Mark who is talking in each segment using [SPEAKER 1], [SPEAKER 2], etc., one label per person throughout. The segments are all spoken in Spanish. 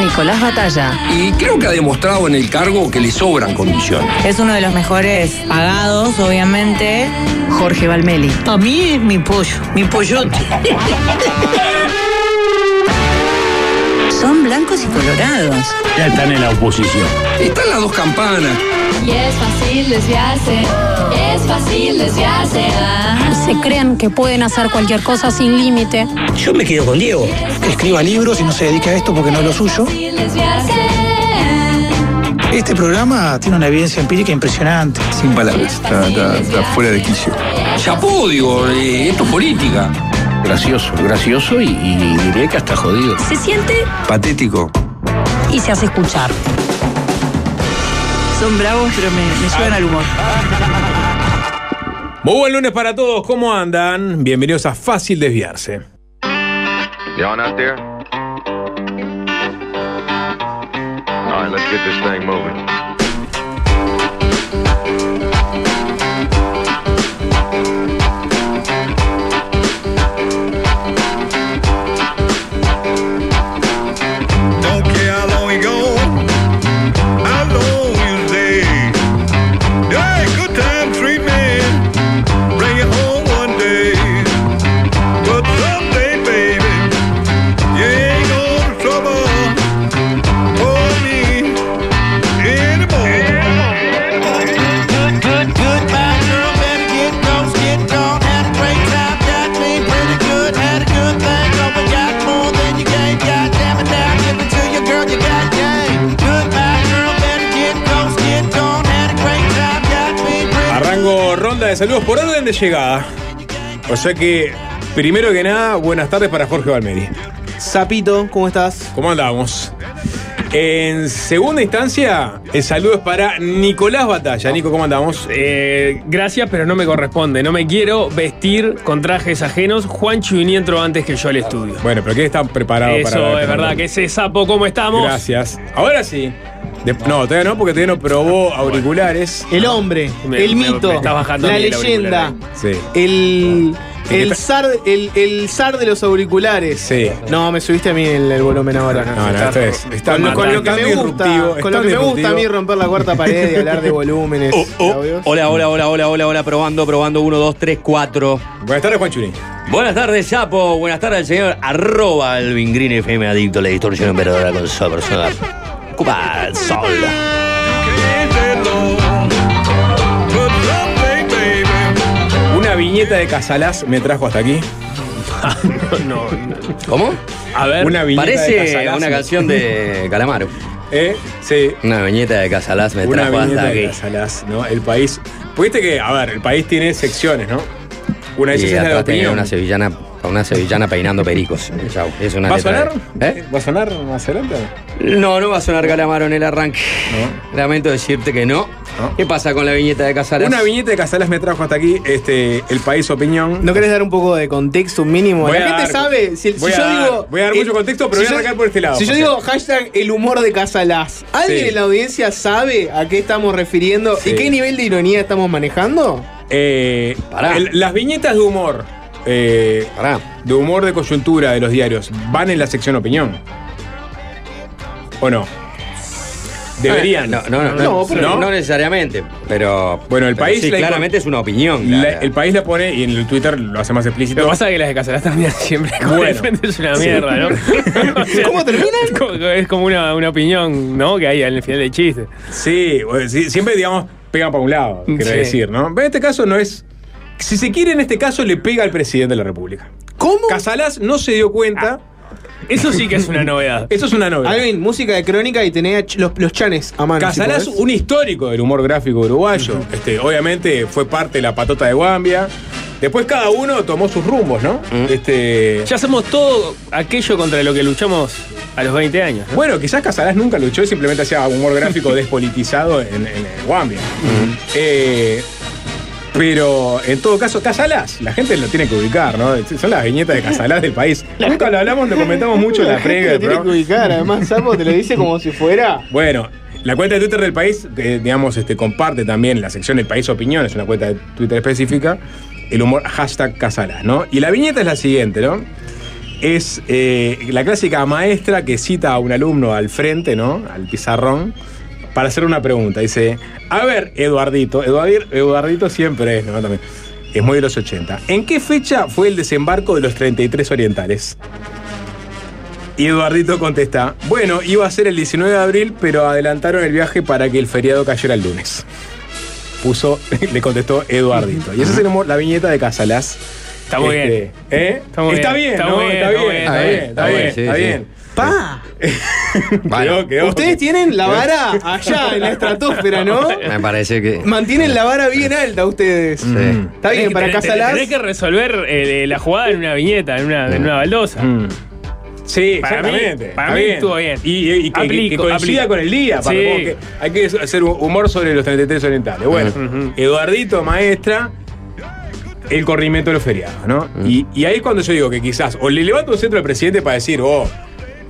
[SPEAKER 1] Nicolás Batalla.
[SPEAKER 2] Y creo que ha demostrado en el cargo que le sobran condiciones.
[SPEAKER 3] Es uno de los mejores pagados, obviamente.
[SPEAKER 1] Jorge Valmeli.
[SPEAKER 4] Para mí es mi pollo, mi pollote.
[SPEAKER 3] Son blancos y colorados.
[SPEAKER 5] Ya están en la oposición.
[SPEAKER 2] Están las dos campanas.
[SPEAKER 6] Y es fácil desviarse. Es fácil desviarse. Ajá.
[SPEAKER 7] se creen que pueden hacer cualquier cosa sin límite.
[SPEAKER 5] Yo me quedo con Diego.
[SPEAKER 8] que escriba libros y no se dedique a esto porque no es lo suyo.
[SPEAKER 6] Fácil desviarse.
[SPEAKER 8] Este programa tiene una evidencia empírica impresionante.
[SPEAKER 2] Sin palabras. Está, está- está fuera de quicio. Chapó, digo, eh, esto es política.
[SPEAKER 5] Gracioso, gracioso y, y diría que hasta jodido.
[SPEAKER 3] Se siente
[SPEAKER 2] Patético.
[SPEAKER 7] Y se hace escuchar.
[SPEAKER 3] Son bravos, pero me, me suben al humor.
[SPEAKER 9] Muy buen lunes para todos, ¿cómo andan? Bienvenidos a Fácil Desviarse.
[SPEAKER 10] Y'all not there? All right, let's get this thing moving.
[SPEAKER 9] Saludos por orden de llegada. O sea que, primero que nada, buenas tardes para Jorge Valmeri.
[SPEAKER 11] Zapito, ¿cómo estás?
[SPEAKER 9] ¿Cómo andamos? En segunda instancia, el saludo es para Nicolás Batalla. Nico, ¿cómo andamos?
[SPEAKER 12] Eh, gracias, pero no me corresponde. No me quiero vestir con trajes ajenos. Juan Chuini entró antes que yo al estudio.
[SPEAKER 9] Bueno, pero ¿qué está preparado
[SPEAKER 12] Eso
[SPEAKER 9] para
[SPEAKER 12] es verdad, que ese sapo, ¿cómo estamos?
[SPEAKER 9] Gracias. Ahora sí. De- no, todavía no, porque todavía no probó auriculares.
[SPEAKER 11] El hombre,
[SPEAKER 12] Me-
[SPEAKER 11] el
[SPEAKER 12] me-
[SPEAKER 11] mito,
[SPEAKER 12] me está bajando
[SPEAKER 11] la leyenda,
[SPEAKER 9] Sí.
[SPEAKER 11] el,
[SPEAKER 9] ¿Qué
[SPEAKER 11] el, zar, el, el zar de los auriculares.
[SPEAKER 9] Sí.
[SPEAKER 11] No, me subiste a mí el, el volumen ahora.
[SPEAKER 9] No, no, esto es. Está
[SPEAKER 11] Con, lo- con lo que me gusta, con lo que me gusta a mí romper la cuarta pared y hablar de volúmenes.
[SPEAKER 2] Oh,
[SPEAKER 11] audios.
[SPEAKER 2] Hola, hola, hola, hola, hola, hola, probando, probando, 1, 2, 3, 4.
[SPEAKER 9] Buenas tardes, Juan Chuni.
[SPEAKER 2] Buenas tardes, Chapo. Buenas tardes al señor arroba Alvin Green FM adicto a la distorsión emperadora con sol personal. Cuba.
[SPEAKER 9] Una viñeta de Casalás me trajo hasta aquí.
[SPEAKER 12] No, no.
[SPEAKER 2] ¿Cómo?
[SPEAKER 12] A ver,
[SPEAKER 9] Una viñeta de
[SPEAKER 2] Parece
[SPEAKER 9] Casalás.
[SPEAKER 2] una canción de Calamaro.
[SPEAKER 9] ¿Eh? Sí.
[SPEAKER 2] Una viñeta de Casalás me
[SPEAKER 9] Una
[SPEAKER 2] trajo
[SPEAKER 9] viñeta
[SPEAKER 2] hasta
[SPEAKER 9] de
[SPEAKER 2] aquí.
[SPEAKER 9] Casalás, ¿no? El país. Viste que, a ver, el país tiene secciones, ¿no? Una de
[SPEAKER 2] Y
[SPEAKER 9] esas es la de opinión.
[SPEAKER 2] una sevillana, una sevillana peinando pericos. Es una
[SPEAKER 9] ¿Va a sonar?
[SPEAKER 2] de- ¿Eh?
[SPEAKER 9] ¿Va a sonar más adelante?
[SPEAKER 2] No, no va a sonar Calamaro en el arranque. Lamento decirte que no.
[SPEAKER 9] No.
[SPEAKER 2] ¿Qué pasa con la viñeta de Casalás?
[SPEAKER 9] Una viñeta de Casalás me trajo hasta aquí, este, el país opinión.
[SPEAKER 11] ¿No querés dar un poco de contexto un mínimo?
[SPEAKER 9] Voy
[SPEAKER 11] la
[SPEAKER 9] a
[SPEAKER 11] gente
[SPEAKER 9] dar-
[SPEAKER 11] sabe, si, si
[SPEAKER 9] voy a
[SPEAKER 11] yo
[SPEAKER 9] dar-
[SPEAKER 11] digo...
[SPEAKER 9] voy a dar
[SPEAKER 11] el-
[SPEAKER 9] mucho contexto, pero
[SPEAKER 11] si
[SPEAKER 9] voy a
[SPEAKER 11] yo-
[SPEAKER 9] arrancar por este lado,
[SPEAKER 11] Si yo digo hashtag el humor de Casalás, ¿alguien
[SPEAKER 9] Sí.
[SPEAKER 11] en la audiencia sabe a qué estamos refiriendo
[SPEAKER 9] Sí.
[SPEAKER 11] y qué nivel de ironía estamos manejando?
[SPEAKER 9] Eh,
[SPEAKER 2] Pará.
[SPEAKER 9] el- las viñetas de humor, eh,
[SPEAKER 2] Pará.
[SPEAKER 9] de humor de coyuntura de los diarios, ¿van en la sección opinión? ¿O no? Deberían.
[SPEAKER 2] No, no, no, no,
[SPEAKER 11] No, pero
[SPEAKER 2] no,
[SPEAKER 9] no.
[SPEAKER 2] necesariamente. Pero.
[SPEAKER 9] Bueno, el
[SPEAKER 2] pero
[SPEAKER 9] país
[SPEAKER 2] Sí,
[SPEAKER 9] la-
[SPEAKER 2] claramente es una opinión.
[SPEAKER 9] La- el país la pone y en el Twitter lo hace más explícito.
[SPEAKER 12] Lo que pasa es que las de Casalás terminan siempre
[SPEAKER 9] Bueno.
[SPEAKER 12] frente es una mierda, ¿no?
[SPEAKER 11] ¿Cómo terminan?
[SPEAKER 12] Es como, es como una, una opinión, ¿no? Que hay al final del chiste.
[SPEAKER 9] Sí, o- sí, siempre, digamos, pegan para un lado, quiero
[SPEAKER 12] Sí.
[SPEAKER 9] decir, ¿no? Pero en este caso no es. Si se quiere, en este caso le pega al presidente de la República.
[SPEAKER 11] ¿Cómo?
[SPEAKER 9] Casalás no se dio cuenta
[SPEAKER 12] Eso sí que es una novedad.
[SPEAKER 9] Eso es una novedad.
[SPEAKER 11] Alvin, música de crónica y ch- los, los chanes a mano.
[SPEAKER 9] Casalás, un histórico del humor gráfico uruguayo. este, obviamente fue parte de la patota de Guambia. Después cada uno tomó sus rumbos, ¿no? Este,
[SPEAKER 12] Ya hacemos todo aquello contra lo que luchamos a los 20 años. ¿no?
[SPEAKER 9] Bueno, quizás Casalás nunca luchó y simplemente hacía humor gráfico despolitizado en, en, en Guambia. Eh, pero en todo caso, Casalás, la gente lo tiene que ubicar, ¿no? Son las viñetas de Casalás del país. Nunca lo hablamos, lo comentamos mucho en la previa
[SPEAKER 11] Lo tiene que ubicar, además Sapo te lo dice como si fuera.
[SPEAKER 9] Bueno, la cuenta de Twitter del país, que, digamos, este, comparte también la sección del país opinión, es una cuenta de Twitter específica, el humor hashtag Casalás, ¿no? Y la viñeta es la siguiente, ¿no? Es eh, la clásica maestra que cita a un alumno al frente, ¿no? Al pizarrón, para hacer una pregunta. Dice, a ver, Eduardito, Eduardir- Eduardito siempre es, ¿no? También. Es muy de los 80. ¿En qué fecha fue el desembarco de los 33 orientales? Y Eduardito contesta, bueno, iba a ser el 19 de abril, pero adelantaron el viaje para que el feriado cayera el lunes. Puso, le contestó Eduardito. Y esa es el humor- la viñeta de Casalás.
[SPEAKER 12] Está muy
[SPEAKER 9] Este,
[SPEAKER 12] bien.
[SPEAKER 9] ¿eh?
[SPEAKER 12] Está muy
[SPEAKER 9] Está
[SPEAKER 12] bien,
[SPEAKER 9] bien,
[SPEAKER 12] está bien,
[SPEAKER 9] Está
[SPEAKER 12] está
[SPEAKER 9] bien, está
[SPEAKER 12] bien,
[SPEAKER 9] bien, está bien,
[SPEAKER 2] sí,
[SPEAKER 9] está
[SPEAKER 2] sí.
[SPEAKER 9] bien.
[SPEAKER 11] ¡Pa!
[SPEAKER 9] Quedó, quedó.
[SPEAKER 11] Ustedes tienen la vara allá en la estratosfera, ¿no?
[SPEAKER 2] Me parece que.
[SPEAKER 11] Mantienen la vara bien alta ustedes.
[SPEAKER 2] Sí.
[SPEAKER 11] Está bien,
[SPEAKER 12] Tenés
[SPEAKER 11] para
[SPEAKER 12] que- tenés- que resolver eh, la jugada en una viñeta, en una, en una baldosa.
[SPEAKER 9] Mm. Sí,
[SPEAKER 12] Para mí- para mí estuvo bien.
[SPEAKER 9] Y, y- que,
[SPEAKER 12] Aplico,
[SPEAKER 9] que coincida
[SPEAKER 12] aplico.
[SPEAKER 9] con el día. para-
[SPEAKER 12] Sí.
[SPEAKER 9] como que hay que hacer humor sobre los 33 orientales. Bueno, Eduardito, maestra, el corrimiento de los feriados, ¿no? Y, y ahí es cuando yo digo que quizás o le levanto un centro al presidente para decir, oh,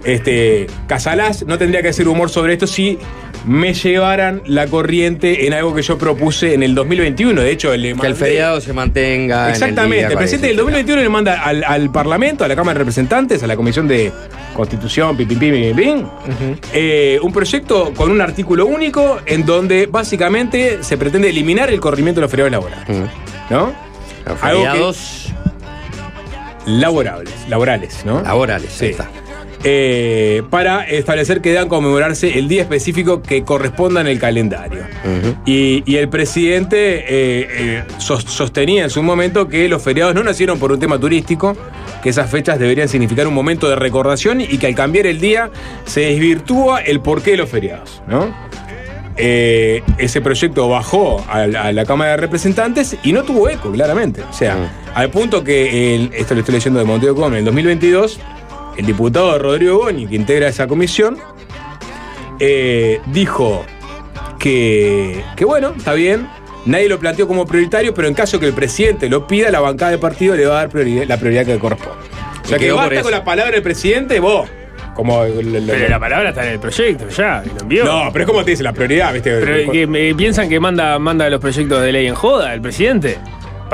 [SPEAKER 9] este, Casalás no tendría que hacer humor sobre esto si me llevaran la corriente en algo que yo propuse en el 2021. De hecho, le
[SPEAKER 2] Que el
[SPEAKER 9] mandé-
[SPEAKER 2] feriado se mantenga.
[SPEAKER 9] Exactamente,
[SPEAKER 2] en el,
[SPEAKER 9] el presidente del 2021 le manda al, al Parlamento, a la Cámara de Representantes, a la Comisión de Constitución, pim, pim, pim, pim, eh, un proyecto con un artículo único en donde básicamente se pretende eliminar el corrimiento de los feriados laborales. ¿No?
[SPEAKER 2] Los
[SPEAKER 9] Algo que-
[SPEAKER 2] feriados
[SPEAKER 9] laborables, laborales, ¿no?
[SPEAKER 2] laborales.
[SPEAKER 9] Sí.
[SPEAKER 2] ahí está.
[SPEAKER 9] Eh, para establecer que deban conmemorarse el día específico que corresponda en el calendario. Y, y el presidente eh, eh, sos- sostenía en su momento que los feriados no nacieron por un tema turístico, que esas fechas deberían significar un momento de recordación y que al cambiar el día se desvirtúa el porqué de los feriados, ¿no? Ese proyecto bajó a la, a la Cámara de Representantes y no tuvo eco, claramente. O sea, al punto que, el- esto lo estoy leyendo de Monteo Com, en el 2022, el diputado Rodrigo Boni, que integra esa comisión, eh, dijo que, que bueno, está bien, nadie lo planteó como prioritario, pero en caso que el presidente lo pida, la bancada de partido le va a dar prioridad- la prioridad que corresponde. O sea que basta con la palabra del presidente, vos, como...
[SPEAKER 12] Pero la palabra está en el proyecto, ya, y lo envió.
[SPEAKER 9] no, pero es como te dice, la prioridad, ¿viste?
[SPEAKER 12] Pero que me- piensan que manda, manda los proyectos de ley en joda, el presidente.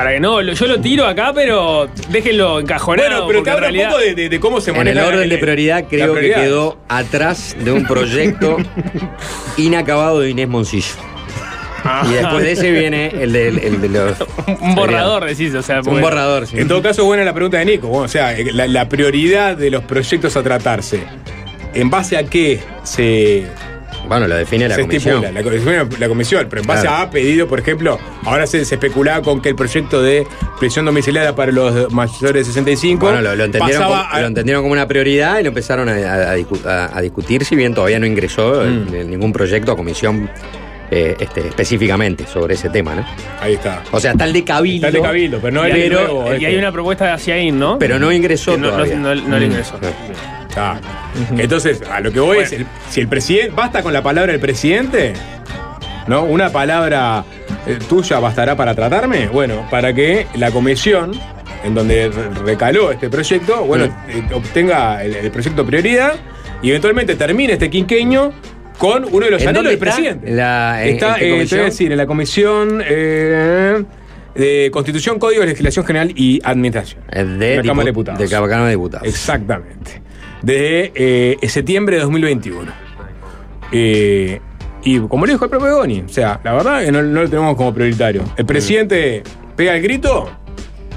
[SPEAKER 12] Para que no, yo lo tiro acá, pero déjenlo encajonado.
[SPEAKER 9] Bueno, pero que
[SPEAKER 12] en
[SPEAKER 9] habla un
[SPEAKER 12] realidad-
[SPEAKER 9] poco de, de- de cómo se
[SPEAKER 2] En
[SPEAKER 9] maneja
[SPEAKER 2] el orden de prioridad creo que quedó atrás de un proyecto inacabado de Inés Moncillo. Y después de ese viene el de, el de los.
[SPEAKER 12] Un borrador, decís, o sea.
[SPEAKER 2] Un borrador, sí.
[SPEAKER 9] En todo caso, buena la pregunta de Nico. Bueno, o sea, la, la prioridad de los proyectos a tratarse, ¿en base a qué se,
[SPEAKER 2] Bueno, lo define la
[SPEAKER 9] se
[SPEAKER 2] comisión.
[SPEAKER 9] estipula? La, comisión- la comisión, pero en base
[SPEAKER 2] Claro.
[SPEAKER 9] a pedido, por ejemplo, ahora se, se especulaba con que el proyecto de prisión domiciliaria para los mayores de 65
[SPEAKER 2] Bueno, lo, lo entendieron como,
[SPEAKER 9] a-
[SPEAKER 2] lo entendieron como una prioridad y lo empezaron a, a- a discu- a- a discutir, si bien todavía no ingresó
[SPEAKER 9] Mm.
[SPEAKER 2] en- en ningún proyecto a comisión eh, este, específicamente sobre ese tema, ¿no?
[SPEAKER 9] Ahí está.
[SPEAKER 2] O sea, está el de Cabildo.
[SPEAKER 9] Está el de Cabildo, pero no el
[SPEAKER 12] y, hay,
[SPEAKER 9] nuevo,
[SPEAKER 12] y
[SPEAKER 9] este.
[SPEAKER 12] hay una propuesta de Asiaín, ¿no?
[SPEAKER 2] Pero no ingresó
[SPEAKER 12] no, no-
[SPEAKER 2] todavía.
[SPEAKER 12] no- no le
[SPEAKER 9] Entonces, a lo que voy es, el- si el presidente, basta con la palabra del presidente, ¿no? Una palabra eh, tuya bastará para tratarme, bueno, para que la comisión en donde re- recaló este proyecto, bueno, eh, obtenga el, el proyecto prioridad y eventualmente termine este quinqueño con uno de los
[SPEAKER 2] ¿En
[SPEAKER 9] anhelos del
[SPEAKER 2] está?
[SPEAKER 9] presidente.
[SPEAKER 2] La- en-
[SPEAKER 9] está,
[SPEAKER 2] en qué
[SPEAKER 9] eh, te voy a decir, en la comisión eh, de Constitución, Código, Legislación General y Administración. De la Cámara de Diputados.
[SPEAKER 2] de la Cámara de Diputados.
[SPEAKER 9] Exactamente. Desde eh, septiembre de 2021. Eh, y como le dijo el propio Goni, o sea, la verdad que no, no lo tenemos como prioritario. El presidente pega el grito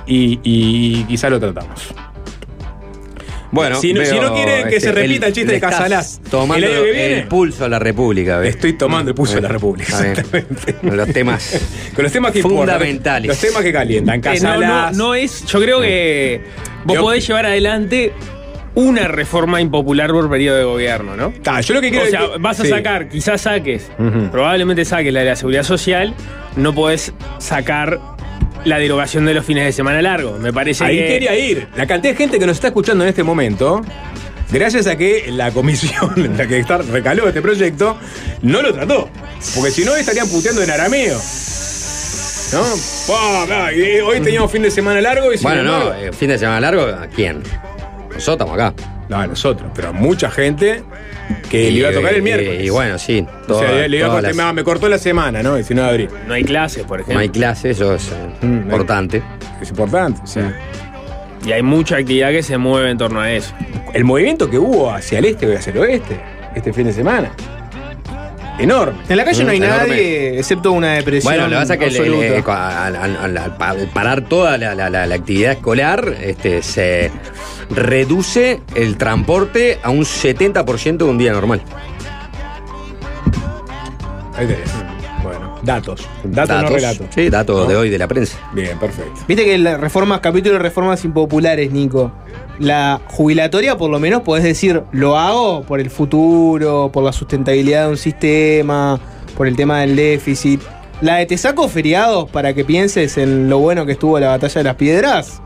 [SPEAKER 9] y, y quizá lo tratamos.
[SPEAKER 2] Bueno,
[SPEAKER 9] Si no- si no quieren que se repita el chiste de Casalás
[SPEAKER 2] Tomando
[SPEAKER 9] el año que viene,
[SPEAKER 2] el pulso a la República. ¿ves?
[SPEAKER 9] estoy tomando el pulso de la República. Exactamente.
[SPEAKER 2] Con los temas
[SPEAKER 9] Con los temas que importan,
[SPEAKER 2] fundamentales.
[SPEAKER 9] Los temas que calientan.
[SPEAKER 12] Eh, no, no,
[SPEAKER 9] Casalás.
[SPEAKER 12] no es. Yo creo que vos
[SPEAKER 9] Yo-
[SPEAKER 12] podés llevar adelante una reforma impopular por periodo de gobierno, ¿no?
[SPEAKER 9] Ta, yo lo que quiero
[SPEAKER 12] o sea,
[SPEAKER 9] es que-
[SPEAKER 12] vas a
[SPEAKER 9] sí.
[SPEAKER 12] sacar, quizás saques, probablemente saques la de la seguridad social, no podés sacar la derogación de los fines de semana largos. Me parece
[SPEAKER 9] Ahí
[SPEAKER 12] que.
[SPEAKER 9] quería ir. La cantidad de gente que nos está escuchando en este momento, gracias a que la comisión en la que está recaló este proyecto, no lo trató. Porque si no, estarían puteando en arameo. ¿No? Hoy teníamos fin de semana largo y
[SPEAKER 2] Bueno, no, eh, fin de semana largo, ¿a quién? Nosotros estamos acá.
[SPEAKER 9] No, nosotros, pero mucha gente que le iba a tocar el miércoles.
[SPEAKER 2] Y, bueno, sí.
[SPEAKER 9] o sea, le iba a cortar-
[SPEAKER 2] las-
[SPEAKER 9] me cortó la semana, ¿no? 19 de abril.
[SPEAKER 12] No hay clases, por ejemplo.
[SPEAKER 2] no hay clase, eso es eh,
[SPEAKER 9] Mm,
[SPEAKER 2] importante.
[SPEAKER 9] Es importante, sí.
[SPEAKER 12] Y hay mucha actividad que se mueve en torno a eso.
[SPEAKER 9] El movimiento que hubo hacia el este y hacia el oeste este fin de semana. Enorme.
[SPEAKER 11] En la calle no hay
[SPEAKER 2] enorme.
[SPEAKER 11] nadie, excepto una depresión.
[SPEAKER 2] Bueno, lo que pasa es que el- el-
[SPEAKER 11] absoluta.
[SPEAKER 2] el- al, al- al- al pa- al parar toda la, la- la- la actividad escolar, este, se reduce el transporte a un 70% de un día normal.
[SPEAKER 9] Ahí tenés. Bueno, datos. Datos, no relatos.
[SPEAKER 2] Sí, datos
[SPEAKER 9] ¿No?
[SPEAKER 2] de hoy de la prensa.
[SPEAKER 9] Bien, perfecto.
[SPEAKER 11] Viste que las reformas, capítulo de reformas impopulares, Nico. La jubilatoria, por lo menos, podés decir, lo hago por el futuro, por la sustentabilidad de un sistema, por el tema del déficit. La de te saco feriados para que pienses en lo bueno que estuvo la batalla de las piedras.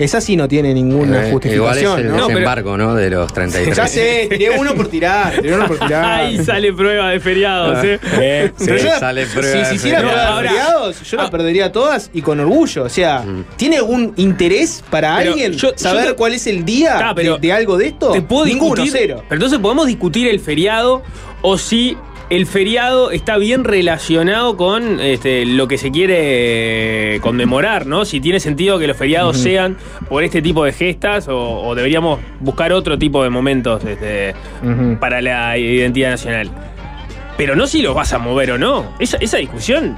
[SPEAKER 11] Esa sí no tiene ninguna
[SPEAKER 2] Eh,
[SPEAKER 11] justificación.
[SPEAKER 2] igual es el
[SPEAKER 11] ¿no?
[SPEAKER 2] desembarco, ¿no? De los 33.
[SPEAKER 11] Ya sé, tiré uno por tirar, tiré uno por tirar.
[SPEAKER 12] Ahí sale prueba de feriados, ¿eh?
[SPEAKER 9] Eh,
[SPEAKER 11] Pero
[SPEAKER 9] sí.
[SPEAKER 11] yo
[SPEAKER 2] sale
[SPEAKER 11] si
[SPEAKER 2] prueba
[SPEAKER 11] hiciera prueba de
[SPEAKER 12] Ahora-
[SPEAKER 11] feriados, yo la perdería todas y con orgullo. O sea, ¿tiene algún interés para alguien
[SPEAKER 12] yo- yo
[SPEAKER 11] saber
[SPEAKER 12] te-
[SPEAKER 11] cuál es el día
[SPEAKER 12] Ah, pero
[SPEAKER 11] de, de algo de esto?
[SPEAKER 12] Te puedo
[SPEAKER 11] Ninguno,
[SPEAKER 12] discutir.
[SPEAKER 11] cero.
[SPEAKER 12] Pero entonces podemos discutir el feriado o si el feriado está bien relacionado con este, lo que se quiere conmemorar, ¿no? Si tiene sentido que los feriados sean por este tipo de gestas o, o deberíamos buscar otro tipo de momentos este, para la identidad nacional. Pero no si los vas a mover o no. Esa, esa discusión.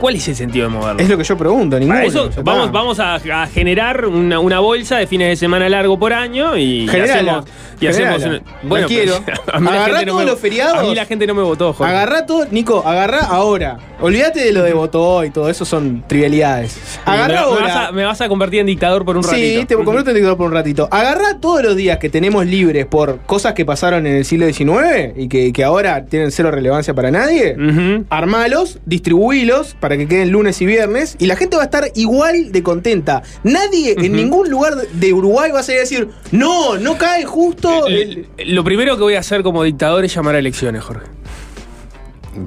[SPEAKER 12] ¿Cuál es el sentido de moverlo?
[SPEAKER 11] Es lo que yo pregunto, ninguno.
[SPEAKER 12] Para eso vamos, vamos a, a generar una, una bolsa de fines de semana largo por año y, y
[SPEAKER 11] Generala,
[SPEAKER 12] hacemos. Y hacemos
[SPEAKER 11] generala.
[SPEAKER 12] una- bueno,
[SPEAKER 11] quiero. Agarrá
[SPEAKER 12] no
[SPEAKER 11] todos los feriados.
[SPEAKER 12] A mí la gente no me votó, Jorge.
[SPEAKER 11] Agarrá todo, Nico, agarrá ahora. Olvídate de lo de votó y todo eso son trivialidades. Agarrá
[SPEAKER 12] me
[SPEAKER 11] ahora.
[SPEAKER 12] vas a, me vas a convertir en dictador por un
[SPEAKER 11] Sí,
[SPEAKER 12] ratito.
[SPEAKER 11] te convierto en dictador por un ratito. Agarrá todos los días que tenemos libres por cosas que pasaron en el siglo XIX y que, que ahora tienen cero relevancia para nadie.
[SPEAKER 12] Ujú.
[SPEAKER 11] Armalos, distribuilos para que queden lunes y viernes y la gente va a estar igual de contenta. Nadie en ningún lugar de Uruguay va a salir a decir, no, no cae justo. el-
[SPEAKER 12] Lo primero que voy a hacer como dictador es llamar a elecciones, Jorge.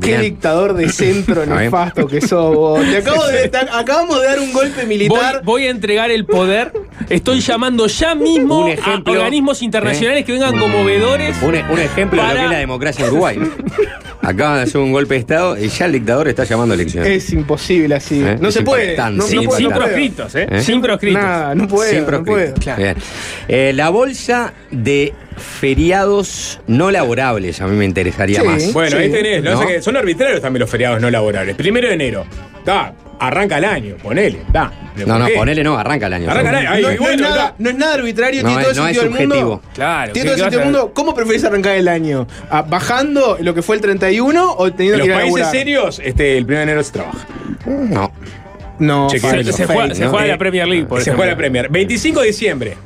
[SPEAKER 11] Qué dictador de centro nefasto que sos vos. Te acabo de- te acabamos de dar un golpe militar.
[SPEAKER 12] voy a entregar el poder. Estoy llamando ya mismo
[SPEAKER 2] ejemplo,
[SPEAKER 12] a organismos internacionales que vengan como veedores.
[SPEAKER 2] Un, un ejemplo de lo que es la democracia en Uruguay. Acaban de hacer un golpe de Estado y ya el dictador está llamando a elecciones.
[SPEAKER 11] Es imposible así.
[SPEAKER 2] Eh,
[SPEAKER 11] No se puede. No, no puede,
[SPEAKER 12] sin
[SPEAKER 11] no
[SPEAKER 12] proscritos, ¿eh?
[SPEAKER 2] ¿Eh?
[SPEAKER 12] Sin proscritos.
[SPEAKER 11] Nada, no puede.
[SPEAKER 2] Sin
[SPEAKER 11] no
[SPEAKER 2] proscrito.
[SPEAKER 11] puede.
[SPEAKER 2] Bien. Eh, la bolsa de feriados no laborables a mí me interesaría
[SPEAKER 11] Sí.
[SPEAKER 2] más.
[SPEAKER 9] Bueno,
[SPEAKER 11] Sí.
[SPEAKER 9] ahí tenés. Son arbitrarios también los feriados no laborables. Primero de enero. Da, arranca el año, ponele. Da. ¿Pero
[SPEAKER 2] No, no,
[SPEAKER 9] qué?
[SPEAKER 2] ponele no, arranca el año.
[SPEAKER 9] Arranca el año. Ay,
[SPEAKER 11] No,
[SPEAKER 9] y
[SPEAKER 11] no
[SPEAKER 9] bueno,
[SPEAKER 11] es nada,
[SPEAKER 9] da.
[SPEAKER 11] no es nada arbitrario,
[SPEAKER 2] No
[SPEAKER 11] tiene
[SPEAKER 2] es-
[SPEAKER 11] todo el
[SPEAKER 2] no es
[SPEAKER 11] sentido del mundo.
[SPEAKER 2] subjetivo.
[SPEAKER 12] Claro.
[SPEAKER 11] Tiene
[SPEAKER 12] ¿qué-
[SPEAKER 11] todo el sentido del mundo. ¿Cómo preferís arrancar el año? Ah, ¿Bajando lo que fue el 31 o teniendo
[SPEAKER 9] En
[SPEAKER 11] que
[SPEAKER 9] los
[SPEAKER 11] ir a
[SPEAKER 9] países
[SPEAKER 11] laburar?
[SPEAKER 9] serios, este, el 1 de enero se trabaja.
[SPEAKER 2] No.
[SPEAKER 11] No.
[SPEAKER 12] Se, juega, se
[SPEAKER 2] ¿no?
[SPEAKER 12] juega
[SPEAKER 9] Eh,
[SPEAKER 12] la Premier League, por
[SPEAKER 9] se
[SPEAKER 12] ejemplo.
[SPEAKER 9] juega la Premier. 25 de diciembre.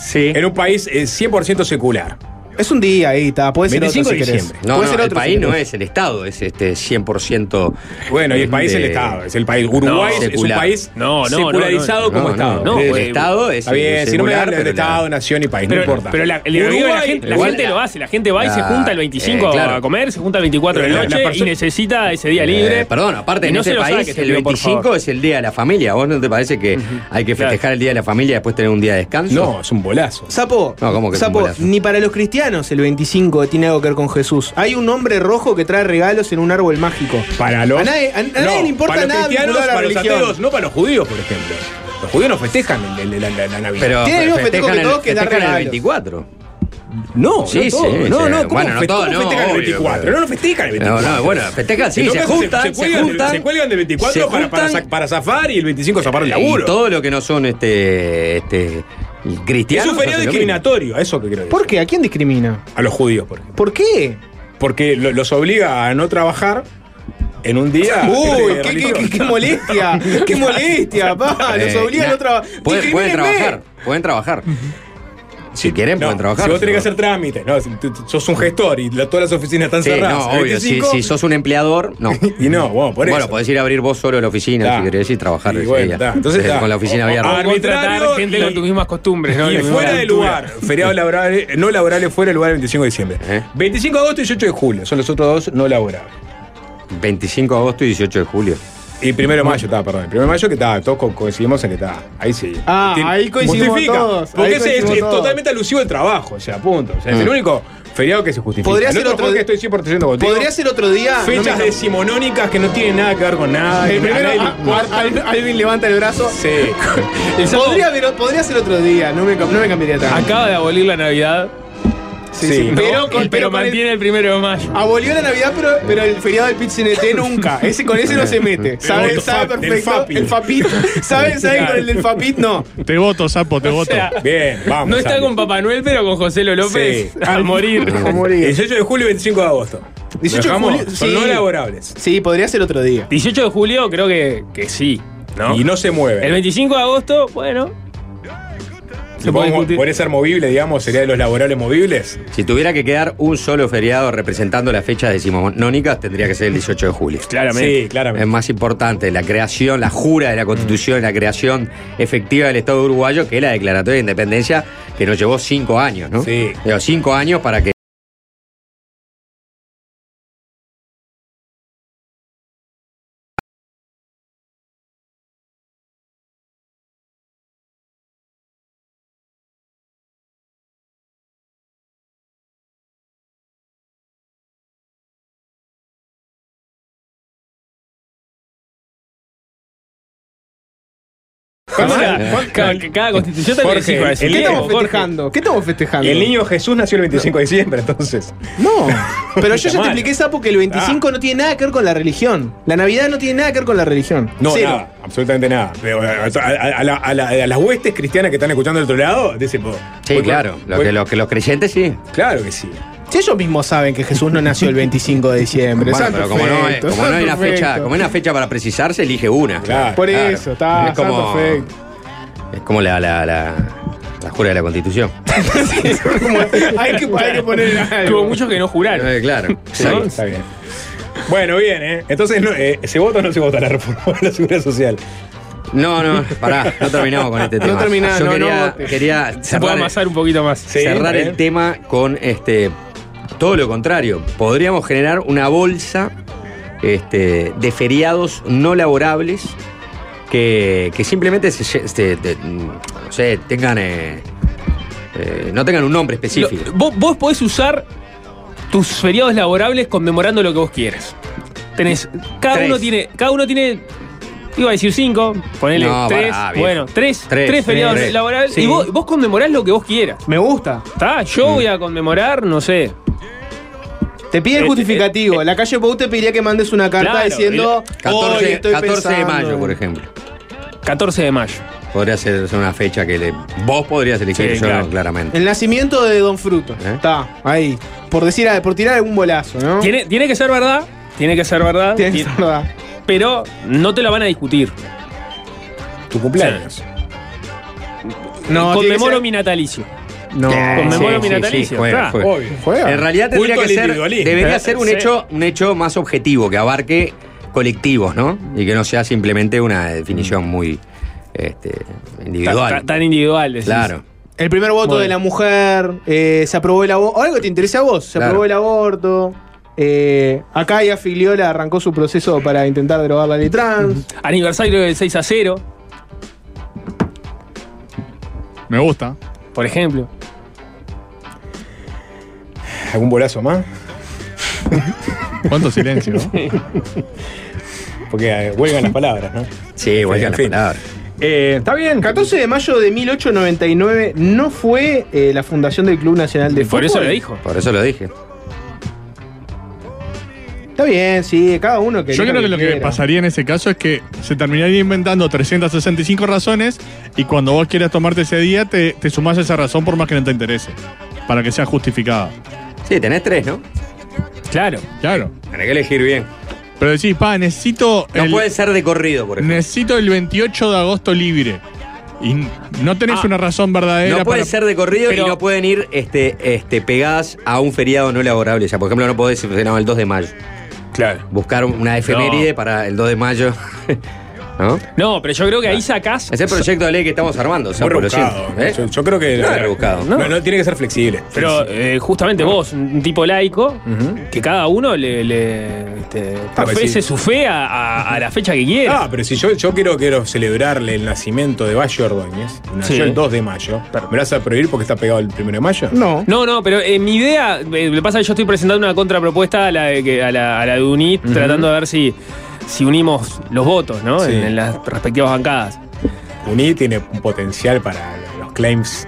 [SPEAKER 2] Sí.
[SPEAKER 9] En un país eh, 100% secular.
[SPEAKER 11] Es un día ahí, está. Puede ser
[SPEAKER 9] 25
[SPEAKER 11] otro
[SPEAKER 9] de
[SPEAKER 11] si querés.
[SPEAKER 9] diciembre.
[SPEAKER 2] No,
[SPEAKER 11] Puede
[SPEAKER 2] no,
[SPEAKER 11] ser
[SPEAKER 2] el
[SPEAKER 11] si
[SPEAKER 2] país no es el Estado, es este 100%.
[SPEAKER 9] Bueno, y el país es el
[SPEAKER 2] de-
[SPEAKER 9] Estado. Es el país. Uruguay
[SPEAKER 2] No,
[SPEAKER 9] es un país
[SPEAKER 12] No, no,
[SPEAKER 9] secularizado
[SPEAKER 12] no, no,
[SPEAKER 9] como
[SPEAKER 2] no,
[SPEAKER 9] Estado.
[SPEAKER 2] no, el
[SPEAKER 12] pues,
[SPEAKER 2] Estado es
[SPEAKER 9] Está bien, si no me de
[SPEAKER 2] pero la-
[SPEAKER 9] Estado, nación y país, no importa.
[SPEAKER 12] pero la, el de gente, la
[SPEAKER 2] igual-
[SPEAKER 12] gente lo hace, la gente va y se junta el 25
[SPEAKER 2] eh, claro.
[SPEAKER 12] a comer, se junta el 24 de noche y
[SPEAKER 9] persona-
[SPEAKER 12] necesita ese día libre.
[SPEAKER 2] Eh, perdón, aparte en este país el
[SPEAKER 12] pido, por
[SPEAKER 2] 25
[SPEAKER 12] favor.
[SPEAKER 2] es el Día de la Familia. ¿Vos no te parece que hay que festejar el Día de la Familia y después tener un día de descanso?
[SPEAKER 9] No, es un bolazo.
[SPEAKER 11] Sapo,
[SPEAKER 2] No, ¿cómo que es un
[SPEAKER 11] Sapo, ni para los cristianos el 25 tiene algo que ver con Jesús. Hay un hombre rojo que trae regalos en un árbol mágico.
[SPEAKER 9] Para los.
[SPEAKER 11] A nadie- a- a nadie le importa
[SPEAKER 9] para los
[SPEAKER 11] nada
[SPEAKER 9] cristianos,
[SPEAKER 11] a la
[SPEAKER 9] para los
[SPEAKER 11] religión.
[SPEAKER 9] ateos, no para los judíos, por ejemplo. Los judíos no festejan el- el- la, la- la Navidad.
[SPEAKER 2] Pero
[SPEAKER 11] Tiene el mismo festejo
[SPEAKER 2] festejan
[SPEAKER 11] que
[SPEAKER 2] el-
[SPEAKER 11] todos, que dar
[SPEAKER 2] festejan el
[SPEAKER 11] regalos.
[SPEAKER 2] 24.
[SPEAKER 9] no,
[SPEAKER 2] Sí,
[SPEAKER 9] no todo.
[SPEAKER 2] sí,
[SPEAKER 9] no,
[SPEAKER 2] sí.
[SPEAKER 9] no, ¿cómo,
[SPEAKER 2] Bueno, no todo,
[SPEAKER 9] cómo
[SPEAKER 2] no,
[SPEAKER 9] festejan el
[SPEAKER 2] obvio,
[SPEAKER 9] 24?
[SPEAKER 2] pero-
[SPEAKER 9] No, no festejan el
[SPEAKER 2] No,
[SPEAKER 9] 24.
[SPEAKER 2] no, bueno, festejan, sí, se juntan, se,
[SPEAKER 9] cuelgan,
[SPEAKER 2] juntan.
[SPEAKER 9] se cuelgan del 24
[SPEAKER 2] se
[SPEAKER 9] para, para,
[SPEAKER 2] juntan.
[SPEAKER 9] para zafar y el 25 zafar el
[SPEAKER 2] Y
[SPEAKER 9] laburo.
[SPEAKER 2] todo lo que no son este, este
[SPEAKER 9] es un feriado discriminatorio, a eso que decir.
[SPEAKER 11] ¿Por qué? ¿A quién discrimina?
[SPEAKER 9] A los judíos, por ejemplo.
[SPEAKER 11] ¿Por qué?
[SPEAKER 9] Porque lo- los obliga a no trabajar en un día.
[SPEAKER 11] Uy,
[SPEAKER 9] eh,
[SPEAKER 11] qué, qué-
[SPEAKER 9] religioso.
[SPEAKER 11] qué- qué molestia, qué molestia,
[SPEAKER 2] mismo.
[SPEAKER 11] Los
[SPEAKER 2] Eh,
[SPEAKER 11] obligan a no trabajar.
[SPEAKER 2] Pueden, trabajar, pueden trabajar. Si quieren,
[SPEAKER 9] No,
[SPEAKER 2] pueden trabajar.
[SPEAKER 9] Si vos tenés que hacer trámites, no, si sos un gestor y la- todas las oficinas están
[SPEAKER 2] Sí,
[SPEAKER 9] cerradas.
[SPEAKER 2] no, obvio. Si,
[SPEAKER 9] 25,
[SPEAKER 2] si sos un empleador, no.
[SPEAKER 9] Y no, bueno, por
[SPEAKER 2] Bueno,
[SPEAKER 9] eso.
[SPEAKER 2] podés ir a abrir vos solo la oficina, si querés, y trabajar
[SPEAKER 9] Y bueno. Entonces,
[SPEAKER 2] con la oficina
[SPEAKER 9] O-
[SPEAKER 2] abierta.
[SPEAKER 9] Arbitrario
[SPEAKER 12] gente
[SPEAKER 9] y-
[SPEAKER 12] con tus mismas costumbres, ¿no?
[SPEAKER 9] Y fuera de lugar, feriados laborales, no laborales fuera de lugar el 25 de diciembre.
[SPEAKER 2] ¿Eh?
[SPEAKER 9] 25 de agosto y 18 de julio, son los otros dos no laborables.
[SPEAKER 2] 25 de agosto y 18 de julio.
[SPEAKER 9] Y primero de mayo, está, perdón. El primero de mayo que está, todos co- coincidimos en que está. Ahí sí.
[SPEAKER 11] Ah, ahí coincidimos
[SPEAKER 9] justifica,
[SPEAKER 11] todos,
[SPEAKER 9] Porque ese es,
[SPEAKER 11] coincidimos
[SPEAKER 9] es
[SPEAKER 11] todos.
[SPEAKER 9] totalmente alusivo al trabajo, o sea, punto. O sea, es
[SPEAKER 2] Mm.
[SPEAKER 9] el único feriado que se justifica.
[SPEAKER 11] Podría
[SPEAKER 9] El
[SPEAKER 11] ser
[SPEAKER 9] otro
[SPEAKER 11] día-
[SPEAKER 9] estoy 100% contigo.
[SPEAKER 11] Podría ser otro día. no
[SPEAKER 9] Fechas
[SPEAKER 11] me-
[SPEAKER 9] decimonónicas que no tienen nada que ver con nada.
[SPEAKER 11] El
[SPEAKER 9] que a
[SPEAKER 11] primero,
[SPEAKER 9] nadie le
[SPEAKER 11] a-
[SPEAKER 9] importa.
[SPEAKER 11] a- Al- Alvin levanta el brazo.
[SPEAKER 9] Sí.
[SPEAKER 12] El sábado
[SPEAKER 11] Podría, haber- podría ser otro día, no me, no me cambiaría tanto.
[SPEAKER 12] Acaba de abolir la Navidad.
[SPEAKER 11] Sí,
[SPEAKER 9] Sí.
[SPEAKER 11] sí,
[SPEAKER 12] ¿no?
[SPEAKER 11] Pero, con,
[SPEAKER 12] pero
[SPEAKER 11] pero con el-
[SPEAKER 12] mantiene el primero de mayo.
[SPEAKER 11] Abolió la Navidad, pero, pero el feriado del PIT-CNT nunca. Ese, con ese no se mete. ¿Sabe, sabe
[SPEAKER 9] fa-
[SPEAKER 11] perfecto? El FAPIT. ¿Sabe, sabe
[SPEAKER 9] Claro.
[SPEAKER 11] con el del FAPIT? No.
[SPEAKER 13] Te voto, sapo, te
[SPEAKER 12] O
[SPEAKER 13] voto.
[SPEAKER 12] sea,
[SPEAKER 9] Bien, vamos.
[SPEAKER 12] no está con Papá Noel, pero con José Lo López
[SPEAKER 9] Sí.
[SPEAKER 12] a morir.
[SPEAKER 11] A morir.
[SPEAKER 9] 18 de julio y 25 de agosto.
[SPEAKER 11] 18 de
[SPEAKER 9] Dejamos,
[SPEAKER 11] julio,
[SPEAKER 9] Son
[SPEAKER 11] sí.
[SPEAKER 9] no laborables.
[SPEAKER 11] Sí, podría ser otro día.
[SPEAKER 12] 18 de julio creo que, que sí. ¿no?
[SPEAKER 9] Y no se mueve.
[SPEAKER 12] El 25 de agosto, bueno. Se puede discutir.
[SPEAKER 9] Ser movible, digamos, sería de los laborables movibles.
[SPEAKER 2] Si tuviera que quedar un solo feriado representando las fechas decimonónicas, tendría que ser el 18 de julio.
[SPEAKER 12] Claramente.
[SPEAKER 9] Sí, claramente.
[SPEAKER 2] Es más importante la creación, la jura de la Constitución, la creación efectiva del Estado uruguayo que la declaratoria de independencia que nos llevó cinco años, ¿no?
[SPEAKER 9] Sí.
[SPEAKER 2] Digo, cinco años para que
[SPEAKER 12] Cada, cada- cada constitución también
[SPEAKER 9] Jorge,
[SPEAKER 12] eso.
[SPEAKER 9] el
[SPEAKER 11] ¿Qué
[SPEAKER 9] niño,
[SPEAKER 11] estamos
[SPEAKER 12] Jorge.
[SPEAKER 11] festejando? ¿Qué estamos festejando?
[SPEAKER 9] El niño Jesús nació el 25 de diciembre, entonces.
[SPEAKER 11] No. Pero yo ya te expliqué, Sapo, que el 25 no tiene nada que ver con la religión. La Navidad no tiene nada que ver con la religión.
[SPEAKER 9] No,
[SPEAKER 11] Cero.
[SPEAKER 9] nada, absolutamente nada. Pero a, a- a la- a la- a las huestes cristianas que están escuchando del otro lado, dice, po,
[SPEAKER 2] Sí,
[SPEAKER 9] voy-
[SPEAKER 2] claro. Lo
[SPEAKER 9] voy-
[SPEAKER 2] que, lo que los creyentes sí.
[SPEAKER 9] Claro que sí.
[SPEAKER 11] Si ellos mismos saben que Jesús no nació el 25 de diciembre.
[SPEAKER 2] Bueno, pero como no, como no hay una fecha, como hay una fecha para precisarse, elige una.
[SPEAKER 9] Claro.
[SPEAKER 11] Por
[SPEAKER 2] Claro.
[SPEAKER 11] eso, está,
[SPEAKER 2] Es como-
[SPEAKER 11] perfecto.
[SPEAKER 2] Es como la, la, la, la jura de la Constitución.
[SPEAKER 11] Como- hay, que, hay que poner algo.
[SPEAKER 12] Tuvo muchos que no juraron.
[SPEAKER 2] Eh, claro.
[SPEAKER 9] Sí, está bien. Bueno, bien, ¿eh? Entonces, no, eh, ¿se vota o no se vota la reforma de la seguridad social?
[SPEAKER 2] No, no, pará, no terminamos con este
[SPEAKER 11] No
[SPEAKER 2] tema.
[SPEAKER 11] terminás,
[SPEAKER 2] Yo
[SPEAKER 11] no,
[SPEAKER 2] quería,
[SPEAKER 11] no
[SPEAKER 2] quería
[SPEAKER 12] Se puede
[SPEAKER 2] cerrar,
[SPEAKER 12] amasar un poquito más.
[SPEAKER 9] Sí,
[SPEAKER 2] cerrar el
[SPEAKER 9] bien.
[SPEAKER 2] tema con este todo lo contrario. Podríamos generar una bolsa este, de feriados no laborables que, que simplemente se, se- no sé, tengan eh, eh, no tengan un nombre específico.
[SPEAKER 12] Lo- vos, vos podés usar tus feriados laborables conmemorando lo que vos quieras. Tenés. Cada
[SPEAKER 2] Tres.
[SPEAKER 12] uno tiene. Cada uno tiene. Iba a decir cinco, ponele
[SPEAKER 2] No,
[SPEAKER 12] tres. bueno, tres,
[SPEAKER 2] Tres,
[SPEAKER 12] tres, feriados.
[SPEAKER 11] Sí.
[SPEAKER 12] Y vos, vos conmemorás lo que vos quieras.
[SPEAKER 11] Me gusta.
[SPEAKER 12] ¿Está? Yo voy a conmemorar, no sé.
[SPEAKER 11] Te pide el
[SPEAKER 12] Eh,
[SPEAKER 11] justificativo. La calle Pou te pediría que mandes una carta
[SPEAKER 12] Claro,
[SPEAKER 11] diciendo.
[SPEAKER 2] 14,
[SPEAKER 11] "Hoy estoy
[SPEAKER 2] 14 de mayo,
[SPEAKER 11] en-".
[SPEAKER 2] por ejemplo.
[SPEAKER 12] 14 de mayo.
[SPEAKER 2] Podría ser una fecha que le- vos podrías elegir,
[SPEAKER 12] Sí,
[SPEAKER 2] yo
[SPEAKER 12] claro.
[SPEAKER 2] no, claramente.
[SPEAKER 11] El nacimiento de Don Fruto.
[SPEAKER 2] ¿Eh?
[SPEAKER 11] Está, ahí. Por decir, por tirar algún bolazo, ¿no?
[SPEAKER 12] Tiene, tiene que ser verdad. Tiene que ser verdad.
[SPEAKER 11] Tiene que ser verdad.
[SPEAKER 12] Pero no te la van a discutir.
[SPEAKER 9] Tu cumpleaños.
[SPEAKER 11] No, tiene que
[SPEAKER 12] Conmemoro
[SPEAKER 11] ser-
[SPEAKER 12] mi natalicio.
[SPEAKER 11] No.
[SPEAKER 12] Conmemoro mi natalicio,
[SPEAKER 2] juega,
[SPEAKER 12] está.
[SPEAKER 2] juega.
[SPEAKER 9] Obvio.
[SPEAKER 11] Juega.
[SPEAKER 2] En realidad
[SPEAKER 9] Culto
[SPEAKER 2] tendría que ser, debería ser un
[SPEAKER 12] Sí.
[SPEAKER 2] hecho, un hecho más objetivo, que abarque colectivos, ¿no? Y que no sea simplemente una definición muy este, individual.
[SPEAKER 12] Tan, tan individual. decís.
[SPEAKER 2] claro.
[SPEAKER 11] El primer voto
[SPEAKER 12] Bueno.
[SPEAKER 11] de la mujer, eh, se aprobó el aborto. Algo que te interesa a vos, se
[SPEAKER 2] Claro.
[SPEAKER 11] aprobó el aborto. Eh, acá ya Filiola arrancó su proceso para intentar derogar la ley trans.
[SPEAKER 12] Aniversario del 6 a 0,
[SPEAKER 13] Me gusta.
[SPEAKER 12] Por ejemplo.
[SPEAKER 9] ¿Algún bolazo más?
[SPEAKER 13] ¿Cuánto silencio? ¿no?
[SPEAKER 9] Porque eh, huelgan las palabras, ¿no?
[SPEAKER 2] Sí, vuelcan
[SPEAKER 9] En
[SPEAKER 2] las
[SPEAKER 9] fin.
[SPEAKER 2] palabras.
[SPEAKER 9] Eh, Está bien.
[SPEAKER 11] 14 de mayo de 1899 no fue eh, la fundación del Club Nacional de
[SPEAKER 12] Por
[SPEAKER 11] Fútbol.
[SPEAKER 12] eso lo dijo.
[SPEAKER 2] Por eso lo dije.
[SPEAKER 11] Está bien, sí, cada uno que
[SPEAKER 13] Yo creo que lo que pasaría en ese caso es que se terminaría inventando 365 razones y cuando vos quieras tomarte ese día te, te sumás a esa razón por más que no te interese. Para que sea justificada.
[SPEAKER 2] Sí, tenés tres, ¿no?
[SPEAKER 12] Claro.
[SPEAKER 13] Claro.
[SPEAKER 2] Tenés que elegir bien.
[SPEAKER 13] Pero decís, pa, necesito.
[SPEAKER 2] No
[SPEAKER 13] el,
[SPEAKER 2] puede ser de corrido, por ejemplo.
[SPEAKER 13] necesito el 28 de agosto libre. Y no tenés una razón verdadera
[SPEAKER 2] No puede
[SPEAKER 13] para.
[SPEAKER 2] ser de corrido
[SPEAKER 12] Pero-
[SPEAKER 2] y no pueden ir este, este, pegadas a un feriado no laborable. O sea, por ejemplo, no podés ir no, el 2 de mayo.
[SPEAKER 9] Claro.
[SPEAKER 2] Buscar una efeméride para el 2 de mayo. ¿No?
[SPEAKER 12] No, pero yo creo que ahí sacás.
[SPEAKER 2] Es el proyecto de ley que estamos armando.
[SPEAKER 9] Muy
[SPEAKER 2] Sapo, lo
[SPEAKER 9] rebuscado.
[SPEAKER 2] siento, ¿eh?
[SPEAKER 9] Yo, yo creo que.
[SPEAKER 2] No es rebuscado.
[SPEAKER 9] No, no, tiene que ser flexible.
[SPEAKER 12] Pero eh, justamente vos, un tipo laico, que cada uno le, le, este, profese
[SPEAKER 9] sí.
[SPEAKER 12] su fe a, a- a la fecha que quiera.
[SPEAKER 9] Ah, pero si yo, yo quiero, quiero celebrarle el nacimiento de Bayo Ordóñez, que nació
[SPEAKER 12] Sí.
[SPEAKER 9] el 2 de mayo, ¿me vas a prohibir porque está pegado el 1 de mayo?
[SPEAKER 11] No.
[SPEAKER 12] No, no, pero eh, mi idea, eh, lo que pasa es que yo estoy presentando una contrapropuesta a la de, que- a la, a la de UNIT, tratando de ver si, si unimos los votos, ¿no?
[SPEAKER 9] Sí.
[SPEAKER 12] En, en las respectivas bancadas.
[SPEAKER 9] UNI tiene un potencial para los claims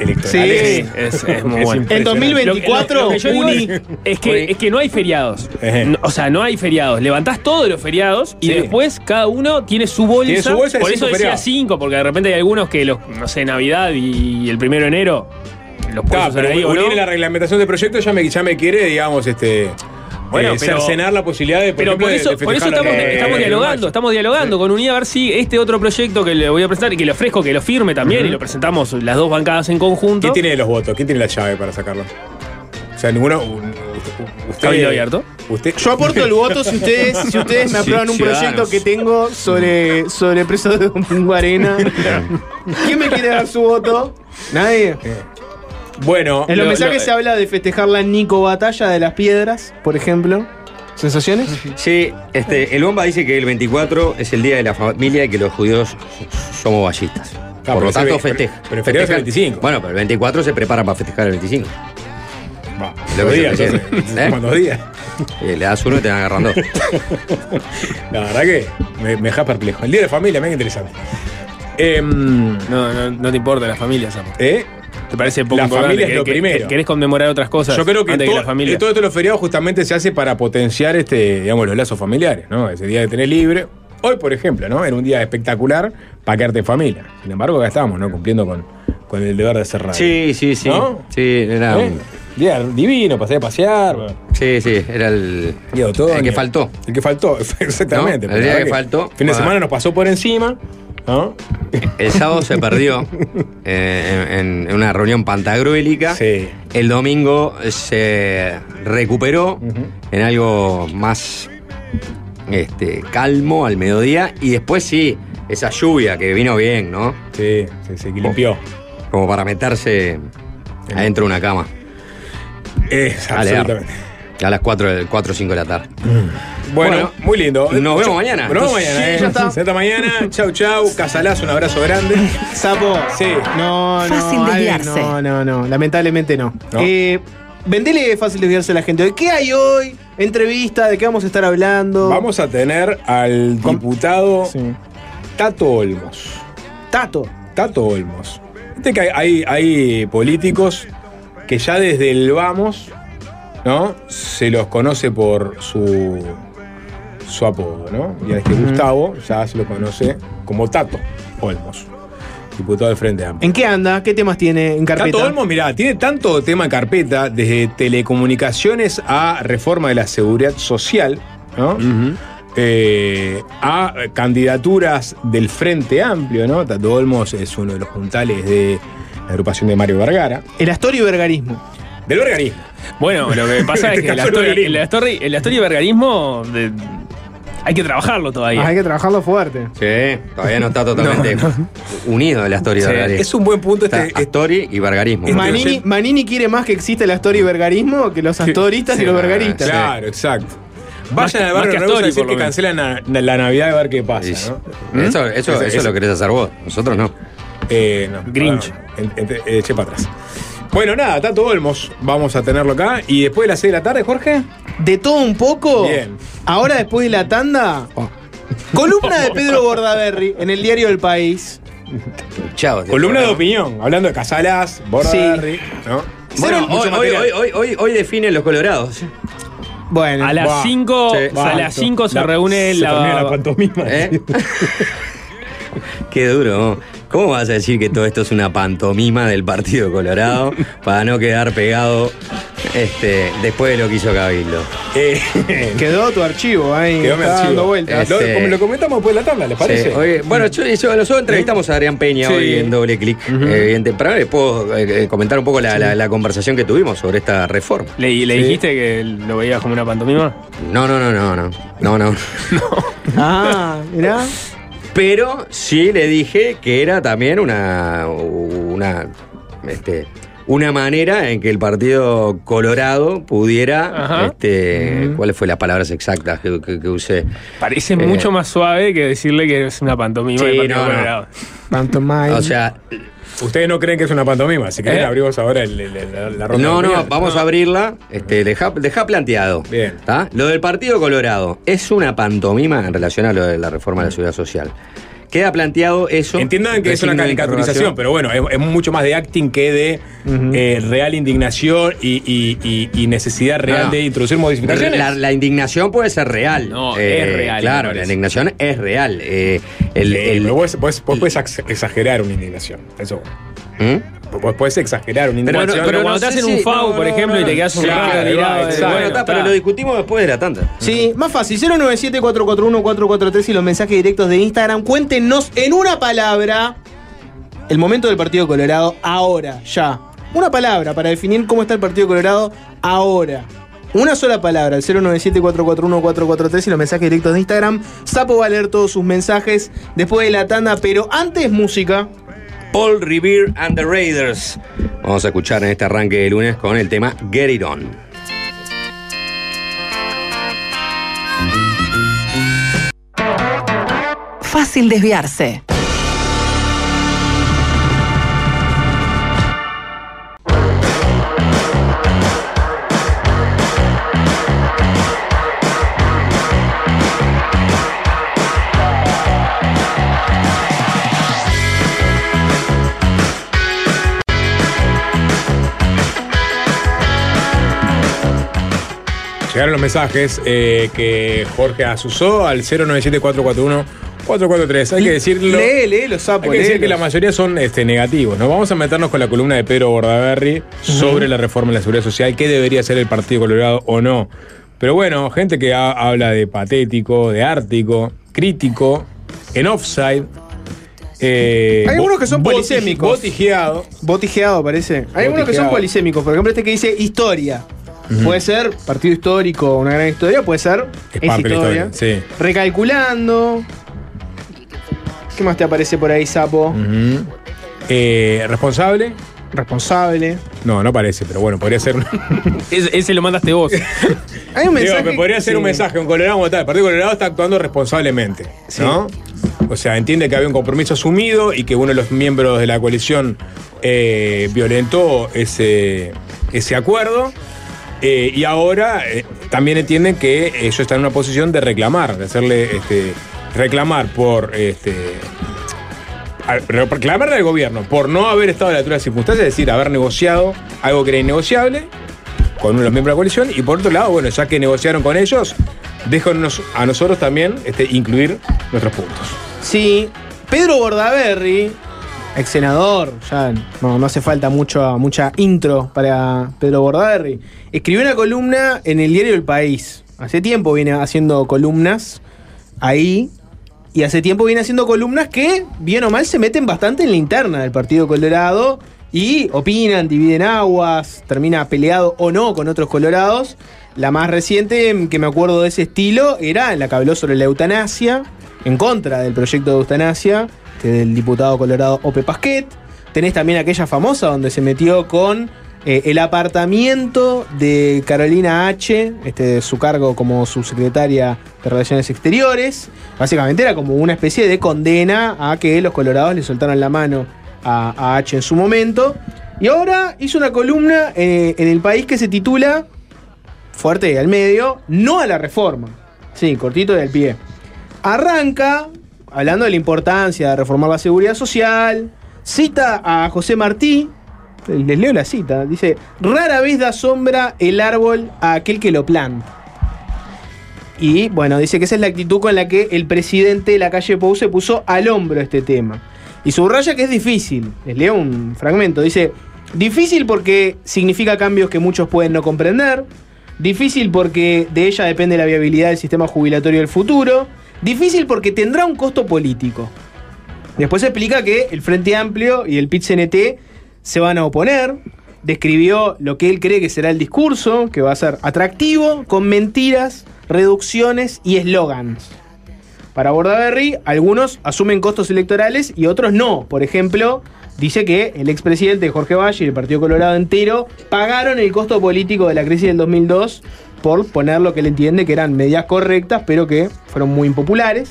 [SPEAKER 9] electorales.
[SPEAKER 12] Sí, es, es muy bueno.
[SPEAKER 11] En 2024,
[SPEAKER 12] Lo- lo- lo que yo digo
[SPEAKER 11] Uni.
[SPEAKER 12] es, es que, es que no hay feriados. No, o sea, no hay feriados. Levantás todos los feriados y
[SPEAKER 9] Sí.
[SPEAKER 12] después cada uno tiene su bolsa.
[SPEAKER 9] Tiene su bolsa de
[SPEAKER 12] Por eso decía
[SPEAKER 9] feriados.
[SPEAKER 12] cinco, porque de repente hay algunos que los, no sé, Navidad y el primero de enero los
[SPEAKER 9] Claro, pero
[SPEAKER 12] ahí
[SPEAKER 9] unir
[SPEAKER 12] no.
[SPEAKER 9] en la reglamentación del proyecto ya me, ya me quiere, digamos, este.
[SPEAKER 12] Bueno,
[SPEAKER 9] eh,
[SPEAKER 12] pero-
[SPEAKER 9] cercenar la posibilidad de.
[SPEAKER 12] Pero por eso,
[SPEAKER 9] de
[SPEAKER 12] por eso estamos,
[SPEAKER 9] eh,
[SPEAKER 12] dialogando, estamos dialogando con Unida a ver si este otro proyecto que le voy a presentar y que le ofrezco, que lo firme también y lo presentamos las dos bancadas en conjunto.
[SPEAKER 9] ¿Quién tiene los votos? ¿Quién tiene la llave para sacarlo? O sea, ninguno. un- Usted,
[SPEAKER 12] Cabildo abierto.
[SPEAKER 9] Usted,
[SPEAKER 11] Yo aporto el voto si ustedes, si ustedes me
[SPEAKER 2] Sí,
[SPEAKER 11] aprueban un
[SPEAKER 2] ciudadanos.
[SPEAKER 11] proyecto que tengo sobre, sobre presos de Domingo Arena. ¿Quién me quiere dar su voto? ¿Nadie?
[SPEAKER 9] Bueno,
[SPEAKER 11] En los
[SPEAKER 9] lo-
[SPEAKER 11] mensajes
[SPEAKER 9] lo-
[SPEAKER 11] se habla de festejar la Nico Batalla de las Piedras, por ejemplo. ¿Sensaciones?
[SPEAKER 2] Sí, este, el Bomba dice que el 24 es el día de la familia y que los judíos somos ballistas.
[SPEAKER 9] pero
[SPEAKER 2] Por lo tanto,
[SPEAKER 9] ve-
[SPEAKER 2] festeja.
[SPEAKER 9] pero- pero el feriado es el
[SPEAKER 2] Festejan-
[SPEAKER 9] 25.
[SPEAKER 2] Bueno, pero el 24 se prepara para festejar el 25.
[SPEAKER 9] Va,
[SPEAKER 2] Es lo que
[SPEAKER 9] días, entonces.
[SPEAKER 2] ¿Eh?
[SPEAKER 9] dos días.
[SPEAKER 2] Eh, le das uno y te van agarrando.
[SPEAKER 9] La verdad que me, me deja perplejo. El día de la familia, me interesante. Em,
[SPEAKER 12] No, no, no te importa la familia, Sapo.
[SPEAKER 9] ¿eh?
[SPEAKER 12] ¿Te parece poco
[SPEAKER 9] La
[SPEAKER 12] importante?
[SPEAKER 9] familia es
[SPEAKER 12] ¿Querés-
[SPEAKER 9] lo primero.
[SPEAKER 12] ¿Querés conmemorar otras cosas?
[SPEAKER 9] Yo creo que,
[SPEAKER 12] antes
[SPEAKER 9] todo,
[SPEAKER 12] la familia.
[SPEAKER 9] todo esto de los feriados justamente se hace para potenciar este, digamos, los lazos familiares, ¿no? Ese día de tener libre. Hoy, por ejemplo, ¿no? Era un día espectacular para quedarte en familia. Sin embargo, acá estábamos, ¿no? Cumpliendo con, con el deber de ser radio.
[SPEAKER 2] Sí, sí, sí.
[SPEAKER 9] ¿No?
[SPEAKER 2] Sí, era
[SPEAKER 9] ¿Eh?
[SPEAKER 2] un-
[SPEAKER 9] Día divino, pasé a pasear.
[SPEAKER 2] Sí, sí, era el,
[SPEAKER 9] Día
[SPEAKER 2] el que faltó.
[SPEAKER 9] El que faltó, exactamente.
[SPEAKER 2] ¿No? El día que
[SPEAKER 9] verdad
[SPEAKER 2] faltó.
[SPEAKER 9] Fin de semana nos pasó por encima, ¿no?
[SPEAKER 2] El sábado se perdió eh, en, en una reunión pantagruélica.
[SPEAKER 9] Sí.
[SPEAKER 2] El domingo se recuperó en algo más este, calmo al mediodía. Y después sí, esa lluvia que vino bien, ¿no?
[SPEAKER 9] Sí, que limpió.
[SPEAKER 2] Como para meterse adentro de una cama.
[SPEAKER 9] Es, absolutamente.
[SPEAKER 2] A las 4 o 5 de la tarde.
[SPEAKER 9] Bueno,
[SPEAKER 2] Bueno,
[SPEAKER 9] muy lindo.
[SPEAKER 2] nos vemos
[SPEAKER 9] Yo-
[SPEAKER 2] mañana.
[SPEAKER 9] Nos vemos mañana,
[SPEAKER 11] sí,
[SPEAKER 9] ¿eh?
[SPEAKER 11] ya está.
[SPEAKER 9] Se Hasta mañana. Chau, chau. Casalazo, un abrazo grande.
[SPEAKER 11] Sapo.
[SPEAKER 9] Sí.
[SPEAKER 11] No, no.
[SPEAKER 1] Fácil desviarse.
[SPEAKER 11] No, no, no. Lamentablemente no.
[SPEAKER 9] ¿No?
[SPEAKER 11] Eh, vendele fácil desviarse a la gente. ¿De qué hay hoy? Entrevista, ¿de qué vamos a estar hablando?
[SPEAKER 9] Vamos a tener al diputado
[SPEAKER 11] Sí.
[SPEAKER 9] Tato Olmos.
[SPEAKER 11] Tato.
[SPEAKER 9] Tato Olmos. Viste que hay, hay, hay políticos que ya desde el vamos, ¿no? Se los conoce por su, su apodo, ¿no? Y a este Gustavo ya se lo conoce como Tato Olmos, diputado del Frente Amplio.
[SPEAKER 11] ¿En qué anda? ¿Qué temas tiene en carpeta?
[SPEAKER 9] Tato Olmos, mirá, tiene tanto tema en carpeta, desde telecomunicaciones a reforma de la seguridad social, ¿no? Eh, a candidaturas del Frente Amplio, ¿no? Tato Olmos es uno de los puntales de la agrupación de Mario Vergara.
[SPEAKER 11] El Astorio Vergarismo.
[SPEAKER 9] Del vergarismo.
[SPEAKER 12] Bueno, lo que pasa
[SPEAKER 9] En
[SPEAKER 12] es
[SPEAKER 9] este
[SPEAKER 12] que la
[SPEAKER 9] el
[SPEAKER 12] la story- la story de hay que trabajarlo todavía.
[SPEAKER 11] Ah, hay que trabajarlo fuerte.
[SPEAKER 2] Sí, todavía no está totalmente unido de la historia
[SPEAKER 12] Sí,
[SPEAKER 2] de Vergarismo.
[SPEAKER 9] Es un buen punto
[SPEAKER 2] Está
[SPEAKER 9] este.
[SPEAKER 2] Astori y Vergarismo.
[SPEAKER 9] Es
[SPEAKER 11] Manini, Manini quiere más que exista el Astorio Vergarismo que los astoristas
[SPEAKER 2] sí,
[SPEAKER 11] y los vergaristas.
[SPEAKER 9] Claro, exacto. Vayan al barrio
[SPEAKER 12] que
[SPEAKER 9] Reus a
[SPEAKER 12] Astori,
[SPEAKER 9] decir que cancelan la, la Navidad a ver qué pasa,
[SPEAKER 2] Sí, sí.
[SPEAKER 9] ¿no?
[SPEAKER 2] Eso, eso, lo querés hacer vos, nosotros no.
[SPEAKER 9] Eh, no,
[SPEAKER 12] Grinch.
[SPEAKER 9] bueno, en- en- eché para atrás. Bueno, nada, Tato Olmos, vamos a tenerlo acá. Y después de las 6 de la tarde, Jorge.
[SPEAKER 11] De todo un poco.
[SPEAKER 9] Bien.
[SPEAKER 11] Ahora, después de la tanda, columna de Pedro Bordaberry en el diario El País.
[SPEAKER 2] Chao.
[SPEAKER 9] Columna de opinión, hablando de Casalas, Bordarri, ¿no?
[SPEAKER 2] Bueno,
[SPEAKER 9] Mucho
[SPEAKER 2] hoy, hoy, hoy, hoy, definen los colorados.
[SPEAKER 11] Bueno,
[SPEAKER 12] A las
[SPEAKER 9] Va.
[SPEAKER 12] 5
[SPEAKER 2] Sí.
[SPEAKER 12] a las 5 se
[SPEAKER 9] La-
[SPEAKER 12] reúne
[SPEAKER 9] la
[SPEAKER 12] la.
[SPEAKER 9] pantomima.
[SPEAKER 2] ¿Eh? Qué duro. ¿Cómo vas a decir que todo esto es una pantomima del Partido Colorado para no quedar pegado este, después de lo que hizo Cabildo?
[SPEAKER 11] Quedó tu archivo ahí.
[SPEAKER 9] Quedó mi
[SPEAKER 11] está
[SPEAKER 9] archivo.
[SPEAKER 11] dando vueltas.
[SPEAKER 9] Lo,
[SPEAKER 2] Este-
[SPEAKER 9] como lo comentamos después de la tabla, ¿les parece?
[SPEAKER 2] Sí, oye, bueno, yo, yo- nosotros entrevistamos a Adrián Peña
[SPEAKER 9] Sí.
[SPEAKER 2] hoy en doble clic. evidente. Pero ahora les puedo eh, eh, comentar un poco la, la- la conversación que tuvimos sobre esta reforma.
[SPEAKER 12] ¿Le, le
[SPEAKER 2] Sí.
[SPEAKER 12] dijiste que lo veías como una pantomima?
[SPEAKER 2] No, no, no, no, no. No, no.
[SPEAKER 11] Ah, mirá.
[SPEAKER 2] Pero sí le dije que era también una. una. este. Una manera en que el partido Colorado pudiera. Este, ¿Cuáles fueron las palabras exactas que, que- que usé?
[SPEAKER 12] Parece
[SPEAKER 2] Eh,
[SPEAKER 12] mucho más suave que decirle que es una pantomima
[SPEAKER 2] Sí,
[SPEAKER 12] del Partido
[SPEAKER 2] no, no.
[SPEAKER 12] Colorado.
[SPEAKER 11] Pantomime.
[SPEAKER 2] O sea,
[SPEAKER 9] Ustedes no creen que es una pantomima, si quieren
[SPEAKER 2] ¿Eh?
[SPEAKER 9] abrimos ahora el- el- el- la, la ronda.
[SPEAKER 2] No, no, vamos a abrirla. Este, deja, deja planteado.
[SPEAKER 9] Bien.
[SPEAKER 2] ¿tá? Lo del Partido Colorado es una pantomima en relación a lo de la reforma de la seguridad social. Queda planteado eso.
[SPEAKER 9] Entiendan que es una caricaturización, pero bueno, es, es mucho más de acting que de eh, real indignación y, y- y- y necesidad real
[SPEAKER 2] No.
[SPEAKER 9] de introducir modificaciones.
[SPEAKER 2] La, la indignación puede ser real.
[SPEAKER 12] No,
[SPEAKER 2] Eh,
[SPEAKER 12] es real, me
[SPEAKER 2] Claro, la indignación es real. Eh, el,
[SPEAKER 9] Eh,
[SPEAKER 2] el-
[SPEAKER 9] pero vos, vos- vos podés ex- exagerar una indignación. Eso.
[SPEAKER 2] ¿Mm?
[SPEAKER 9] Podés exagerar una
[SPEAKER 12] Pero, pero
[SPEAKER 2] no
[SPEAKER 12] cuando te hacen
[SPEAKER 2] si-
[SPEAKER 12] un FAU,
[SPEAKER 2] no,
[SPEAKER 12] por
[SPEAKER 2] no,
[SPEAKER 12] ejemplo, y te quedas un
[SPEAKER 9] Claro,
[SPEAKER 12] rato
[SPEAKER 2] está, pero lo discutimos después de la tanda.
[SPEAKER 11] Sí, más fácil. 097-441-443 y los mensajes directos de Instagram. Cuéntenos en una palabra el momento del Partido Colorado ahora, ya. Una palabra para definir cómo está el Partido Colorado ahora. Una sola palabra, el 097-441-443 y los mensajes directos de Instagram. Sapo va a leer todos sus mensajes después de la tanda, pero antes música.
[SPEAKER 2] Paul Revere and the Raiders. Vamos a escuchar en este arranque de lunes con el tema Get It On.
[SPEAKER 1] Fácil desviarse.
[SPEAKER 9] Llegaron los mensajes eh, que Jorge asusó al 097-441-443. Hay que decirlo.
[SPEAKER 11] Lee, lee los sapos.
[SPEAKER 9] Hay que decir que la mayoría son este, negativos. Nos vamos a meternos con la columna de Pedro Bordaberry sobre la reforma en la seguridad social, qué debería ser el Partido Colorado o no. Pero bueno, gente que ha- habla de patético, de ártico, crítico, en offside. eh,
[SPEAKER 11] Hay algunos que son polisémicos.
[SPEAKER 9] Botijeado.
[SPEAKER 11] Botijeado, parece. Hay algunos que son polisémicos. Por ejemplo, este que dice historia. Puede ser partido histórico, una gran historia. Puede ser
[SPEAKER 9] Es
[SPEAKER 11] es
[SPEAKER 9] parte de la
[SPEAKER 11] historia.
[SPEAKER 9] historia, sí.
[SPEAKER 11] Recalculando. ¿Qué más te aparece por ahí, Sapo?
[SPEAKER 9] Eh, ¿Responsable?
[SPEAKER 11] Responsable.
[SPEAKER 9] No, no parece, pero bueno, podría ser.
[SPEAKER 12] Ese, ese lo mandaste vos.
[SPEAKER 11] Hay un
[SPEAKER 9] Digo,
[SPEAKER 11] mensaje.
[SPEAKER 9] que podría ser
[SPEAKER 11] sí.
[SPEAKER 9] un mensaje, un Colorado como tal. El Partido Colorado está actuando responsablemente, ¿no? O sea, entiende que había un compromiso asumido y que uno de los miembros de la coalición eh, violentó ese, ese acuerdo. Eh, y ahora eh, también entienden que ellos están en una posición de reclamar, de hacerle este, reclamar por este, reclamarle al gobierno por no haber estado a la altura de las circunstancias, es decir, haber negociado algo que era innegociable con uno de los miembros de la coalición, y por otro lado, bueno, ya que negociaron con ellos, déjanos a nosotros también este, incluir nuestros puntos.
[SPEAKER 11] Sí. Pedro Bordaberry, ex senador, ya no, hace falta mucho, mucha intro para Pedro Bordaberry, escribió una columna en el diario El País. Hace tiempo viene haciendo columnas ahí. Y hace tiempo viene haciendo columnas que, bien o mal, se meten bastante en la interna del Partido Colorado y opinan, dividen aguas, termina peleado o no con otros colorados. La más reciente que me acuerdo de ese estilo era la que habló sobre la eutanasia, en contra del proyecto de eutanasia este, del diputado colorado Ope Pasquet. Tenés también aquella famosa donde se metió con eh, el apartamiento de Carolina H., este, su cargo como subsecretaria de Relaciones Exteriores. Básicamente era como una especie de condena a que los colorados le soltaron la mano a, a H en su momento. Y ahora hizo una columna eh, en el país que se titula, fuerte al medio, no a la reforma. Sí, cortito del pie. Arranca hablando de la importancia de reformar la seguridad social. Cita a José Martí. Les leo la cita. Dice, rara vez da sombra el árbol a aquel que lo planta. Y bueno, dice que esa es la actitud con la que el presidente de la calle Pou se puso al hombro este tema. Y subraya que es difícil. Les leo un fragmento. Dice, difícil porque significa cambios que muchos pueden no comprender. Difícil porque de ella depende la viabilidad del sistema jubilatorio del futuro. Difícil porque tendrá un costo político. Después explica que el Frente Amplio y el PIT-CNT se van a oponer. Describió lo que él cree que será el discurso, que va a ser atractivo, con mentiras, reducciones y eslogans. Para Bordaberry, algunos asumen costos electorales y otros no. Por ejemplo, dice que el expresidente Jorge Valle y el Partido Colorado entero pagaron el costo político de la crisis del 2002 por poner lo que él entiende que eran medidas correctas, pero que fueron muy impopulares.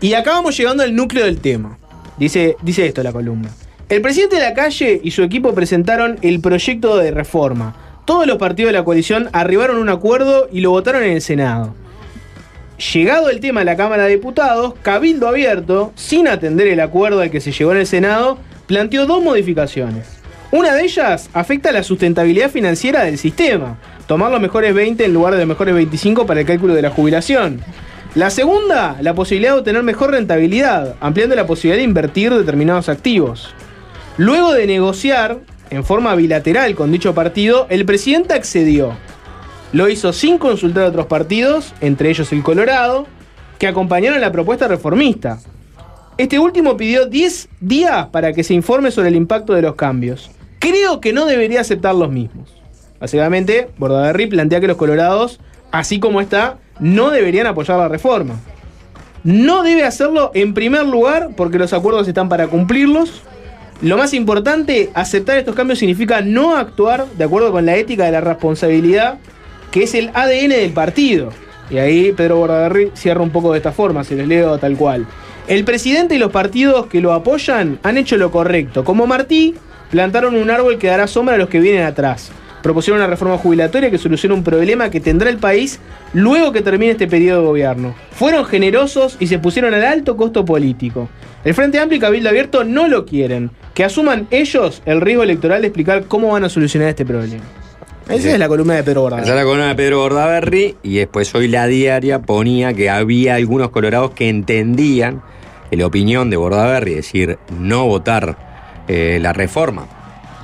[SPEAKER 11] Y acá vamos llegando al núcleo del tema. Dice, dice esto la columna. El presidente de la calle y su equipo presentaron el proyecto de reforma. Todos los partidos de la coalición arribaron a un acuerdo y lo votaron en el Senado. Llegado el tema a la Cámara de Diputados, Cabildo Abierto, sin atender el acuerdo al que se llegó en el Senado, planteó dos modificaciones. Una de ellas afecta a la sustentabilidad financiera del sistema, tomar los mejores 20 en lugar de los mejores 25 para el cálculo de la jubilación. La segunda, la posibilidad de obtener mejor rentabilidad, ampliando la posibilidad de invertir determinados activos. Luego de negociar, en forma bilateral con dicho partido, el presidente accedió. Lo hizo sin consultar a otros partidos, entre ellos el Colorado, que acompañaron la propuesta reformista. Este último pidió 10 días para que se informe sobre el impacto de los cambios. Creo que no debería aceptar los mismos. Básicamente, Bordaberry plantea que los colorados, así como está, no deberían apoyar la reforma. No debe hacerlo en primer lugar porque los acuerdos están para cumplirlos. Lo más importante, aceptar estos cambios significa no actuar de acuerdo con la ética de la responsabilidad, que es el ADN del partido. Y ahí Pedro Bordaberry cierra un poco de esta forma, se les leo tal cual. El presidente y los partidos que lo apoyan han hecho lo correcto. Como Martí, plantaron un árbol que dará sombra a los que vienen atrás. Propusieron una reforma jubilatoria que soluciona un problema que tendrá el país luego que termine este periodo de gobierno. Fueron generosos y se pusieron al alto costo político. El Frente Amplio y Cabildo Abierto no lo quieren. Que asuman ellos el riesgo electoral de explicar cómo van a solucionar este problema. Esa
[SPEAKER 2] Sí.
[SPEAKER 11] es la columna de Pedro Bordaberry.
[SPEAKER 2] Esa es la columna de Pedro Bordaberry y después hoy la diaria ponía que había algunos colorados que entendían la opinión de Bordaberry, es decir, no votar eh, la reforma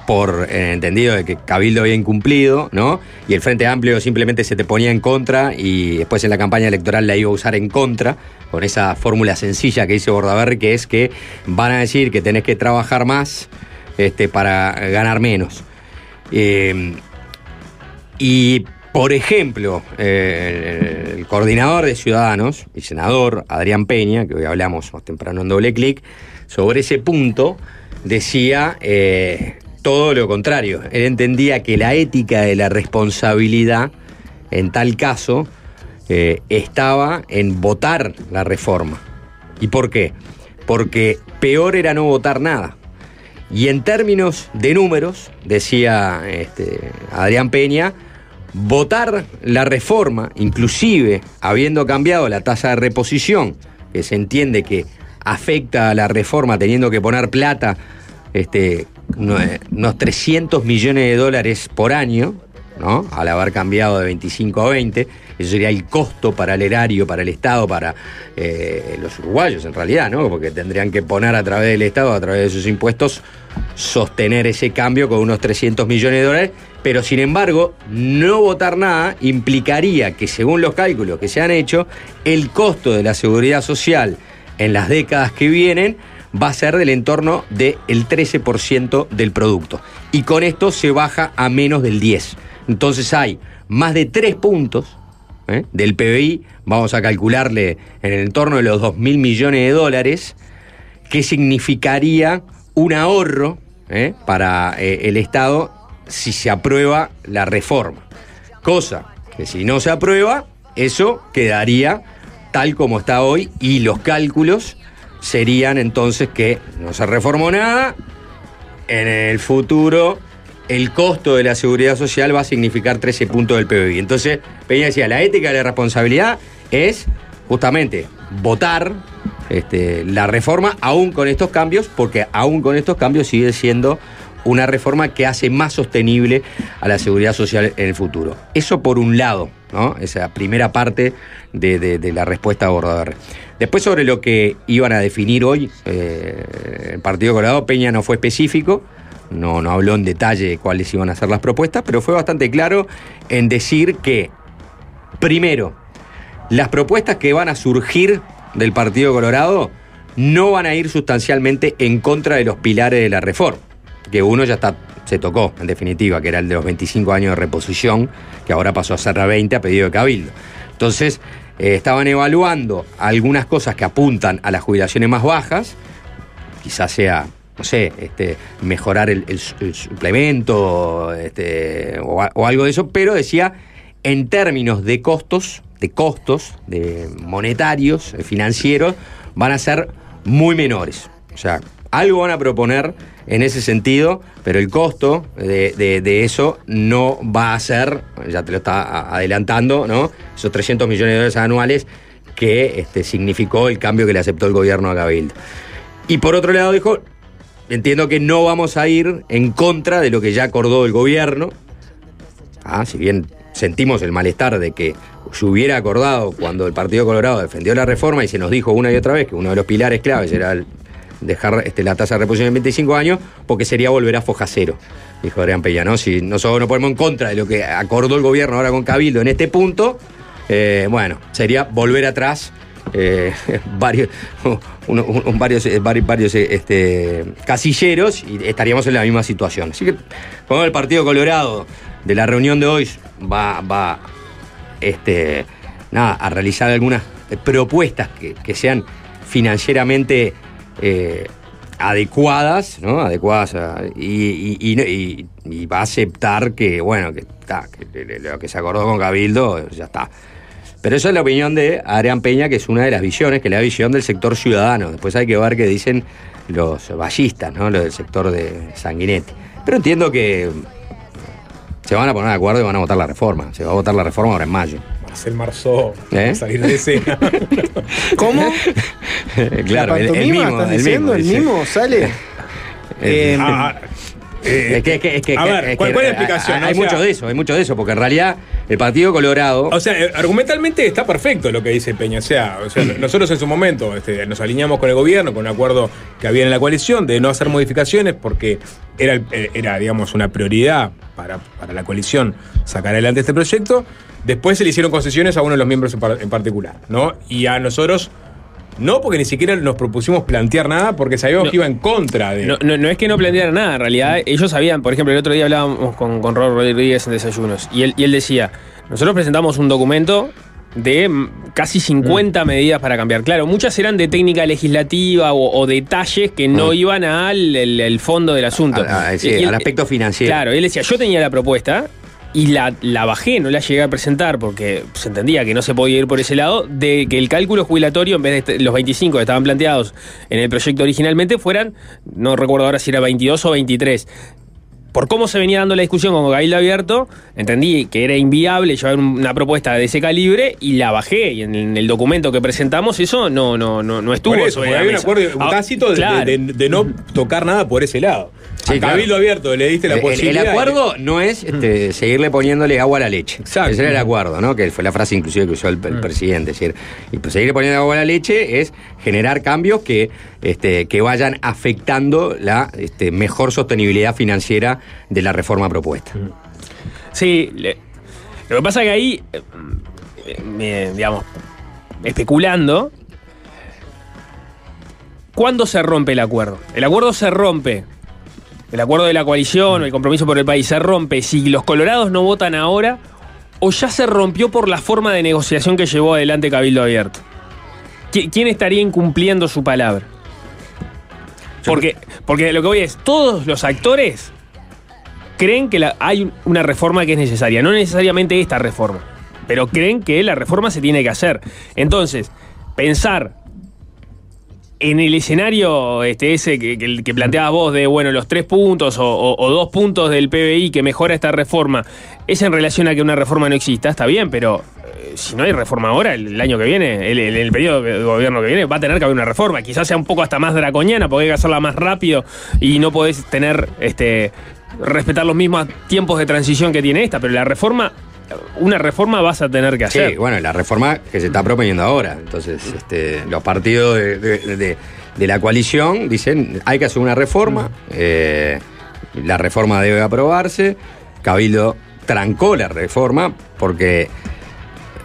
[SPEAKER 2] por el entendido de que Cabildo había incumplido, ¿no? Y el Frente Amplio simplemente se te ponía en contra y después en la campaña electoral la iba a usar en contra, con esa fórmula sencilla que dice Bordaberry, que es que van a decir que tenés que trabajar más este, para ganar menos. Eh, y, por ejemplo, eh, el, el coordinador de Ciudadanos y senador Adrián Peña, que hoy hablamos más temprano en doble clic, sobre ese punto decía eh, todo lo contrario. Él entendía que la ética de la responsabilidad, en tal caso, eh, estaba en votar la reforma. ¿Y por qué? Porque peor era no votar nada. Y en términos de números, decía este, Adrián Peña, votar la reforma, inclusive habiendo cambiado la tasa de reposición, que se entiende que afecta a la reforma teniendo que poner plata, este, unos 300 millones de dólares por año, ¿no? Al haber cambiado de 25 a 20, eso sería el costo para el erario, para el Estado, para eh, los uruguayos en realidad, ¿no? Porque tendrían que poner a través del Estado, a través de sus impuestos, sostener ese cambio con unos 300 millones de dólares, pero sin embargo, no votar nada implicaría que según los cálculos que se han hecho, el costo de la seguridad social en las décadas que vienen va a ser del entorno del 13% del producto. Y con esto se baja a menos del 10%. Entonces hay más de 3 puntos ¿eh? del PBI, vamos a calcularle en el entorno de los 2 mil millones de dólares, que significaría un ahorro ¿eh? para eh, el Estado si se aprueba la reforma. Cosa que si no se aprueba, eso quedaría tal como está hoy y los cálculos serían entonces que no se reformó nada, en el futuro el costo de la seguridad social va a significar 13 puntos del PBI. Entonces, Peña decía, la ética de la responsabilidad es justamente votar este, la reforma aún con estos cambios, porque aún con estos cambios sigue siendo una reforma que hace más sostenible a la seguridad social en el futuro. Eso por un lado, ¿no? Esa primera parte de, la respuesta a Bordaberry. Después sobre lo que iban a definir hoy, eh, el Partido Colorado, Peña no fue específico, no, no habló en detalle de cuáles iban a ser las propuestas, pero fue bastante claro en decir que, primero, las propuestas que van a surgir del Partido Colorado no van a ir sustancialmente en contra de los pilares de la reforma, que uno ya está, se tocó, en definitiva, que era el de los 25 años de reposición, que ahora pasó a ser a 20 a pedido de Cabildo. Entonces, eh, estaban evaluando algunas cosas que apuntan a las jubilaciones más bajas, quizás sea, no sé, este, mejorar el, el su- el suplemento este, o, o algo de eso, pero decía, en términos de costos, de costos, de monetarios, eh, financieros, van a ser muy menores. O sea, algo van a proponer en ese sentido, pero el costo de, eso no va a ser, ya te lo está adelantando, ¿no? Esos 300 millones de dólares anuales que este, significó el cambio que le aceptó el gobierno a Cabildo. Y por otro lado dijo, entiendo que no vamos a ir en contra de lo que ya acordó el gobierno. Ah, si bien sentimos el malestar de que se hubiera acordado cuando el Partido Colorado defendió la reforma y se nos dijo una y otra vez que uno de los pilares claves era el dejar este, la tasa de reposición en 25 años, porque sería volver a foja cero, dijo Adrián Peña, ¿no? Si nosotros nos ponemos en contra de lo que acordó el gobierno ahora con Cabildo en este punto, eh, bueno, sería volver atrás eh, varios, varios, eh, varios, este, casilleros y estaríamos en la misma situación. Así que cuando el Partido Colorado de la reunión de hoy va, va este, nada, a realizar algunas eh, propuestas que sean financieramente eh, adecuadas, ¿no? Adecuadas y, va a aceptar que, bueno, que lo que se acordó con Cabildo ya está. Pero esa es la opinión de Adrián Peña, que es una de las visiones, que es la visión del sector ciudadano. Después hay que ver qué dicen los ballistas, ¿no? Los del sector de Sanguinetti. Pero entiendo que se van a poner de acuerdo y van a votar la reforma. Se va a votar la reforma ahora en mayo.
[SPEAKER 9] Marcel Marceau,
[SPEAKER 2] ¿Eh?
[SPEAKER 9] salir de escena.
[SPEAKER 11] ¿Cómo?
[SPEAKER 2] claro,
[SPEAKER 11] ¿La
[SPEAKER 2] el, el
[SPEAKER 11] estás
[SPEAKER 2] el
[SPEAKER 11] diciendo?
[SPEAKER 2] mismo,
[SPEAKER 11] ¿El mismo sale?
[SPEAKER 2] Eh,
[SPEAKER 9] Ah, eh,
[SPEAKER 2] es que, es que- es que-
[SPEAKER 9] a ver,
[SPEAKER 2] es
[SPEAKER 9] ¿cuál-
[SPEAKER 2] que
[SPEAKER 9] cuál es la explicación,
[SPEAKER 2] Hay,
[SPEAKER 9] O sea-
[SPEAKER 2] mucho de eso, hay mucho de eso, porque en realidad el Partido Colorado.
[SPEAKER 9] O sea, eh, argumentalmente está perfecto lo que dice Peña. O sea, o sea, nosotros en su momento este, nos alineamos con el gobierno, con un acuerdo que había en la coalición de no hacer modificaciones porque era, eh, era digamos, una prioridad para, para la coalición sacar adelante este proyecto. Después se le hicieron concesiones a uno de los miembros en, par- en particular, ¿no? Y a nosotros no, porque ni siquiera nos propusimos plantear nada porque sabíamos
[SPEAKER 12] No.
[SPEAKER 9] que iba en contra de.
[SPEAKER 12] No, no- no es que no plantearan nada, en realidad ellos sabían, por ejemplo, el otro día hablábamos con, con Rod Rodríguez en Desayunos, y él, y él decía, nosotros presentamos un documento de mm, casi 50 medidas para cambiar. Claro, muchas eran de técnica legislativa o, o detalles que no
[SPEAKER 2] Mm.
[SPEAKER 12] iban al el- el fondo del asunto.
[SPEAKER 2] Al- al- sí,
[SPEAKER 12] Y él-
[SPEAKER 2] al aspecto financiero.
[SPEAKER 12] Claro, él decía, yo tenía la propuesta y la, la bajé, no la llegué a presentar porque se entendía que no se podía ir por ese lado, de que el cálculo jubilatorio, en vez de este- los 25 que estaban planteados en el proyecto originalmente, fueran, no recuerdo ahora si era 22 o 23. Por cómo se venía dando la discusión con Cabildo Abierto, entendí que era inviable llevar un- una propuesta de ese calibre y la bajé. Y en, en el documento que presentamos, eso no, no, no, no estuvo
[SPEAKER 9] Por eso,
[SPEAKER 12] sobre
[SPEAKER 9] porque
[SPEAKER 12] la
[SPEAKER 9] había un acuerdo
[SPEAKER 12] Ah,
[SPEAKER 9] tácito de,
[SPEAKER 12] claro.
[SPEAKER 9] de- de no tocar nada por ese lado.
[SPEAKER 2] Sí,
[SPEAKER 9] a Cabildo
[SPEAKER 2] claro.
[SPEAKER 9] abierto le diste la
[SPEAKER 2] El- el,
[SPEAKER 9] posibilidad.
[SPEAKER 2] el acuerdo no es este, seguirle poniéndole agua a la leche.
[SPEAKER 9] Exacto.
[SPEAKER 2] Ese era el acuerdo, ¿no? Que fue la frase inclusive que usó el, el presidente. Es decir, y pues seguirle poniendo agua a la leche es generar cambios que, este, que vayan afectando la este, mejor sostenibilidad financiera de la reforma propuesta.
[SPEAKER 12] Sí, le- lo que pasa que ahí, eh, digamos, especulando, ¿cuándo se rompe el acuerdo? El acuerdo se rompe, el acuerdo de la coalición o el compromiso por el país se rompe si los colorados no votan ahora o ya se rompió por la forma de negociación que llevó adelante Cabildo Abierto. ¿Qui- ¿Quién estaría incumpliendo su palabra? Porque, porque lo que voy es, todos los actores creen que hay una reforma que es necesaria, no necesariamente esta reforma, pero creen que la reforma se tiene que hacer. Entonces, pensar en el escenario este, ese que, que, planteabas vos de, bueno, los tres puntos o, dos puntos del PBI que mejora esta reforma, es en relación a que una reforma no exista, está bien, pero eh, si no hay reforma ahora, el, año que viene, el- el periodo de gobierno que viene, va a tener que haber una reforma. Quizás sea un poco hasta más draconiana, porque hay que hacerla más rápido y no podés tener, este, respetar los mismos tiempos de transición que tiene esta, pero la reforma, una reforma vas a tener que hacer.
[SPEAKER 2] Sí, bueno, la reforma que se está proponiendo ahora. Entonces, este, los partidos de, de- de- de la coalición dicen hay que hacer una reforma. eh, la reforma debe aprobarse. Cabildo trancó la reforma porque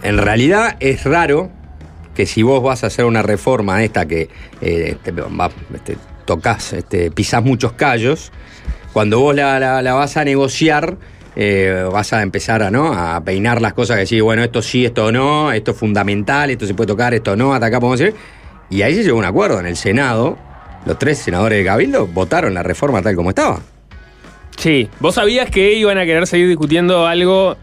[SPEAKER 2] en realidad es raro que si vos vas a hacer una reforma esta que eh, te, va- este, tocas, este, pisás muchos callos, cuando vos la, la- la vas a negociar, eh, vas a empezar a, ¿no? a peinar las cosas que decís, bueno, esto sí, esto no, esto es fundamental, esto se puede tocar, esto no, hasta acá podemos ir. Y ahí se llegó a un acuerdo en el Senado. Los tres senadores de Cabildo votaron la reforma tal como estaba.
[SPEAKER 12] Sí, vos sabías que iban a querer seguir discutiendo algo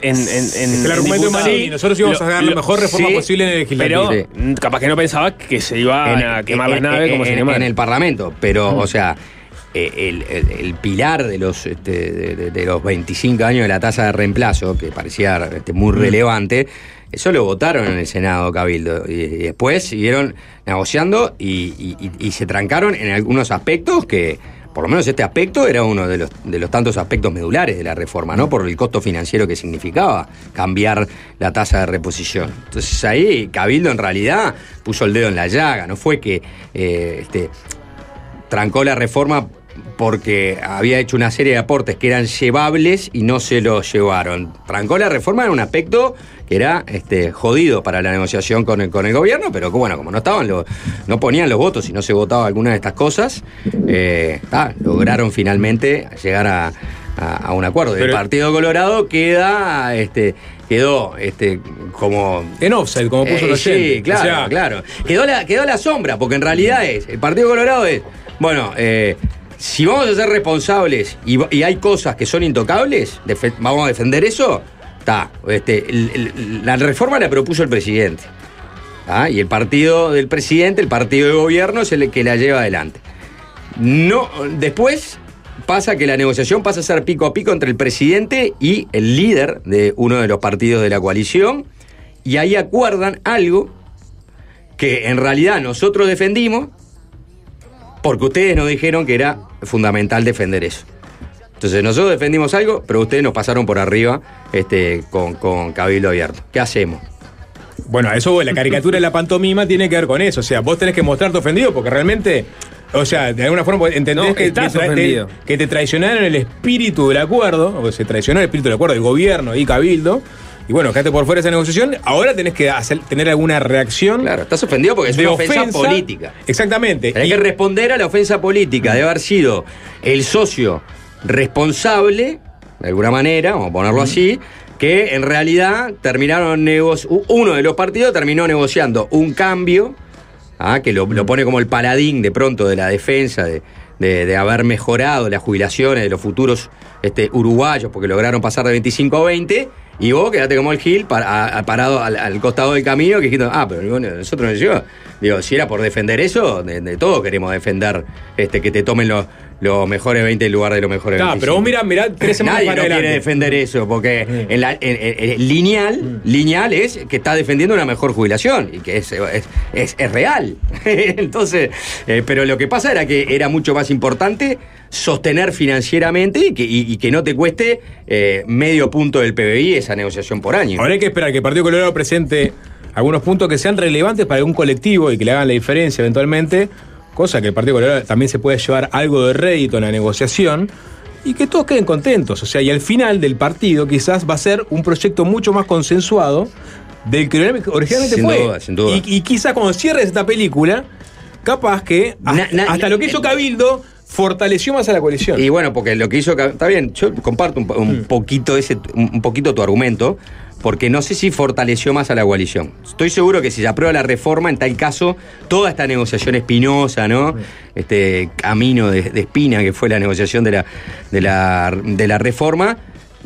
[SPEAKER 12] en. en, en
[SPEAKER 9] el argumento
[SPEAKER 12] en
[SPEAKER 9] de Manini,
[SPEAKER 12] Sí,
[SPEAKER 9] nosotros íbamos a dar la mejor reforma posible en el legislativo.
[SPEAKER 12] Pero capaz que no pensabas que se iban a quemar las naves
[SPEAKER 2] en-
[SPEAKER 12] como se
[SPEAKER 2] en, el Parlamento. Pero, o sea, el, el- el pilar de los, este, de, los 25 años de la tasa de reemplazo, que parecía este, muy relevante, eso lo votaron en el Senado Cabildo. Y, y después siguieron negociando y, y- y- y se trancaron en algunos aspectos que. Por lo menos este aspecto era uno de los, de los tantos aspectos medulares de la reforma, ¿no? Por el costo financiero que significaba cambiar la tasa de reposición. Entonces ahí Cabildo en realidad puso el dedo en la llaga, no fue que eh, este, trancó la reforma porque había hecho una serie de aportes que eran llevables y no se los llevaron. Trancó la reforma en un aspecto que era este, jodido para la negociación con el, con el gobierno, pero que, bueno, como no estaban los, no ponían los votos y no se votaba alguna de estas cosas, eh, ah, lograron finalmente llegar a, a- a un acuerdo. Y el
[SPEAKER 9] Pero-
[SPEAKER 2] Partido Colorado queda, este, quedó este, como
[SPEAKER 9] En offside, como puso
[SPEAKER 2] eh,
[SPEAKER 9] oyente.
[SPEAKER 2] Sí, claro,
[SPEAKER 9] O sea,
[SPEAKER 2] claro. Quedó la, quedó la sombra, porque en realidad es, el Partido Colorado es, bueno, eh, si vamos a ser responsables y, hay cosas que son intocables, vamos a defender eso, está. Este, la reforma la propuso el presidente. ¿tá? Y el partido del presidente, el partido de gobierno, es el que la lleva adelante. No, después pasa que la negociación pasa a ser pico a pico entre el presidente y el líder de uno de los partidos de la coalición, y ahí acuerdan algo que en realidad nosotros defendimos, porque ustedes nos dijeron que era fundamental defender eso. Entonces nosotros defendimos algo, pero ustedes nos pasaron por arriba este, con, con Cabildo Abierto. ¿Qué hacemos?
[SPEAKER 9] Bueno, eso, la caricatura de la pantomima tiene que ver con eso. O sea, vos tenés que mostrarte ofendido porque realmente. O sea, de alguna forma entendés
[SPEAKER 12] No,
[SPEAKER 9] que,
[SPEAKER 12] estás
[SPEAKER 9] te que te traicionaron el espíritu del acuerdo, o se traicionó el espíritu del acuerdo del gobierno y Cabildo. Y bueno, quedaste por fuera de esa negociación. Ahora tenés que hacer- tener alguna reacción.
[SPEAKER 2] Claro, estás ofendido porque es
[SPEAKER 9] de
[SPEAKER 2] una ofensa política.
[SPEAKER 9] Exactamente.
[SPEAKER 2] Tenés
[SPEAKER 9] Y-
[SPEAKER 2] que responder a la ofensa política de haber sido el socio responsable, de alguna manera, vamos a ponerlo así, que en realidad terminaron uno de los partidos terminó negociando un cambio, ah, que lo, lo pone como el paladín de pronto de la defensa, de, de- de haber mejorado las jubilaciones de los futuros este, uruguayos, porque lograron pasar de 25 a 20. Y vos quedaste como el Gil para- a- parado al, costado del camino que dijiste, ah, pero nosotros nos llegó. Digo, si era por defender eso, de, de todo queremos defender este, que te tomen los, los mejores 20 en lugar de los mejores
[SPEAKER 9] Está,
[SPEAKER 2] 25.
[SPEAKER 9] pero vos mirá, mirá tres semanas
[SPEAKER 2] Nadie
[SPEAKER 9] para
[SPEAKER 2] no quiere defender eso, porque en la- en- en- en lineal, lineal es que está defendiendo una mejor jubilación y que es, es, es- es real. Entonces, eh, pero lo que pasa era que era mucho más importante sostener financieramente y que, y- y que no te cueste eh, medio punto del PBI esa negociación por año.
[SPEAKER 9] Ahora hay que esperar que el Partido Colorado presente algunos puntos que sean relevantes para algún colectivo y que le hagan la diferencia eventualmente, cosa que el Partido Colorado también se puede llevar algo de rédito en la negociación y que todos queden contentos. O sea, y al final del partido quizás va a ser un proyecto mucho más consensuado del que originalmente
[SPEAKER 2] Sin
[SPEAKER 9] fue.
[SPEAKER 2] duda, sin duda.
[SPEAKER 9] Y, y quizás cuando cierres esta película, capaz que hasta,
[SPEAKER 2] Na- na-
[SPEAKER 9] hasta lo que hizo Cabildo fortaleció más a la coalición.
[SPEAKER 2] Y bueno, porque lo que hizo. Está bien, yo comparto un, un poquito ese, un poquito tu argumento, porque no sé si fortaleció más a la coalición. Estoy seguro que si se aprueba la reforma, en tal caso, toda esta negociación espinosa, ¿no? Este camino de, de espina que fue la negociación de la, de la, de la reforma.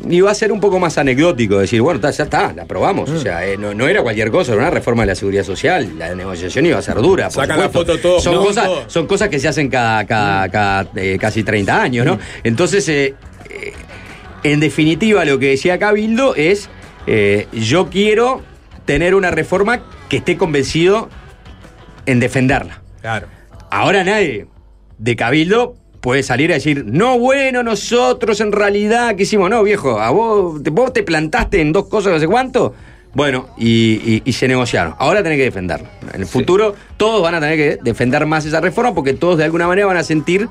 [SPEAKER 2] iba a ser un poco más anecdótico, decir, bueno, ta, ya está, la aprobamos. O sea, eh, no, no era cualquier cosa, era una reforma de la seguridad social. La negociación iba a ser dura. por
[SPEAKER 9] Sacan la foto todos
[SPEAKER 2] son,
[SPEAKER 9] juntos.
[SPEAKER 2] cosas, son cosas que se hacen cada, cada, cada, eh, casi 30 años, ¿no? Entonces, eh, eh, en definitiva, lo que decía Cabildo es, eh, yo quiero tener una reforma que esté convencido en defenderla.
[SPEAKER 9] Claro.
[SPEAKER 2] Ahora nadie de Cabildo puede salir a decir, no, bueno, nosotros en realidad, ¿qué hicimos? No, viejo, a vos, te- vos te plantaste en dos cosas, no sé cuánto. Bueno, y, y- y se negociaron. Ahora tenés que defenderla. En el futuro todos van a tener que defender más esa reforma porque todos de alguna manera van a sentir,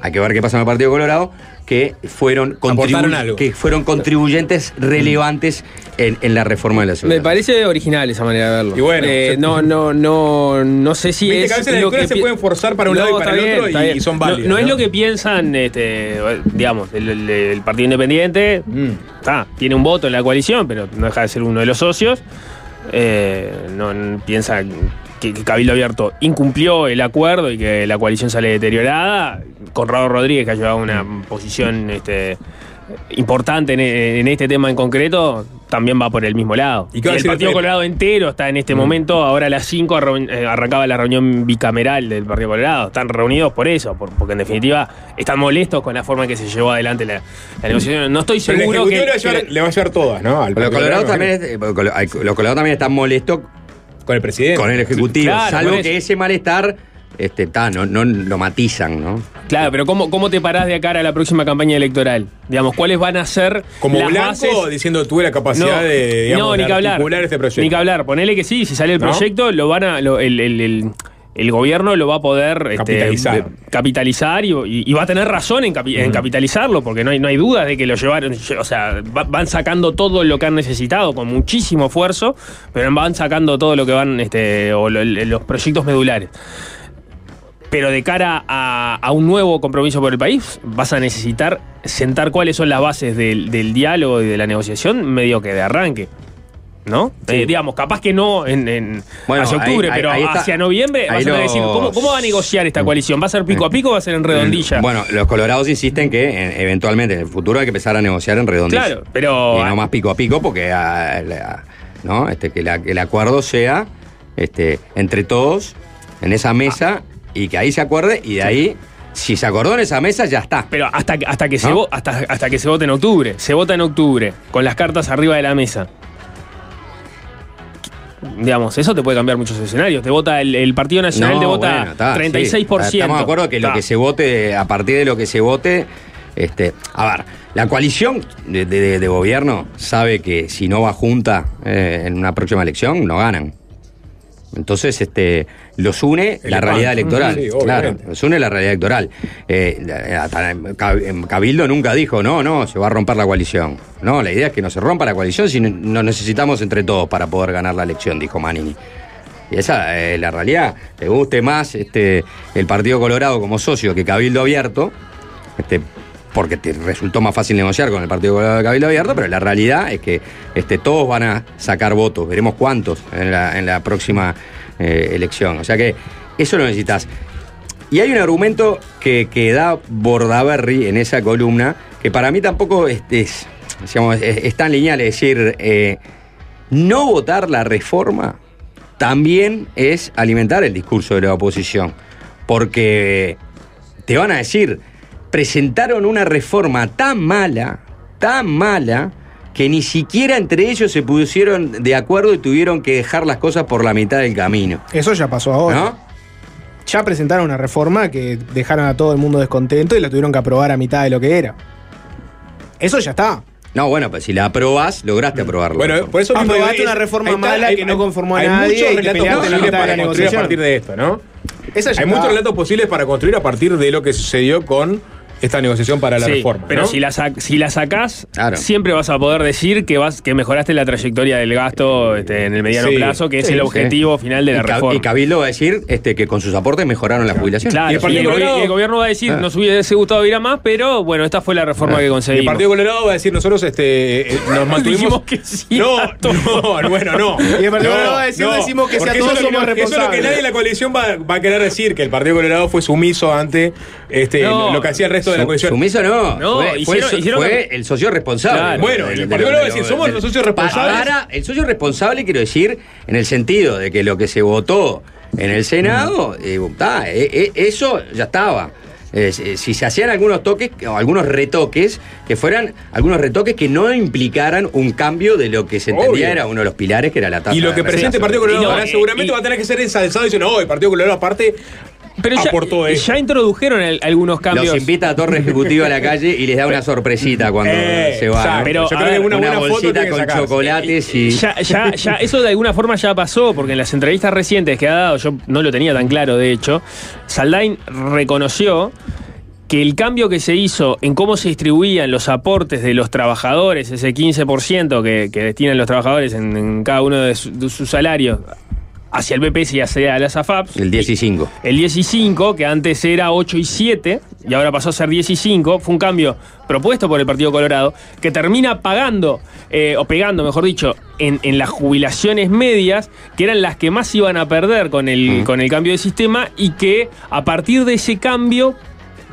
[SPEAKER 2] hay que ver qué pasa en el Partido Colorado, que fueron,
[SPEAKER 9] Aportaron
[SPEAKER 2] contribu-
[SPEAKER 9] algo.
[SPEAKER 2] que fueron contribuyentes relevantes en, en la reforma de la
[SPEAKER 12] Me
[SPEAKER 2] seguridad.
[SPEAKER 12] parece original esa manera de verlo.
[SPEAKER 9] Y bueno,
[SPEAKER 12] Eh, no, no, no, no sé si es.
[SPEAKER 9] que a veces las
[SPEAKER 12] lo que
[SPEAKER 9] se pueden forzar para un lado y para el
[SPEAKER 12] bien,
[SPEAKER 9] otro y- son
[SPEAKER 12] No-
[SPEAKER 9] válidas,
[SPEAKER 12] No, es lo que piensan, este, digamos, el, el- el Partido Independiente.
[SPEAKER 9] Mm.
[SPEAKER 12] Está, tiene un voto en la coalición, pero no deja de ser uno de los socios. Eh, no piensa que, que Cabildo Abierto incumplió el acuerdo y que la coalición sale deteriorada. Conrado Rodríguez, que ha llevado una posición este, importante en, en este tema en concreto, también va por el mismo lado.
[SPEAKER 9] ¿Y
[SPEAKER 12] el Partido? Colorado entero está en este momento, ahora a las 5 arrancaba la reunión bicameral del Partido Colorado. Están reunidos por eso, por- porque en definitiva están molestos con la forma en que se llevó adelante la, la negociación. No estoy
[SPEAKER 9] Pero el
[SPEAKER 12] seguro que...
[SPEAKER 9] le va a llevar,
[SPEAKER 12] que-
[SPEAKER 9] le va a llevar todas, ¿no? Al
[SPEAKER 2] Los
[SPEAKER 9] Colorado,
[SPEAKER 2] también, es- los colo- hay- los colorados también están molestos
[SPEAKER 9] Con el presidente.
[SPEAKER 2] con el Ejecutivo,
[SPEAKER 12] Claro,
[SPEAKER 2] salvo que ese malestar este, ta, no, no lo matizan, ¿no?
[SPEAKER 12] Claro, pero ¿cómo, ¿cómo te parás de cara a la próxima campaña electoral? Digamos, ¿cuáles van a ser
[SPEAKER 9] Como
[SPEAKER 12] las
[SPEAKER 9] blanco
[SPEAKER 12] bases?
[SPEAKER 9] diciendo tuve la capacidad de, digamos,
[SPEAKER 12] no, ni
[SPEAKER 9] de
[SPEAKER 12] que hablar.
[SPEAKER 9] este proyecto.
[SPEAKER 12] Ni que hablar. Ponele que sí, si sale el
[SPEAKER 9] ¿No?
[SPEAKER 12] proyecto, lo van a, lo- el, el- el- el gobierno lo va a poder este,
[SPEAKER 9] Capitalizar.
[SPEAKER 12] y, va a tener razón en, capi- en capitalizarlo, porque no hay, no hay duda de que lo llevaron. O sea, va- van sacando todo lo que han necesitado con muchísimo esfuerzo, pero van sacando todo lo que van, este, o lo- los proyectos medulares. Pero de cara a, a un nuevo compromiso por el país, vas a necesitar sentar cuáles son las bases del, del diálogo y de la negociación medio que de arranque. ¿No? Eh, digamos, capaz que no en, en-
[SPEAKER 2] Bueno,
[SPEAKER 12] hacia octubre,
[SPEAKER 2] ahí-
[SPEAKER 12] pero
[SPEAKER 2] ahí está.
[SPEAKER 12] hacia noviembre vas a decir, ¿cómo, ¿cómo va a negociar esta coalición? ¿Va a ser pico a pico o va a ser en redondilla?
[SPEAKER 2] Bueno, los colorados insisten que eventualmente en el futuro hay que empezar a negociar en redondilla.
[SPEAKER 12] Claro, pero-
[SPEAKER 2] Y no más pico a pico porque ah, la- ¿no? este, que la- el acuerdo sea este, entre todos en esa mesa y que ahí se acuerde y de ahí, si se acordó en esa mesa, ya está.
[SPEAKER 12] Pero hasta, que- hasta, que se hasta, hasta que se vote en octubre. Se vota en octubre, con las cartas arriba de la mesa. Digamos, eso te puede cambiar muchos escenarios. Te vota el, el Partido Nacional, te vota
[SPEAKER 2] bueno, está,
[SPEAKER 12] 36%.
[SPEAKER 2] sí. Estamos de acuerdo que lo que se vote, a partir de lo que se vote, este, a ver, la coalición de, de- de gobierno sabe que si no va junta eh, en una próxima elección, no ganan. Entonces, este, los une
[SPEAKER 9] El
[SPEAKER 2] la
[SPEAKER 9] PAN.
[SPEAKER 2] realidad electoral.
[SPEAKER 9] Sí,
[SPEAKER 2] claro,
[SPEAKER 9] obviamente.
[SPEAKER 2] los une la realidad electoral. Eh, en Cabildo nunca dijo, no, no, se va a romper la coalición. No, la idea es que no se rompa la coalición si no- nos necesitamos entre todos para poder ganar la elección, dijo Manini. Y esa es la realidad. Te guste más este, el Partido Colorado como socio que Cabildo Abierto, este, porque te resultó más fácil negociar con el Partido Colorado de Cabildo Abierto, pero la realidad es que este, todos van a sacar votos, veremos cuántos en la, próxima eh, elección. O sea que eso lo necesitas. Y hay un argumento que, que da Bordaberry en esa columna, que para mí tampoco es, es, digamos, es tan lineal, es decir, eh, no votar la reforma también es alimentar el discurso de la oposición. Porque te van a decir, presentaron una reforma tan mala, tan mala, que ni siquiera entre ellos se pusieron de acuerdo y tuvieron que dejar las cosas por la mitad del camino.
[SPEAKER 11] Eso ya pasó ahora.
[SPEAKER 2] ¿No?
[SPEAKER 11] Ya presentaron una reforma que dejaron a todo el mundo descontento y la tuvieron que aprobar a mitad de lo que era. Eso ya está.
[SPEAKER 2] No, bueno, pues si la aprobás, lograste aprobarla.
[SPEAKER 9] Bueno, por eso mismo
[SPEAKER 11] Aprobaste
[SPEAKER 9] es-
[SPEAKER 11] una reforma
[SPEAKER 9] está,
[SPEAKER 11] mala
[SPEAKER 9] hay-
[SPEAKER 11] que no
[SPEAKER 9] hay-
[SPEAKER 11] conformó a
[SPEAKER 9] hay
[SPEAKER 11] nadie
[SPEAKER 9] muchos
[SPEAKER 11] y te
[SPEAKER 9] relatos posibles para
[SPEAKER 11] la
[SPEAKER 9] construir a partir de esto, ¿no?
[SPEAKER 11] Esa ya
[SPEAKER 9] Hay
[SPEAKER 11] está.
[SPEAKER 9] muchos relatos posibles para construir a partir de lo que sucedió con esta negociación para la
[SPEAKER 12] Sí,
[SPEAKER 9] reforma.
[SPEAKER 12] Pero
[SPEAKER 9] ¿no?
[SPEAKER 12] si la, si la sacás,
[SPEAKER 2] Claro.
[SPEAKER 12] siempre vas a poder decir que vas que mejoraste la trayectoria del gasto este, en el mediano
[SPEAKER 9] Sí,
[SPEAKER 12] plazo, que es
[SPEAKER 2] Sí,
[SPEAKER 12] el
[SPEAKER 2] sí.
[SPEAKER 12] objetivo final de la
[SPEAKER 2] y,
[SPEAKER 12] reforma.
[SPEAKER 2] y Cabildo va a decir este, que con sus aportes mejoraron la jubilación.
[SPEAKER 12] Claro,
[SPEAKER 9] Y el Colorado-
[SPEAKER 12] gobierno va a decir,
[SPEAKER 2] Ah.
[SPEAKER 12] nos hubiese gustado ir a más, pero bueno, esta fue la reforma que
[SPEAKER 9] Y el
[SPEAKER 12] conseguimos.
[SPEAKER 9] Partido Colorado va a decir, nosotros este, eh, nos mantuvimos...
[SPEAKER 12] Dijimos que sí
[SPEAKER 9] No,
[SPEAKER 12] a todo.
[SPEAKER 9] no, bueno, no.
[SPEAKER 11] Y el Partido
[SPEAKER 9] No,
[SPEAKER 11] Colorado va a decir,
[SPEAKER 9] no,
[SPEAKER 11] decimos que si a todos
[SPEAKER 9] eso es lo que
[SPEAKER 11] somos
[SPEAKER 9] no- Eso es lo que
[SPEAKER 11] responsables.
[SPEAKER 9] nadie en la coalición va, va a querer decir, que el Partido Colorado fue sumiso ante este,
[SPEAKER 12] No.
[SPEAKER 9] lo que hacía el resto de la
[SPEAKER 2] Su-
[SPEAKER 9] coalición.
[SPEAKER 2] Sumiso no.
[SPEAKER 12] No,
[SPEAKER 2] fue,
[SPEAKER 12] hicieron-
[SPEAKER 2] fue
[SPEAKER 12] que-
[SPEAKER 2] el socio responsable.
[SPEAKER 12] Claro.
[SPEAKER 9] Bueno, el Partido a decir, somos los socios responsables.
[SPEAKER 2] Ahora, el socio responsable, quiero decir, en el sentido de que lo que se votó en el Senado, eh, ta, eh, eh, eso ya estaba. eh, si se hacían algunos toques o algunos retoques, que fueran algunos retoques que no implicaran un cambio de lo que se entendía
[SPEAKER 9] Obvio.
[SPEAKER 2] era uno de los pilares, que era la tasa
[SPEAKER 9] Y lo que presente el Partido. Colorado
[SPEAKER 12] Y no,
[SPEAKER 9] ahora seguramente
[SPEAKER 12] y-
[SPEAKER 9] va a tener que ser ensalzado diciendo, no, el Partido Colorado aparte
[SPEAKER 12] Pero ya,
[SPEAKER 9] aportó
[SPEAKER 12] ya introdujeron el- algunos cambios.
[SPEAKER 2] Los invita a Torre Ejecutiva a la calle y les da una sorpresita cuando
[SPEAKER 9] Eh,
[SPEAKER 2] se va.
[SPEAKER 12] Pero,
[SPEAKER 9] Yo
[SPEAKER 12] a
[SPEAKER 9] creo que
[SPEAKER 12] ver,
[SPEAKER 9] una, buena
[SPEAKER 2] bolsita con
[SPEAKER 9] sacarse.
[SPEAKER 2] chocolates y.
[SPEAKER 12] Ya, ya, ya, eso de alguna forma ya pasó, porque en las entrevistas recientes que ha dado, yo no lo tenía tan claro, de hecho, Saldain reconoció que el cambio que se hizo en cómo se distribuían los aportes de los trabajadores, ese 15% que, que destinan los trabajadores en, en cada uno de, su- de sus salarios hacia el BPS y hacia las AFAPs,
[SPEAKER 2] El 10 y 5.
[SPEAKER 12] el 10 y 5, que antes era 8 y 7, y ahora pasó a ser 10 y 5, fue un cambio propuesto por el Partido Colorado, que termina pagando, eh, o pegando, mejor dicho, en, en las jubilaciones medias, que eran las que más iban a perder con el, con el cambio de sistema, y que a partir de ese cambio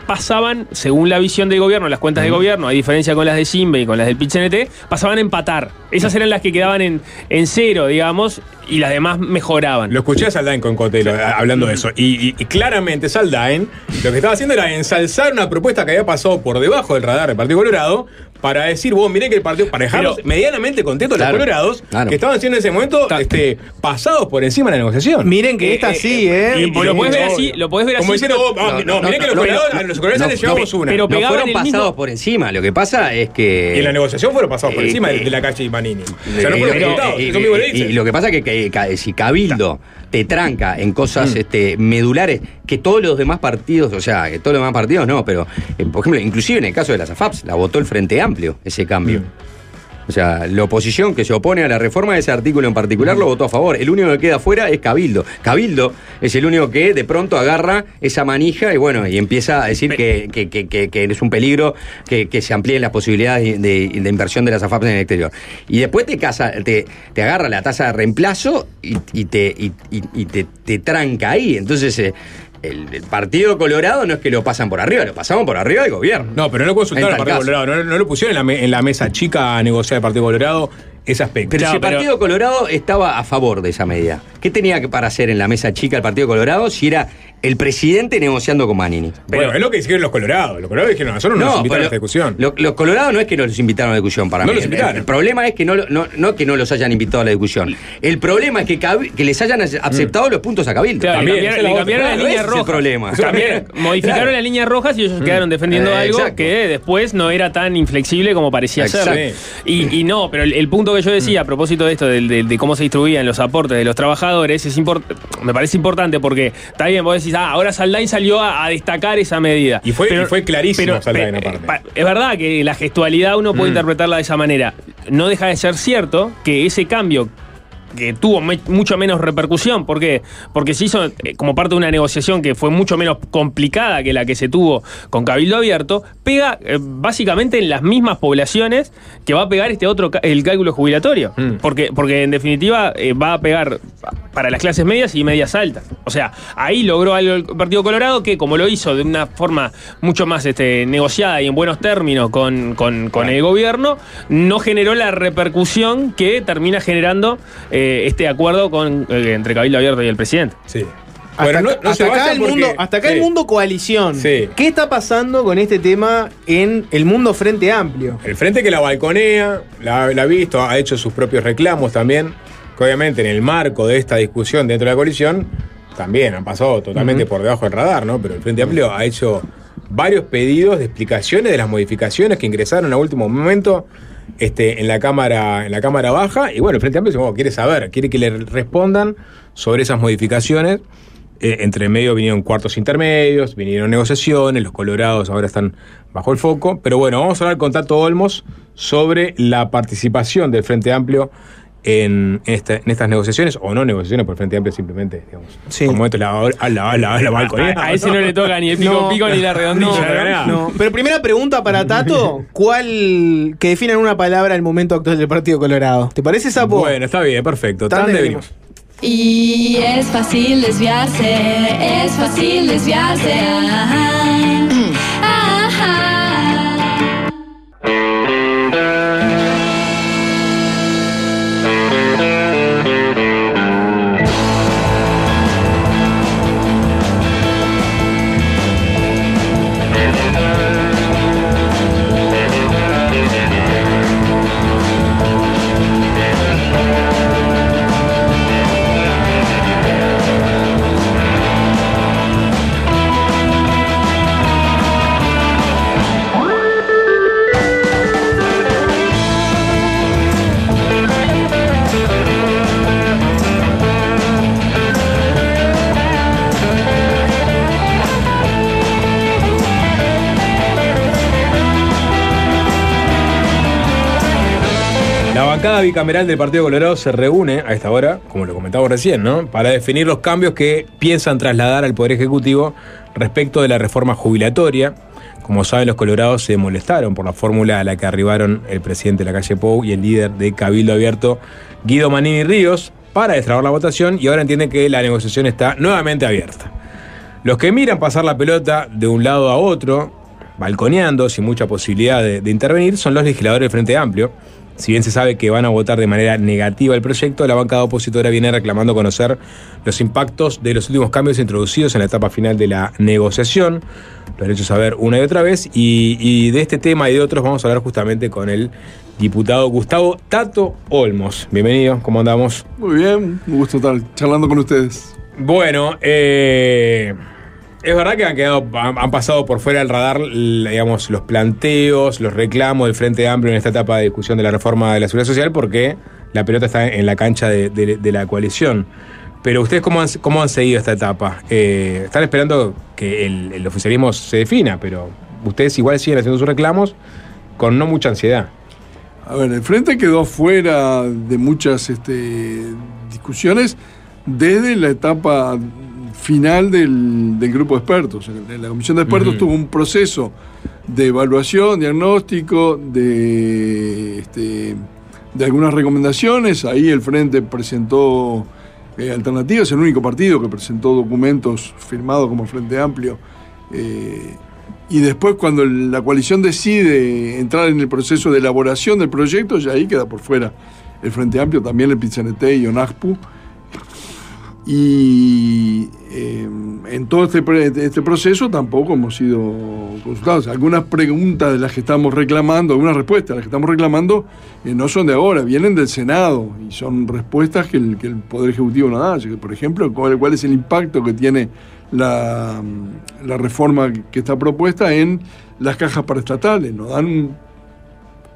[SPEAKER 12] pasaban, según la visión del gobierno, las cuentas de gobierno, a diferencia con las de Simbe y con las del PIT-CNT, pasaban a empatar. Esas eran las que quedaban en, en cero, digamos, y las demás mejoraban.
[SPEAKER 9] Lo escuché a Saldain con Cotelo a- hablando de eso. Y, y- y claramente Saldain lo que estaba haciendo era ensalzar una propuesta que había pasado por debajo del radar del Partido Colorado para decir, vos, miré que el partido, para dejarlos
[SPEAKER 12] Pero-
[SPEAKER 9] medianamente contentos
[SPEAKER 2] Claro,
[SPEAKER 9] los colorados,
[SPEAKER 2] claro.
[SPEAKER 9] que estaban siendo en ese momento este, pasados por encima de la negociación.
[SPEAKER 11] Miren que
[SPEAKER 12] Eh,
[SPEAKER 11] esta
[SPEAKER 12] eh,
[SPEAKER 11] sí, ¿eh?
[SPEAKER 12] y lo podés ver así, lo podés ver
[SPEAKER 9] Como
[SPEAKER 12] así.
[SPEAKER 9] diciendo,
[SPEAKER 12] pero-
[SPEAKER 9] vos, no,
[SPEAKER 2] no,
[SPEAKER 9] miré que los
[SPEAKER 2] no,
[SPEAKER 9] colorados,
[SPEAKER 2] no,
[SPEAKER 9] a los colorados
[SPEAKER 2] no,
[SPEAKER 9] les llevamos
[SPEAKER 12] no,
[SPEAKER 9] una.
[SPEAKER 12] pero
[SPEAKER 2] No fueron pasados
[SPEAKER 12] mismo-
[SPEAKER 2] por encima. Lo que pasa es que.
[SPEAKER 9] y en la negociación fueron pasados por
[SPEAKER 2] Eh,
[SPEAKER 9] encima de,
[SPEAKER 2] eh,
[SPEAKER 9] de la calle y Manini. O
[SPEAKER 2] Eh,
[SPEAKER 9] sea, no fueron resultados,
[SPEAKER 2] eh, eh, y lo que pasa es que, si Cabildo te tranca en cosas
[SPEAKER 9] Mm.
[SPEAKER 2] este, medulares que todos los demás partidos, o sea, que todos los demás partidos no, pero eh, por ejemplo, inclusive en el caso de las AFAPs, la votó el Frente Amplio ese cambio. O sea, la oposición que se opone a la reforma de ese artículo en particular lo votó a favor. El único que queda afuera es Cabildo. Cabildo es el único que de pronto agarra esa manija y bueno, y empieza a decir que, que- es un peligro que, se amplíen las posibilidades de, inversión de las AFAPs en el exterior. Y después te, casa, te, te agarra la tasa de reemplazo y te, te tranca ahí. Entonces, eh, el, el Partido Colorado no es que lo pasan por arriba, lo pasamos por arriba del gobierno.
[SPEAKER 9] No, pero no consultaron al Partido
[SPEAKER 2] caso.
[SPEAKER 9] Colorado, no, no lo pusieron en la, me- en la mesa chica a negociar el Partido Colorado ese aspecto.
[SPEAKER 2] Pero
[SPEAKER 12] No,
[SPEAKER 2] si el
[SPEAKER 12] pero-
[SPEAKER 2] Partido Colorado estaba a favor de esa medida, ¿qué tenía que para hacer en la mesa chica el Partido Colorado si era el presidente negociando con Manini?
[SPEAKER 9] bueno, es lo que dijeron los colorados. Los colorados dijeron, nosotros no, nos invitaron a esta discusión.
[SPEAKER 2] lo- los colorados no es que nos los invitaron a la discusión para
[SPEAKER 9] No
[SPEAKER 2] mí.
[SPEAKER 9] los
[SPEAKER 2] El-
[SPEAKER 9] invitaron.
[SPEAKER 2] El, problema es que no, no, no que no los hayan invitado a la discusión. El problema es que, que les hayan aceptado los puntos a Cabildo.
[SPEAKER 12] Claro,
[SPEAKER 9] También,
[SPEAKER 12] cambiaron, le
[SPEAKER 9] la
[SPEAKER 12] cambiaron líneas
[SPEAKER 2] ese es el problema.
[SPEAKER 12] Cambiaron- modificaron
[SPEAKER 2] Claro.
[SPEAKER 12] las líneas rojas y ellos quedaron defendiendo
[SPEAKER 2] Eh,
[SPEAKER 12] algo
[SPEAKER 2] exacto.
[SPEAKER 12] que después no era tan inflexible como parecía
[SPEAKER 2] Exacto.
[SPEAKER 12] ser. Y, y no, pero el, el punto que yo decía a propósito de esto, del- del- de, cómo se distribuían los aportes de los trabajadores, es import- me parece importante porque está bien, vos decís, ah, ahora Saldain salió a, a destacar esa medida.
[SPEAKER 9] Y fue- y fue clarísimo Saldain, aparte.
[SPEAKER 12] pa- Es verdad que la gestualidad uno puede
[SPEAKER 9] Mm.
[SPEAKER 12] interpretarla de esa manera. No deja de ser cierto que ese cambio que tuvo me- mucho menos repercusión. ¿Por qué? Porque se hizo eh, como parte de una negociación que fue mucho menos complicada que la que se tuvo con Cabildo Abierto, pega eh, básicamente en las mismas poblaciones que va a pegar este otro, el cálculo jubilatorio.
[SPEAKER 9] Mm.
[SPEAKER 12] Porque, porque en definitiva eh, va a pegar para las clases medias y medias altas. O sea, ahí logró algo el Partido Colorado que, como lo hizo de una forma mucho más este, negociada y en buenos términos con, con- con el gobierno, no generó la repercusión que termina generando eh, este acuerdo con, eh, entre Cabildo Abierto y el presidente.
[SPEAKER 9] Sí.
[SPEAKER 11] Hasta,
[SPEAKER 9] Bueno, no- no
[SPEAKER 11] hasta acá,
[SPEAKER 9] vayan
[SPEAKER 11] el
[SPEAKER 9] porque-
[SPEAKER 11] mundo, hasta acá
[SPEAKER 9] Sí.
[SPEAKER 11] el mundo coalición.
[SPEAKER 9] Sí.
[SPEAKER 11] ¿Qué está pasando con este tema en el mundo Frente Amplio?
[SPEAKER 9] El frente que la balconea, la, la ha visto, ha hecho sus propios reclamos también, que obviamente en el marco de esta discusión dentro de la coalición, también han pasado totalmente por debajo del radar, ¿no? Pero el Frente Amplio ha hecho varios pedidos de explicaciones de las modificaciones que ingresaron a último momento este, en, la cámara, en la Cámara Baja. Y bueno, el Frente Amplio quiere saber, quiere que le respondan sobre esas modificaciones. Eh, entre medio vinieron cuartos intermedios, vinieron negociaciones, los colorados ahora están bajo el foco. Pero bueno, vamos a hablar con Tato Olmos sobre la participación del Frente Amplio en, esta- en estas negociaciones, o no negociaciones, por el Frente Amplio simplemente, digamos,
[SPEAKER 11] Sí.
[SPEAKER 9] como esto, la, la, la, la, la.
[SPEAKER 12] A, a ese no le toca ni el pico
[SPEAKER 11] No,
[SPEAKER 12] pico ni la redondilla.
[SPEAKER 11] No,
[SPEAKER 12] ¿no?
[SPEAKER 11] Pero primera pregunta para Tato, ¿cuál que defina en una palabra el momento actual del Partido Colorado? ¿Te parece Sapo?
[SPEAKER 9] Bueno, está bien, perfecto.
[SPEAKER 11] Tan
[SPEAKER 9] Tan de
[SPEAKER 11] venimos.
[SPEAKER 9] venimos.
[SPEAKER 6] Y es fácil desviarse, es fácil desviarse. Ajá. Ajá.
[SPEAKER 9] Bancada bicameral del Partido Colorado se reúne a esta hora, como lo comentamos recién, ¿no? Para definir los cambios que piensan trasladar al Poder Ejecutivo respecto de la reforma jubilatoria. Como saben, los colorados se molestaron por la fórmula a la que arribaron el presidente de la calle Pou y el líder de Cabildo Abierto, Guido Manini Ríos, para destrabar la votación y ahora entienden que la negociación está nuevamente abierta. Los que miran pasar la pelota de un lado a otro, balconeando sin mucha posibilidad de, de intervenir, son los legisladores del Frente Amplio. Si bien se sabe que van a votar de manera negativa el proyecto, la bancada opositora viene reclamando conocer los impactos de los últimos cambios introducidos en la etapa final de la negociación. Lo han hecho saber una y otra vez. Y, y de este tema y de otros vamos a hablar justamente con el diputado Gustavo Tato Olmos. Bienvenido, ¿cómo andamos?
[SPEAKER 14] Muy bien, un gusto estar charlando con ustedes.
[SPEAKER 9] Bueno, eh, es verdad que han quedado, han, pasado por fuera del radar, digamos, los planteos, los reclamos del Frente Amplio en esta etapa de discusión de la reforma de la seguridad social, porque la pelota está en la cancha de, la coalición. Pero ustedes cómo han, seguido esta etapa? Eh, están esperando que el, el oficialismo se defina, pero ustedes igual siguen haciendo sus reclamos con no mucha ansiedad.
[SPEAKER 14] A ver, el Frente quedó fuera de muchas este, discusiones desde la etapa final del, del grupo de expertos. La comisión de expertos tuvo un proceso de evaluación, diagnóstico, de, este, de algunas recomendaciones. Ahí el Frente presentó eh, alternativas, el único partido que presentó documentos firmados como Frente Amplio. eh, y después cuando la coalición decide entrar en el proceso de elaboración del proyecto, ya ahí queda por fuera el Frente Amplio, también el PITCNT y ONASPU. Y eh, en todo este, este proceso tampoco hemos sido consultados. Algunas preguntas de las que estamos reclamando, algunas respuestas de las que estamos reclamando, eh, no son de ahora, vienen del Senado y son respuestas que el, Poder Ejecutivo no da. Por ejemplo, cuál, es el impacto que tiene la, reforma que está propuesta en las cajas paraestatales. Nos dan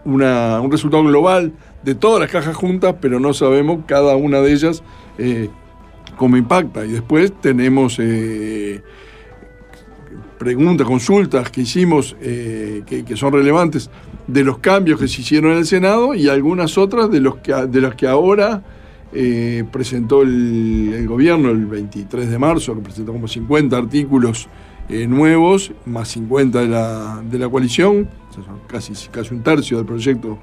[SPEAKER 14] un resultado global de todas las cajas juntas, pero no sabemos cada una de ellas eh, cómo impacta. Y después tenemos eh, preguntas, consultas que hicimos eh, que, son relevantes de los cambios que se hicieron en el Senado y algunas otras de, los que, de las que ahora eh, presentó el, gobierno el 23 de marzo, presentó como 50 artículos nuevos, más 50 de la, de la coalición, o sea, son casi, casi un tercio del proyecto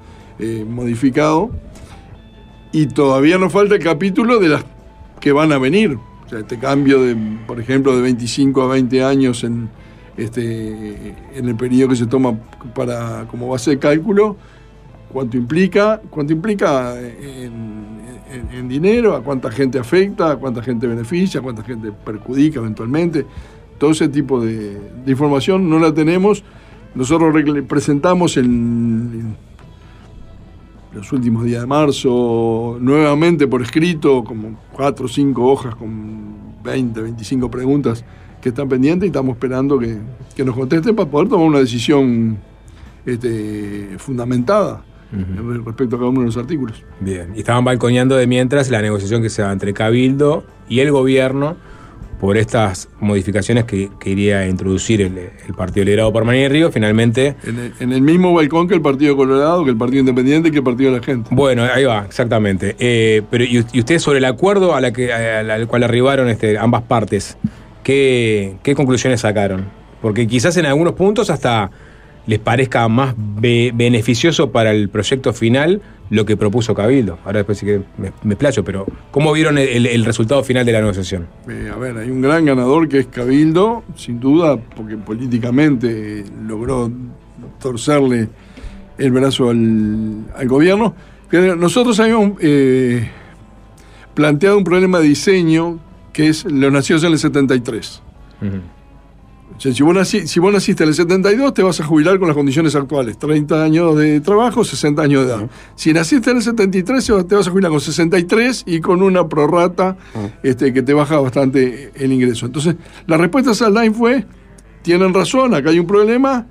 [SPEAKER 14] modificado. Y todavía nos falta el capítulo de las que van a venir. O sea, este cambio, de, por ejemplo, de 25 a 20 años en, este, en el periodo que se toma para, como base de cálculo, cuánto implica, cuánto implica en, dinero, a cuánta gente afecta, a cuánta gente beneficia, a cuánta gente perjudica eventualmente. Todo ese tipo de, de información no la tenemos. Nosotros presentamos en, los últimos días de marzo, nuevamente por escrito, como cuatro o cinco hojas con 20, 25 preguntas que están pendientes y estamos esperando que, que nos contesten para poder tomar una decisión este, fundamentada respecto a cada uno de los artículos.
[SPEAKER 9] Bien, y estaban balconeando de mientras la negociación que se da entre Cabildo y el gobierno por estas modificaciones que, que iría a introducir el, el Partido Liderado por María Río, finalmente...
[SPEAKER 14] En el, en el mismo balcón que el Partido Colorado, que el Partido Independiente, que el Partido de la Gente.
[SPEAKER 9] Bueno, ahí va, exactamente. Eh, pero y, y ustedes sobre el acuerdo a la que, a- al cual arribaron este, ambas partes, ¿qué, ¿qué conclusiones sacaron? Porque quizás en algunos puntos hasta les parezca más be- beneficioso para el proyecto final lo que propuso Cabildo. Ahora después sí que me, me explayo, pero ¿cómo vieron el, resultado final de la negociación?
[SPEAKER 14] Eh, a ver, hay un gran ganador que es Cabildo, sin duda, porque políticamente logró torcerle el brazo al, al gobierno. Pero nosotros habíamos eh, planteado un problema de diseño que es los nacidos en el 73. O sea, si, vos nací- si vos naciste en el 72, te vas a jubilar con las condiciones actuales. 30 años de trabajo, 60 años de edad. Si naciste en el 73, se va- te vas a jubilar con 63 y con una prorrata este, que te baja bastante el ingreso. Entonces, la respuesta a Saldine fue, tienen razón, acá hay un problema,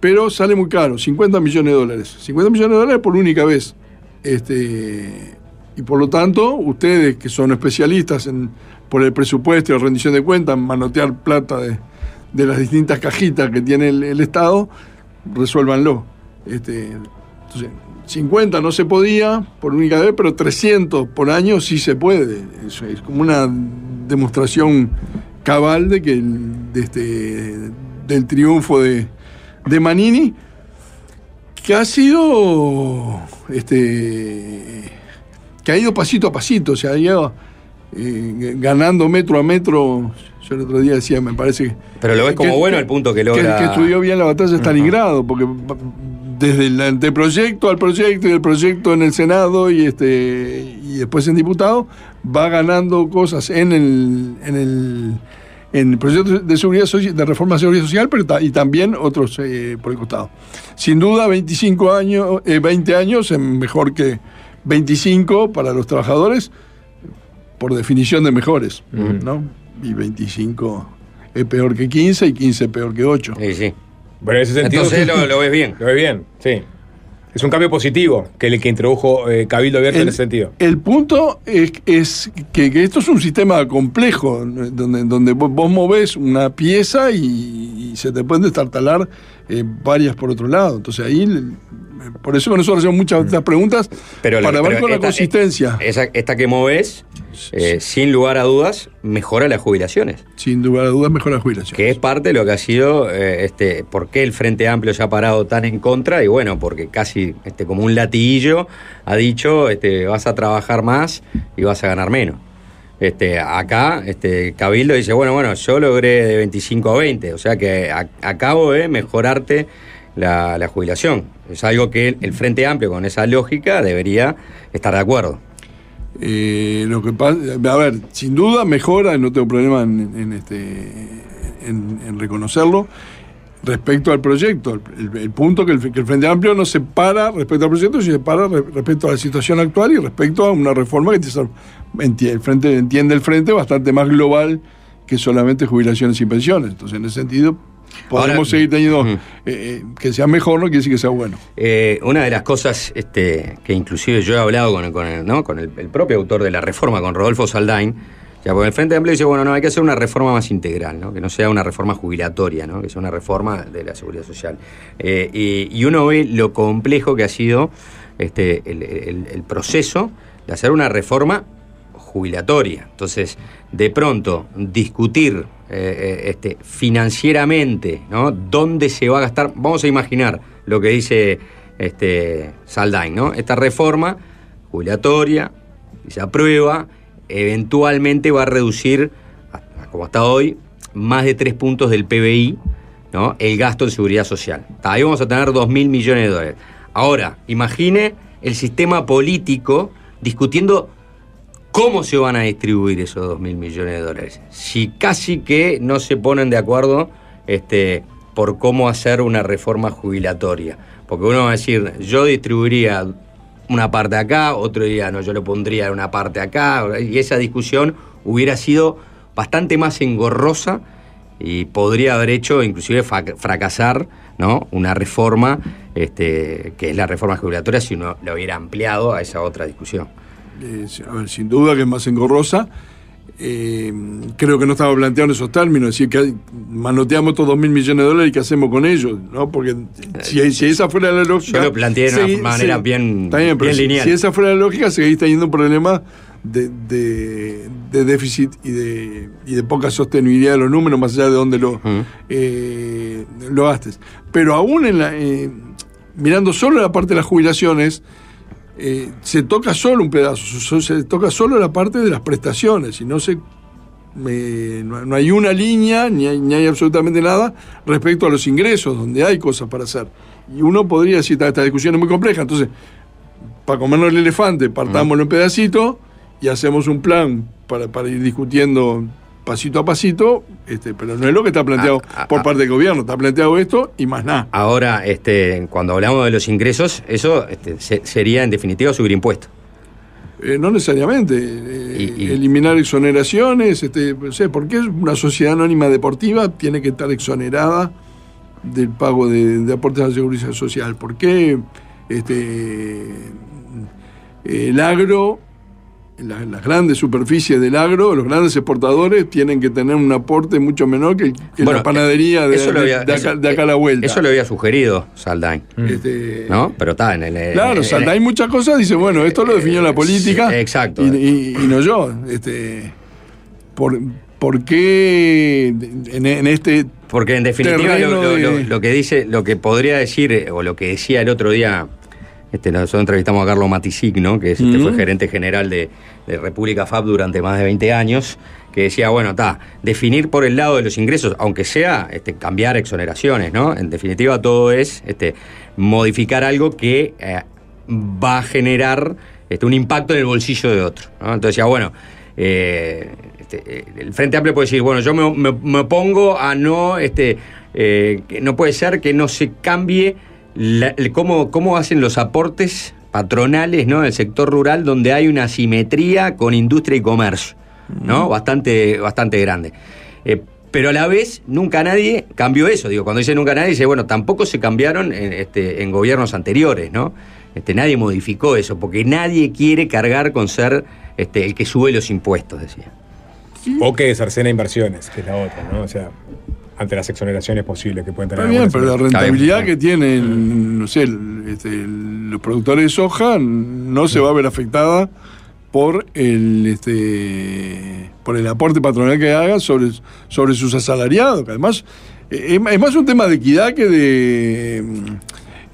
[SPEAKER 14] pero sale muy caro, 50 millones de dólares. 50 millones de dólares por única vez. Este, y por lo tanto, ustedes que son especialistas en, por el presupuesto y la rendición de cuentas, en manotear plata de, de las distintas cajitas que tiene el, Estado, resuélvanlo. Este, entonces, 50 no se podía por única vez, pero 300 por año sí se puede. Es como una demostración cabal de que el- de este, del triunfo de, de Manini, que ha sido este, que ha ido pasito a pasito, o sea, ha ido eh, ganando metro a metro. Yo el otro día decía, me parece que
[SPEAKER 2] Pero lo ves como
[SPEAKER 14] que-
[SPEAKER 2] bueno el punto que
[SPEAKER 14] que,
[SPEAKER 2] logra.
[SPEAKER 14] que estudió bien la batalla de Stalingrado, porque desde el anteproyecto al proyecto y el proyecto en el Senado y este y después en diputado, va ganando cosas en el, en el, en el proyecto de seguridad de reforma de seguridad social, pero y también otros eh, por el costado. Sin duda, 25 años, eh, 20 años es mejor que 25 para los trabajadores, por definición de mejores, ¿no? Y 25 es peor que 15 y 15 es peor que 8.
[SPEAKER 2] Sí, sí.
[SPEAKER 9] Bueno, en ese sentido.
[SPEAKER 2] Entonces lo, lo ves bien.
[SPEAKER 9] Lo ves bien, sí. Es un cambio positivo que el que introdujo eh, Cabildo Abierto en ese sentido.
[SPEAKER 14] El punto es, es que, que esto es un sistema complejo, donde, donde vos, vos movés una pieza y, y se te pueden destartalar eh, varias por otro lado. Entonces ahí, el- por eso nosotros hacemos muchas otras preguntas.
[SPEAKER 2] Pero
[SPEAKER 14] para ver con la consistencia.
[SPEAKER 2] Esa, esta que moves, eh, sin lugar a dudas, mejora las jubilaciones.
[SPEAKER 14] Sin lugar a dudas, mejora la jubilación.
[SPEAKER 2] Que es parte de lo que ha sido, eh, este, por qué el Frente Amplio se ha parado tan en contra, y bueno, porque casi este, como un latiguillo ha dicho, este, vas a trabajar más y vas a ganar menos. Este, acá, este, Cabildo dice, bueno, bueno, yo logré de 25 a 20, o sea que a- acabo de mejorarte la, la jubilación. Es algo que el, Frente Amplio, con esa lógica, debería estar de acuerdo.
[SPEAKER 14] Eh, lo que pasa, a ver, sin duda mejora, no tengo problema en, en este, en reconocerlo. Respecto al proyecto, el, el punto que el, que el Frente Amplio no se para respecto al proyecto, sino se para re- respecto a la situación actual y respecto a una reforma que tiene que ser- enti- el frente, entiende el Frente bastante más global que solamente jubilaciones y pensiones. Entonces, en ese sentido, podemos
[SPEAKER 2] Ahora-
[SPEAKER 14] seguir teniendo eh, eh, que sea mejor, no quiere decir que sea bueno.
[SPEAKER 2] Eh, una de las cosas este, que inclusive yo he hablado con, con el, ¿no? con el, el propio autor de la reforma, con Rodolfo Saldain, porque el Frente Amplio dice, bueno, no, hay que hacer una reforma más integral, ¿no? que no sea una reforma jubilatoria, ¿no? que sea una reforma de la seguridad social. Eh, y, uno ve lo complejo que ha sido este, el, proceso de hacer una reforma jubilatoria. Entonces, de pronto, discutir eh, eh, este, financieramente, ¿no? ¿Dónde se va a gastar? Vamos a imaginar lo que dice este, Saldain, ¿no? Esta reforma jubilatoria, se aprueba, eventualmente va a reducir, como está hoy, más de tres puntos del PBI, ¿no? El gasto en seguridad social. Ahí vamos a tener dos mil millones de dólares. Ahora, imagine el sistema político discutiendo cómo se van a distribuir esos dos mil millones de dólares. Si casi que no se ponen de acuerdo este, por cómo hacer una reforma jubilatoria. Porque uno va a decir, yo distribuiría una parte acá, otro día no, yo lo pondría una parte acá, y esa discusión hubiera sido bastante más engorrosa y podría haber hecho inclusive fracasar ¿no? una reforma este, que es la reforma jubilatoria si uno lo hubiera ampliado a esa otra discusión.
[SPEAKER 14] Eh, a ver, sin duda que es más engorrosa. Eh, creo que no estaba planteando esos términos, es decir, que manoteamos estos dos mil millones de dólares y qué hacemos con ellos, ¿no? Porque si, si esa fuera la lógica.
[SPEAKER 2] Yo lo planteé de una manera bien-
[SPEAKER 14] bien,
[SPEAKER 2] lineal.
[SPEAKER 14] Si esa fuera la lógica, seguís teniendo un problema de, de- de déficit y de, y de poca sostenibilidad de los números, más allá de dónde lo, eh, lo gastes. Pero aún en la. eh, mirando solo la parte de las jubilaciones eh, se toca solo un pedazo, se toca solo la parte de las prestaciones y no se no, hay una línea ni hay, ni hay absolutamente nada respecto a los ingresos, donde hay cosas para hacer. Y uno podría decir, esta, discusión es muy compleja, entonces, para comernos el elefante, partámoslo en pedacitos y hacemos un plan para, para ir discutiendo pasito a pasito, este, pero no es lo que está planteado por parte del gobierno, está planteado esto y más nada.
[SPEAKER 2] Ahora, este, cuando hablamos de los ingresos, eso este, se- sería en definitiva subir impuestos.
[SPEAKER 14] Eh, no necesariamente. eh, Eliminar exoneraciones, este, no sé, ¿por qué una sociedad anónima deportiva tiene que estar exonerada del pago de, de aportes a la seguridad social? ¿Por qué este, el agro la- las grandes superficies del agro, los grandes exportadores, tienen que tener un aporte mucho menor que, que
[SPEAKER 2] Bueno,
[SPEAKER 14] la panadería de,
[SPEAKER 2] eso lo
[SPEAKER 14] de-
[SPEAKER 2] había-
[SPEAKER 14] de acá,
[SPEAKER 2] eso-
[SPEAKER 14] de acá a la vuelta.
[SPEAKER 2] Eso lo había sugerido Saldain.
[SPEAKER 14] Este,
[SPEAKER 2] ¿No? Pero está en el.
[SPEAKER 14] Claro, hay muchas cosas, dice, bueno, esto lo definió la política.
[SPEAKER 2] sí, exacto.
[SPEAKER 14] Y, y- y no yo. Este, por, ¿Por qué en, en este.
[SPEAKER 2] Porque en definitiva
[SPEAKER 14] terreno
[SPEAKER 2] lo, lo-
[SPEAKER 14] de-
[SPEAKER 2] lo- lo que dice, lo que podría decir, eh, o lo que decía el otro día, este, nosotros entrevistamos a Carlos Matisic, ¿no? que es, este, fue gerente general de, de República FAB durante más de 20 años, que decía, bueno, está, definir por el lado de los ingresos, aunque sea este, cambiar exoneraciones, ¿no? En definitiva, todo es este, modificar algo que eh, va a generar este, un impacto en el bolsillo de otro. ¿no? Entonces decía, bueno, eh, este, eh, el Frente Amplio puede decir, bueno, yo me, me- me opongo a no, este, eh, que no puede ser que no se cambie la- el cómo, cómo hacen los aportes patronales ¿no? del sector rural donde hay una asimetría con industria y comercio, ¿no? Bastante, bastante grande. Eh, pero a la vez, nunca nadie cambió eso. Digo, cuando dice nunca nadie, dice, bueno, tampoco se cambiaron en, este, en gobiernos anteriores, ¿no? Este, nadie modificó eso, porque nadie quiere cargar con ser este, el que sube los impuestos, decía.
[SPEAKER 9] O que cercena inversiones, que es la otra, ¿no? O sea, ante las exoneraciones posibles que pueden tener.
[SPEAKER 14] Está bien, pero la rentabilidad que tienen, no sé, el- este, el- los productores de soja no se va a ver afectada por el este por el aporte patronal que haga sobre, sobre sus asalariados, que además eh, es, es más un tema de equidad que de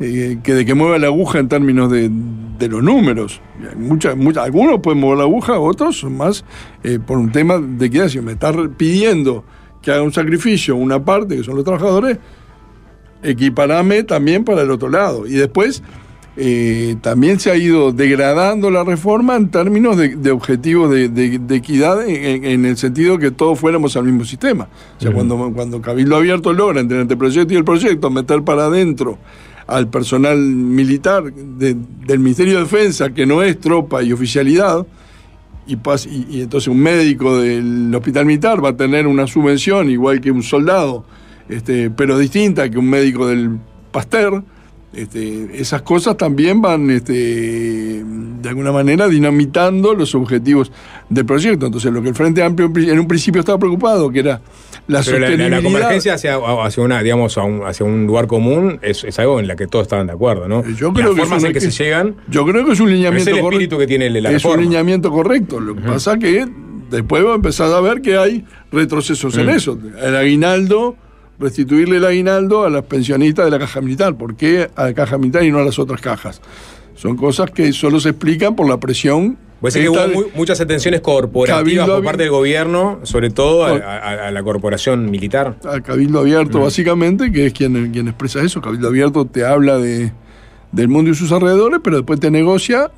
[SPEAKER 14] eh, que de que mueva la aguja en términos de, de los números. Mucha- mucha- algunos pueden mover la aguja, otros son más eh, por un tema de equidad. Si me está pidiendo que haga un sacrificio una parte, que son los trabajadores, equiparame también para el otro lado. Y después eh, también se ha ido degradando la reforma en términos de, de objetivos de, de- de equidad en, en el sentido que todos fuéramos al mismo sistema. O sea, cuando, cuando Cabildo Abierto logra entre el anteproyecto y el proyecto meter para adentro al personal militar de- del Ministerio de Defensa, que no es tropa y oficialidad, y, pas- y- y entonces un médico del hospital militar va a tener una subvención igual que un soldado, este, pero distinta que un médico del Pasteur. Este, esas cosas también van este, de alguna manera dinamitando los objetivos del proyecto. Entonces, lo que el Frente Amplio en un principio estaba preocupado, que era la
[SPEAKER 9] Pero la, la-
[SPEAKER 14] sostenibilidad.
[SPEAKER 9] la convergencia hacia, hacia una, digamos, a un, hacia un lugar común es, es algo en la que todos estaban de acuerdo, ¿no?
[SPEAKER 14] Yo creo
[SPEAKER 9] Las
[SPEAKER 14] que
[SPEAKER 9] formas en que, se llegan.
[SPEAKER 14] Yo creo que es un lineamiento
[SPEAKER 9] es el
[SPEAKER 14] correcto.
[SPEAKER 9] espíritu que tiene la
[SPEAKER 14] es
[SPEAKER 9] reforma.
[SPEAKER 14] un lineamiento correcto. Lo que pasa que después va a empezar a ver que hay retrocesos en eso. El aguinaldo, restituirle el aguinaldo a las pensionistas de la caja militar. ¿Por qué a la caja militar y no a las otras cajas? Son cosas que solo se explican por la presión.
[SPEAKER 9] Puede ser que hubo muy- muchas atenciones corporativas por parte del gobierno, sobre todo a,
[SPEAKER 14] No.
[SPEAKER 9] a- a la corporación militar.
[SPEAKER 14] a Cabildo Abierto,
[SPEAKER 9] Mm.
[SPEAKER 14] básicamente, que es quien, quien expresa eso. Cabildo Abierto te habla de, del mundo y sus alrededores, pero después te negocia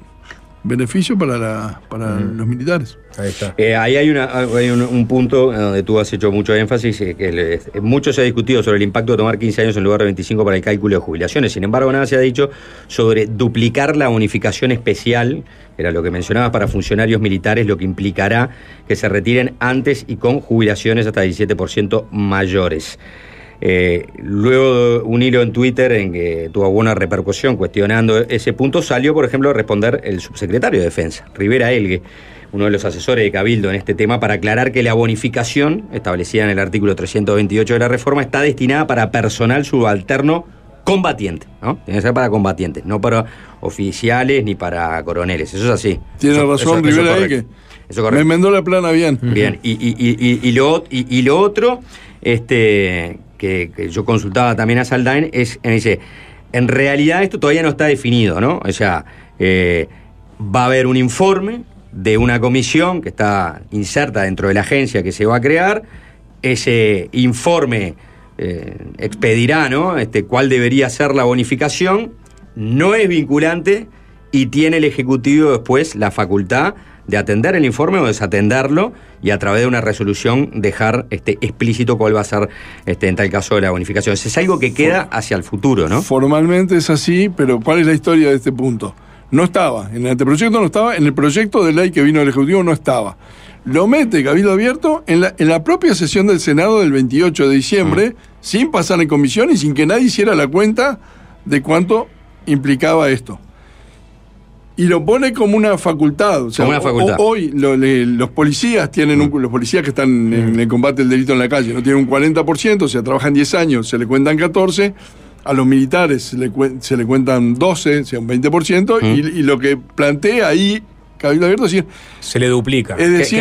[SPEAKER 14] beneficio para, la, para los militares.
[SPEAKER 9] Ahí está.
[SPEAKER 2] Eh, ahí hay, una, hay un, un punto en donde tú has hecho mucho énfasis, eh, que le- eh, mucho se ha discutido sobre el impacto de tomar 15 años en lugar de 25 para el cálculo de jubilaciones. Sin embargo, nada se ha dicho sobre duplicar la bonificación especial, que era lo que mencionabas, para funcionarios militares, lo que implicará que se retiren antes y con jubilaciones hasta 17% mayores. Eh, luego un hilo en Twitter en que tuvo buena repercusión cuestionando ese punto, salió, por ejemplo, a responder el subsecretario de Defensa, Rivera Elgue, uno de los asesores de Cabildo en este tema, para aclarar que la bonificación, establecida en el artículo 328 de la reforma, está destinada para personal subalterno combatiente, ¿no? Tiene que ser para combatientes, no para oficiales ni para coroneles. Eso es así.
[SPEAKER 14] Tiene
[SPEAKER 2] Eso-
[SPEAKER 14] razón
[SPEAKER 2] eso-
[SPEAKER 14] Rivera
[SPEAKER 2] correcto.
[SPEAKER 14] que
[SPEAKER 2] Eso
[SPEAKER 14] me
[SPEAKER 2] correcto.
[SPEAKER 14] enmendó la plana bien.
[SPEAKER 2] Bien, y, y- y- y- lo, y, y lo otro, este, que, yo consultaba también a Saldain, es, dice, en realidad esto todavía no está definido, ¿no? O sea, eh, va a haber un informe de una comisión que está inserta dentro de la agencia que se va a crear, ese informe eh, expedirá, ¿no? Este, cuál debería ser la bonificación, no es vinculante y tiene el Ejecutivo después la facultad de atender el informe o desatenderlo y a través de una resolución dejar este, explícito cuál va a ser este, en tal caso la bonificación. Es algo que queda hacia el futuro, ¿no?
[SPEAKER 14] Formalmente es así, pero ¿cuál es la historia de este punto? No estaba, en el anteproyecto no estaba, en el proyecto de ley que vino del Ejecutivo no estaba. Lo mete Cabildo Abierto en la, en la propia sesión del Senado del 28 de diciembre, sin pasar en comisión y sin que nadie hiciera la cuenta de cuánto implicaba esto. Y lo pone como una facultad. O sea,
[SPEAKER 2] Como una facultad.
[SPEAKER 14] ho- hoy lo- le- los policías tienen un- los policías que están en el combate del delito en la calle, no tienen un 40%, o sea, trabajan 10 años, se le cuentan 14. A los militares se le, cuen- se le cuentan 12, o sea, un 20%, y, y lo que plantea ahí Cabildo Abierto es decir,
[SPEAKER 9] Se le duplica.
[SPEAKER 14] es decir,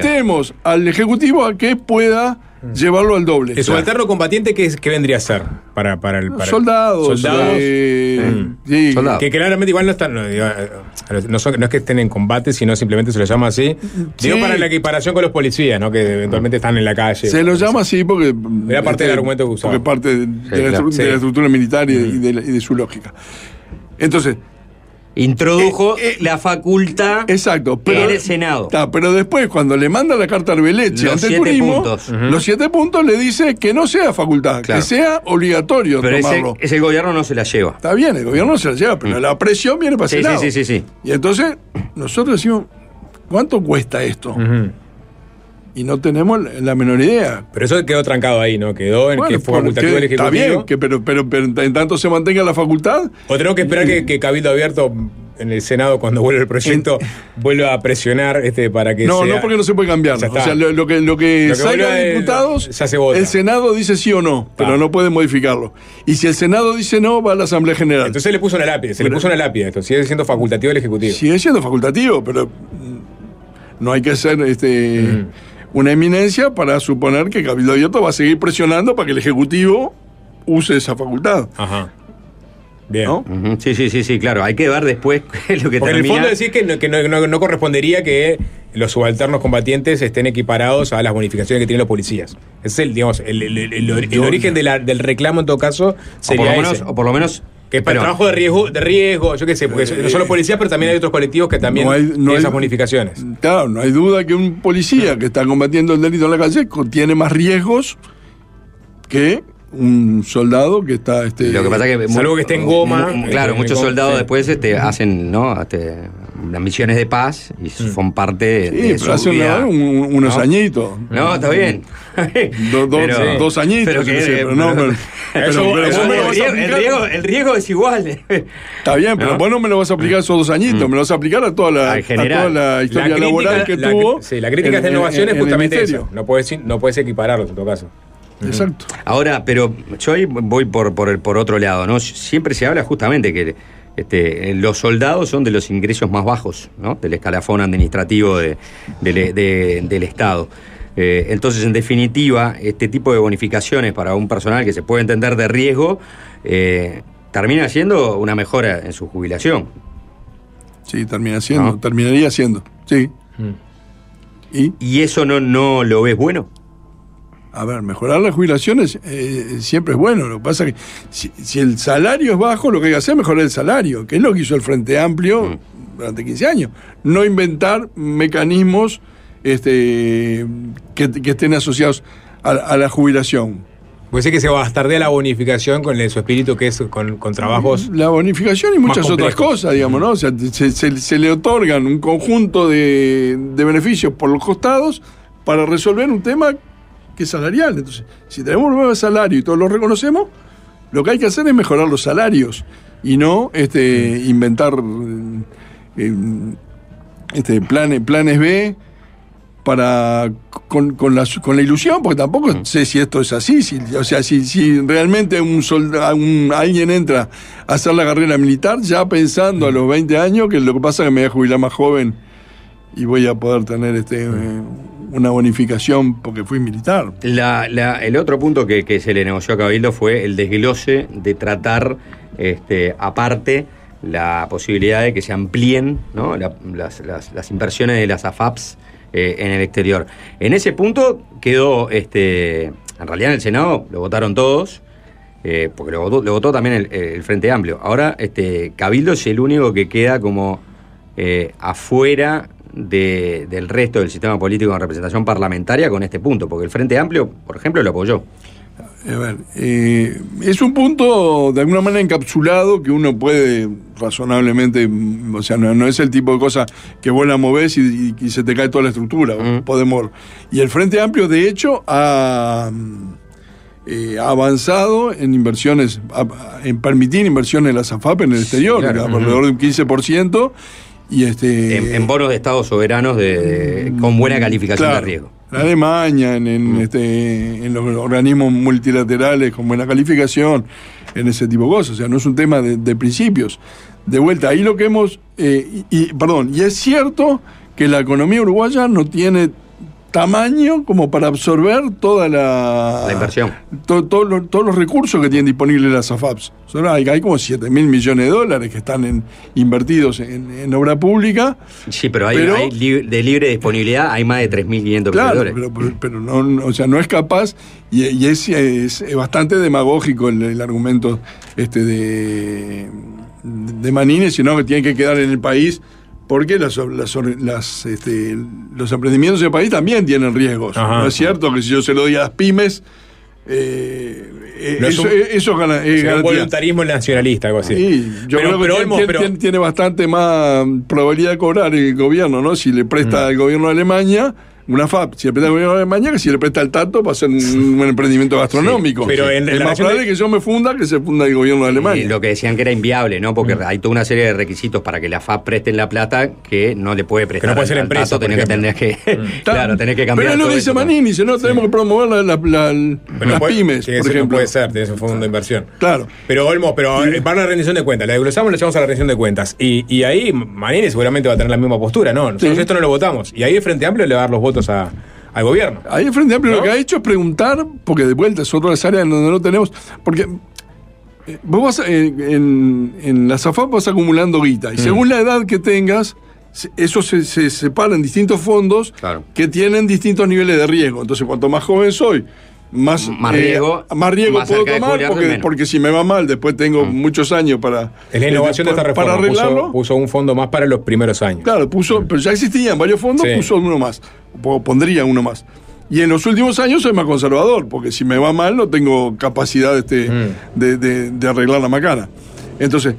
[SPEAKER 14] facultemos al Ejecutivo a que pueda llevarlo al doble.
[SPEAKER 9] ¿El subalterno combatiente qué, es- qué vendría a ser para, para el para
[SPEAKER 14] Soldados,
[SPEAKER 9] soldados
[SPEAKER 14] eh,
[SPEAKER 9] Mm.
[SPEAKER 14] sí.
[SPEAKER 9] que claramente igual no están no, digo, eh, no, son- no es que estén en combate sino simplemente se los llama así digo
[SPEAKER 14] Sí.
[SPEAKER 9] para la equiparación con los policías no que eventualmente están en la calle
[SPEAKER 14] Se lo llama así porque.
[SPEAKER 9] Era parte del
[SPEAKER 14] este,
[SPEAKER 9] argumento que usaba.
[SPEAKER 14] Porque parte de, de la,
[SPEAKER 9] claro.
[SPEAKER 14] estru- de
[SPEAKER 9] Sí.
[SPEAKER 14] la estructura militar y de, y de la- y de su lógica. Entonces.
[SPEAKER 2] Introdujo la facultad
[SPEAKER 14] exacto, pero,
[SPEAKER 2] en el Senado.
[SPEAKER 14] Pero después, cuando le manda la carta Arbeleche
[SPEAKER 2] Los
[SPEAKER 14] ante el
[SPEAKER 2] siete
[SPEAKER 14] turismo,
[SPEAKER 2] puntos.
[SPEAKER 14] Los siete puntos le dice que no sea facultad,
[SPEAKER 2] Claro.
[SPEAKER 14] que sea obligatorio
[SPEAKER 2] Pero
[SPEAKER 14] tomarlo.
[SPEAKER 2] ese gobierno no se la lleva.
[SPEAKER 14] Está bien, el gobierno se la lleva, pero la presión viene para
[SPEAKER 2] Sí,
[SPEAKER 14] ese
[SPEAKER 2] sí,
[SPEAKER 14] lado.
[SPEAKER 2] sí, sí, sí.
[SPEAKER 14] Y entonces, nosotros decimos, ¿cuánto cuesta esto? Y no tenemos la- menor idea.
[SPEAKER 9] pero eso quedó trancado ahí no quedó en
[SPEAKER 14] Bueno,
[SPEAKER 9] que fue facultativo
[SPEAKER 14] porque
[SPEAKER 9] el
[SPEAKER 14] Está
[SPEAKER 9] ejecutivo
[SPEAKER 14] bien, que, pero, pero, pero en tanto se mantenga la facultad.
[SPEAKER 9] o tenemos que esperar que, que Cabildo Abierto en el Senado cuando vuelva el proyecto vuelva a presionar este para que
[SPEAKER 14] No,
[SPEAKER 9] sea-
[SPEAKER 14] no, porque no se puede cambiar. O sea, lo, lo que, lo que
[SPEAKER 9] Lo que
[SPEAKER 14] salga de
[SPEAKER 9] el-
[SPEAKER 14] diputados,
[SPEAKER 9] ya se vota.
[SPEAKER 14] el Senado dice sí o no, pero no puede modificarlo. Y si el Senado dice no, va a la Asamblea General.
[SPEAKER 9] entonces le puso una lápida se le puso una lápida esto sigue siendo facultativo el ejecutivo
[SPEAKER 14] Sigue siendo facultativo, pero mm, no hay que ser este, una eminencia para suponer que Cabildo Abierto va a seguir presionando para que el Ejecutivo use esa facultad.
[SPEAKER 9] Ajá. Bien.
[SPEAKER 2] Sí, sí, sí, sí, claro. Hay que ver después lo que
[SPEAKER 9] Porque en el fondo decís que, no, que no, no- no correspondería que los subalternos combatientes estén equiparados a las bonificaciones que tienen los policías. Es el, digamos, el, el- el- el ori- el origen de la- del reclamo en todo caso
[SPEAKER 2] o, por
[SPEAKER 9] sería
[SPEAKER 2] lo menos,
[SPEAKER 9] ese.
[SPEAKER 2] o por lo menos.
[SPEAKER 9] Que es para el
[SPEAKER 2] pero-
[SPEAKER 9] trabajo de riesgo, de riesgo, yo qué sé, porque no son los policías, pero también hay otros colectivos que también
[SPEAKER 14] No hay- no
[SPEAKER 9] tienen
[SPEAKER 14] hay-
[SPEAKER 9] esas bonificaciones.
[SPEAKER 14] Claro, no hay duda que un policía que está combatiendo el delito en la calle tiene más riesgos que un soldado que está este
[SPEAKER 2] Lo que pasa es que.
[SPEAKER 9] Salvo que esté en goma,
[SPEAKER 2] claro, muchos soldados
[SPEAKER 9] sí.
[SPEAKER 2] después este, hacen ¿no? Este, las misiones de paz y son parte de,
[SPEAKER 14] Sí,
[SPEAKER 2] de
[SPEAKER 14] pero
[SPEAKER 2] su
[SPEAKER 14] hace
[SPEAKER 2] vida.
[SPEAKER 14] una- un- unos
[SPEAKER 2] ¿no?
[SPEAKER 14] añitos.
[SPEAKER 2] No, está bien.
[SPEAKER 14] Do- dos-
[SPEAKER 2] Pero-
[SPEAKER 14] dos añitos,
[SPEAKER 2] pero
[SPEAKER 14] yo
[SPEAKER 2] que-
[SPEAKER 14] qué sé, pero no, pero- pero-
[SPEAKER 2] Eso-
[SPEAKER 14] pero
[SPEAKER 2] eso-
[SPEAKER 14] vos me lo
[SPEAKER 2] el,
[SPEAKER 14] vas a
[SPEAKER 2] riesgo, el es igual.
[SPEAKER 14] Está bien, pero
[SPEAKER 2] ¿No?
[SPEAKER 14] vos no me lo vas a aplicar esos dos añitos, me lo vas a aplicar a toda la, a
[SPEAKER 2] general.
[SPEAKER 14] toda la historia
[SPEAKER 9] crítica-
[SPEAKER 14] laboral que
[SPEAKER 9] la-
[SPEAKER 14] tuvo.
[SPEAKER 9] Sí, la crítica
[SPEAKER 14] en-
[SPEAKER 9] de innovación es justamente eso. No puedes, no puedes equipararlos en todo caso.
[SPEAKER 14] Exacto.
[SPEAKER 2] Ahora, pero yo ahí voy por, por, el- por otro lado, ¿no? Siempre se habla justamente que este, los soldados son de los ingresos más bajos, ¿no? Del escalafón administrativo de- del- de- del Estado. Eh, entonces, en definitiva, este tipo de bonificaciones para un personal que se puede entender de riesgo, eh, termina siendo una mejora en su jubilación.
[SPEAKER 14] Sí, termina siendo,
[SPEAKER 2] ¿No?
[SPEAKER 14] terminaría siendo. Sí. ¿Y?
[SPEAKER 2] ¿Y eso no, no lo ves bueno?
[SPEAKER 14] A ver, mejorar las jubilaciones eh, siempre es bueno. Lo que pasa es que si, si el salario es bajo, lo que hay que hacer es mejorar el salario, que es lo que hizo el Frente Amplio durante 15 años. No inventar mecanismos este, que, que estén asociados a, a la jubilación.
[SPEAKER 9] Puede ser que se bastardea la bonificación con el- su espíritu que es con, con trabajos.
[SPEAKER 14] La bonificación y muchas otras cosas, digamos, ¿no? O sea, se, se- se le otorgan un conjunto de, de beneficios por los costados para resolver un tema que es salarial. Entonces, si tenemos un nuevo salario y todos lo reconocemos, lo que hay que hacer es mejorar los salarios y no este, inventar eh, eh, este, planes, planes B para con, con la, con la ilusión, porque tampoco sé si esto es así. Si, o sea, si, si realmente un solda- un, alguien entra a hacer la carrera militar ya pensando a los 20 años que lo que pasa es que me voy a jubilar más joven y voy a poder tener este eh, una bonificación porque fui militar.
[SPEAKER 2] El otro punto que, se le negoció a Cabildo fue el desglose de tratar este, aparte la posibilidad de que se amplíen las, inversiones de las AFAPs eh, en el exterior. En ese punto quedó, este, en realidad en el Senado lo votaron todos, eh, porque lo votó, también el, el Frente Amplio. Ahora este, Cabildo es el único que queda como eh, afuera de- del resto del sistema político en representación parlamentaria con este punto, porque el Frente Amplio, por ejemplo, lo apoyó.
[SPEAKER 14] A ver, eh, es un punto de alguna manera encapsulado que uno puede razonablemente, o sea, no, no es el tipo de cosa que vos la movés y, y- y se te cae toda la estructura, podemos. Y el Frente Amplio, de hecho, ha, eh, avanzado en inversiones, en permitir inversiones en la SAFAP en el exterior,
[SPEAKER 2] claro.
[SPEAKER 14] alrededor de un 15%. Y este,
[SPEAKER 2] En, en bonos de estados soberanos de, de- con buena calificación
[SPEAKER 14] Claro.
[SPEAKER 2] de riesgo.
[SPEAKER 14] En Alemania, en,
[SPEAKER 2] Mm.
[SPEAKER 14] en, este, en los organismos multilaterales con buena calificación, en ese tipo de cosas. O sea, no es un tema de, de principios. De vuelta, ahí lo que hemos. eh, y, y- perdón, y es cierto que la economía uruguaya no tiene tamaño como para absorber toda la.
[SPEAKER 2] La inversión.
[SPEAKER 14] to- to- lo- todos los recursos que tienen disponibles las AFAPs. Solo hay, hay como 7 mil millones de dólares que están en- invertidos en, en obra pública.
[SPEAKER 2] Sí, pero hay,
[SPEAKER 14] Pero-
[SPEAKER 2] hay li- de libre disponibilidad hay más de 3.500 millones de dólares.
[SPEAKER 14] pero, pero- pero no, no- o sea, no es capaz y, y es, es- bastante demagógico el, el argumento este de, de Manini, sino que tiene que quedar en el país porque las, las- las, este, los emprendimientos en el país también tienen riesgos.
[SPEAKER 9] Ajá.
[SPEAKER 14] no es cierto que si yo se lo doy a las pymes, eh, eh,
[SPEAKER 9] No es
[SPEAKER 14] eso,
[SPEAKER 9] un-
[SPEAKER 14] eso es gana- es
[SPEAKER 9] un voluntarismo nacionalista, algo así.
[SPEAKER 14] Sí, yo
[SPEAKER 9] Pero-
[SPEAKER 14] creo que
[SPEAKER 9] pero,
[SPEAKER 14] tiene,
[SPEAKER 9] Olmos,
[SPEAKER 14] tiene-
[SPEAKER 9] pero-
[SPEAKER 14] tiene- tiene bastante más probabilidad de cobrar el gobierno, ¿no? Si le presta al gobierno de Alemania, una FAP, si le presta al gobierno de Alemania, que si le presta al Tato para hacer un, un emprendimiento gastronómico.
[SPEAKER 2] Sí, pero en
[SPEAKER 14] es más probable
[SPEAKER 2] de-
[SPEAKER 14] que yo me funda que se funda el gobierno de Alemania.
[SPEAKER 2] Y lo que decían que era inviable, ¿no? Porque hay toda una serie de requisitos para que la FAP presten la plata que no le puede prestar.
[SPEAKER 9] no puede ser empresa,
[SPEAKER 2] tenés que tener que, claro, tenés que cambiar.
[SPEAKER 14] Pero es lo que dice. Manini, si no tenemos que promover la- la- la-
[SPEAKER 9] Pero
[SPEAKER 14] las
[SPEAKER 9] no puede-
[SPEAKER 14] pymes,
[SPEAKER 9] tiene que
[SPEAKER 14] por
[SPEAKER 9] ser- no puede ser, tienes un fondo de inversión.
[SPEAKER 14] Claro.
[SPEAKER 9] Pero Olmos, pero eh, para la rendición de cuentas, la desglosamos y le echamos a la rendición de cuentas. Y, y ahí Manini seguramente va a tener la misma postura, ¿no? Nosotros
[SPEAKER 14] Sí.
[SPEAKER 9] esto no lo votamos. Y ahí el Frente Amplio le va a dar los votos a- al gobierno.
[SPEAKER 14] Ahí el Frente Amplio lo que ha hecho es preguntar, porque de vuelta es otra de las áreas en donde no tenemos. Porque eh, vos vas en, en, en la SAFAP vas acumulando guita, y
[SPEAKER 2] Mm.
[SPEAKER 14] según la edad que tengas, eso se, se separa en distintos fondos que tienen distintos niveles de riesgo. Entonces, cuanto más joven soy, más,
[SPEAKER 2] Más riesgo,
[SPEAKER 14] más riesgo
[SPEAKER 2] más
[SPEAKER 14] puedo tomar, porque, porque si me va mal, después tengo muchos años para.
[SPEAKER 9] Es la
[SPEAKER 14] eh,
[SPEAKER 9] innovación de esta
[SPEAKER 14] para-
[SPEAKER 9] reforma.
[SPEAKER 14] Para arreglarlo.
[SPEAKER 9] Puso, puso un fondo más para los primeros años.
[SPEAKER 14] Claro, puso, pero ya existían varios fondos,
[SPEAKER 9] Sí.
[SPEAKER 14] puso uno más, o pondría uno más. Y en los últimos años soy más conservador, porque si me va mal no tengo capacidad este,
[SPEAKER 9] Mm.
[SPEAKER 14] de, de- de arreglar la macana. Entonces,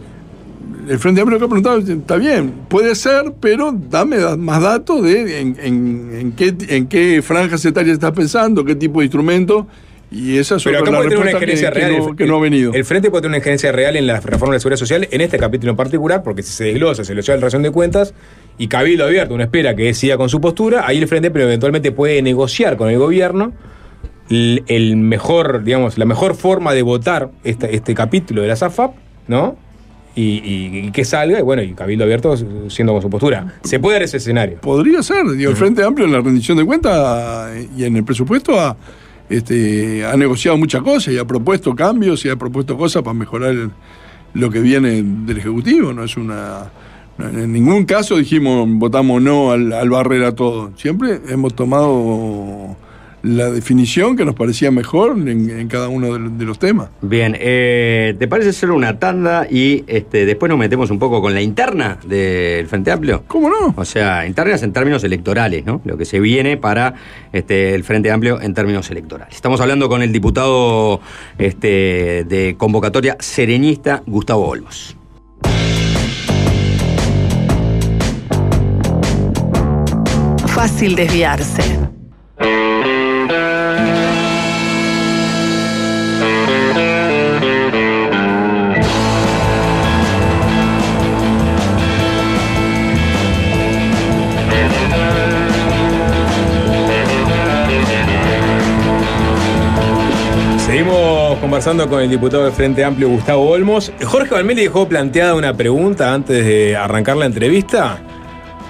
[SPEAKER 14] el Frente Amplio que ha preguntado, está bien, puede ser, pero dame da- más datos de en, en- en qué, en qué franjas etarias estás pensando, qué tipo de instrumento, y esa es
[SPEAKER 9] Pero acá puede tener una
[SPEAKER 14] que-
[SPEAKER 9] injerencia
[SPEAKER 14] que
[SPEAKER 9] real.
[SPEAKER 14] no- que no ha venido.
[SPEAKER 9] El Frente puede tener una injerencia real en la reforma de la seguridad social, en este capítulo en particular, porque si se desglosa, se le lleva la relación de cuentas y Cabildo abierto, uno espera que siga con su postura, ahí el Frente pero eventualmente puede negociar con el gobierno el, el mejor, digamos, la mejor forma de votar este capítulo de la SAFAP, ¿no? Y, y- y que salga, y bueno, y Cabildo abierto siendo con su postura. Se puede dar ese escenario.
[SPEAKER 14] Podría ser, digo, el Frente Amplio en la rendición de cuentas y en el presupuesto ha, este, ha negociado muchas cosas y ha propuesto cambios y ha propuesto cosas para mejorar el- lo que viene del Ejecutivo. No es una. en ningún caso dijimos votamos no al, al barrer a todo. Siempre hemos tomado la definición que nos parecía mejor en, en cada uno de, los- de los temas.
[SPEAKER 2] Bien, eh, ¿te parece hacer una tanda y este, después nos metemos un poco con la interna del Frente Amplio?
[SPEAKER 14] ¿Cómo no?
[SPEAKER 2] O sea, internas en términos electorales, ¿no? Lo que se viene para este, el Frente Amplio en términos electorales. Estamos hablando con el diputado este, de convocatoria serenista, Gustavo Olmos.
[SPEAKER 1] Fácil desviarse.
[SPEAKER 9] Seguimos conversando con el diputado del Frente Amplio, Gustavo Olmos. Jorge Valmeli dejó planteada una pregunta antes de arrancar la entrevista.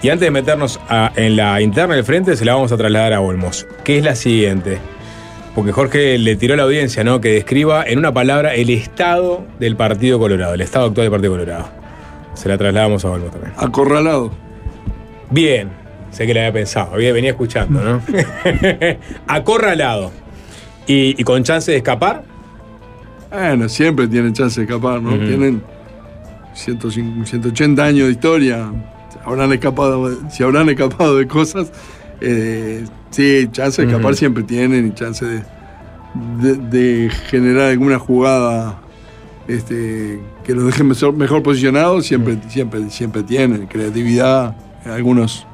[SPEAKER 9] Y antes de meternos a- en la interna del Frente, se la vamos a trasladar a Olmos. Que es la siguiente. Porque Jorge le tiró a la audiencia, ¿no? Que describa en una palabra el estado del Partido Colorado, el estado actual del Partido Colorado. Se la trasladamos a Olmos también.
[SPEAKER 14] Acorralado.
[SPEAKER 9] Bien, sé que la había pensado, venía escuchando, ¿no? Acorralado. Y, y con chance de escapar.
[SPEAKER 14] Bueno, siempre tienen chance de escapar, ¿no?
[SPEAKER 9] Ujú.
[SPEAKER 14] Tienen 150, 180 años de historia. Habrán escapado, si habrán escapado de cosas, eh, sí, chance de escapar siempre tienen y chance de, de- de generar alguna jugada este, que los deje mejor, mejor posicionados, siempre, siempre, siempre tienen. Creatividad, a algunos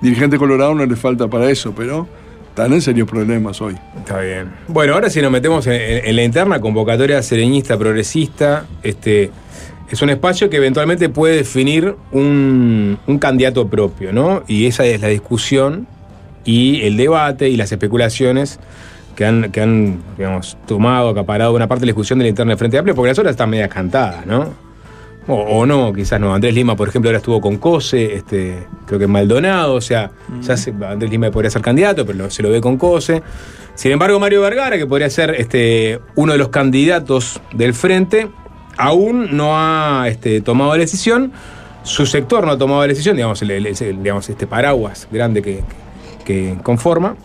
[SPEAKER 14] dirigentes colorados no les falta para eso, pero están en serios problemas hoy.
[SPEAKER 9] Está bien. Bueno, ahora si nos metemos en, la interna convocatoria sereñista progresista, este es un espacio que eventualmente puede definir un, un candidato propio, ¿no? Y esa es la discusión y el debate y las especulaciones que han, que han digamos, tomado, acaparado una parte de la discusión de la interna del Frente Amplio, porque las otras están medias cantadas, ¿no? O, o no, quizás no. Andrés Lima, por ejemplo, ahora estuvo con Cose, este, creo que Maldonado, o sea, ya se- Andrés Lima podría ser candidato, pero lo- se lo ve con Cose. Sin embargo, Mario Vergara, que podría ser este, uno de los candidatos del frente, aún no ha este, tomado la decisión. Su sector no ha tomado la decisión, digamos, el, el- el- digamos este paraguas grande que, que conforma.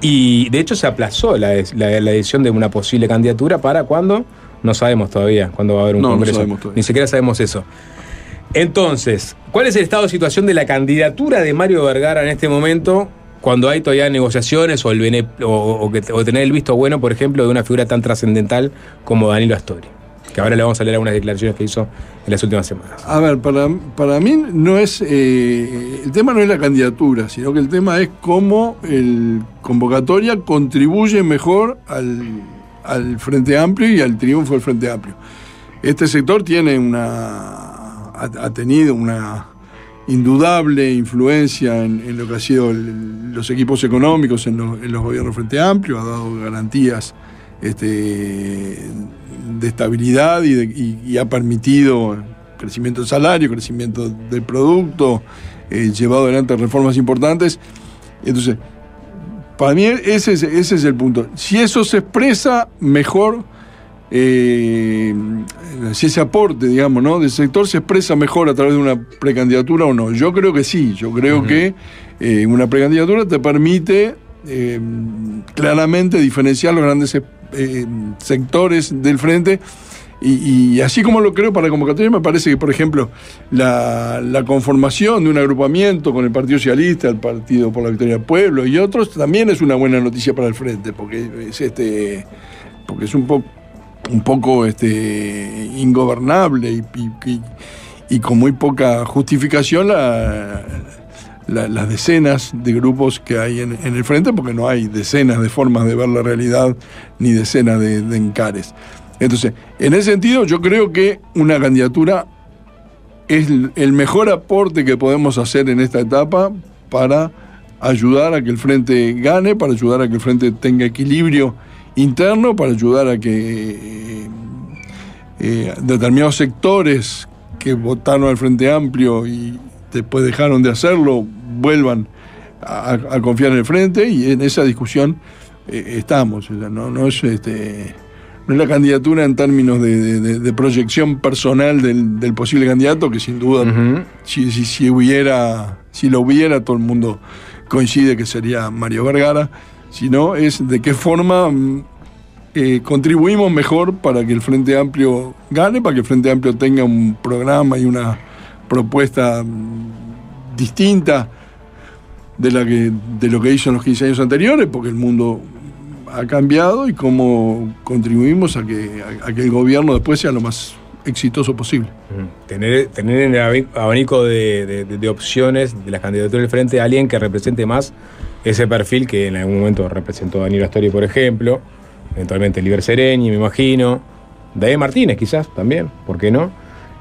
[SPEAKER 9] Y de hecho se aplazó la, la, la decisión de una posible candidatura para cuándo, no sabemos todavía cuándo va a haber un
[SPEAKER 14] No, no
[SPEAKER 9] congreso.
[SPEAKER 14] sabemos todavía.
[SPEAKER 9] Ni siquiera sabemos eso. Entonces, ¿cuál es el estado de situación de la candidatura de Mario Vergara en este momento? Cuando hay todavía negociaciones o, el bene- o, o que- o tener el visto bueno, por ejemplo, de una figura tan trascendental como Danilo Astori. Que ahora le vamos a leer algunas declaraciones que hizo en las últimas semanas.
[SPEAKER 14] A ver, para, para mí no es. eh, el tema no es la candidatura, sino que el tema es cómo el convocatoria contribuye mejor al, al Frente Amplio y al triunfo del Frente Amplio. Este sector tiene una. ha, tenido una indudable influencia en, lo que ha sido los equipos económicos en, lo- en los gobiernos Frente Amplio, ha dado garantías este, de estabilidad y, de- y- y ha permitido crecimiento del salario, crecimiento del producto, eh, llevado adelante reformas importantes. Entonces, para mí ese es, ese es el punto. Si eso se expresa mejor, eh, si ese aporte, digamos, ¿no? del sector se expresa mejor a través de una precandidatura o no. Yo creo que sí, yo creo que eh, una precandidatura te permite eh, claramente diferenciar los grandes sectores del frente. Y, así como lo creo para la convocatoria, me parece que, por ejemplo, la, conformación de un agrupamiento con el Partido Socialista, el Partido por la Victoria del Pueblo y otros, también es una buena noticia para el frente, porque es este porque es un poco un poco este, ingobernable y, y- con muy poca justificación la- la- las decenas de grupos que hay en, el frente, porque no hay decenas de formas de ver la realidad ni decenas de, de encares. Entonces, en ese sentido, yo creo que una candidatura es el- mejor aporte que podemos hacer en esta etapa para ayudar a que el frente gane, para ayudar a que el frente tenga equilibrio interno, para ayudar a que eh, determinados sectores que votaron al Frente Amplio y después dejaron de hacerlo vuelvan a, confiar en el Frente y en esa discusión eh, estamos. No es este no es la candidatura en términos de, de- de- de proyección personal del, del posible candidato, que sin duda, si, si, si hubiera, si lo hubiera, todo el mundo coincide que sería Mario Vergara, sino es de qué forma mm, eh, contribuimos mejor para que el Frente Amplio gane, para que el Frente Amplio tenga un programa y una propuesta mm, distinta de, la que, de lo que hizo en los 15 años anteriores, porque el mundo ha cambiado y cómo contribuimos a que, a, que el gobierno después sea lo más exitoso posible.
[SPEAKER 9] Tener, tener en el abanico de, de- opciones de las candidaturas del frente a alguien que represente más ese perfil que en algún momento representó Danilo Astori, por ejemplo, eventualmente Liber Sereni, me imagino, David Martínez quizás también, ¿por qué no?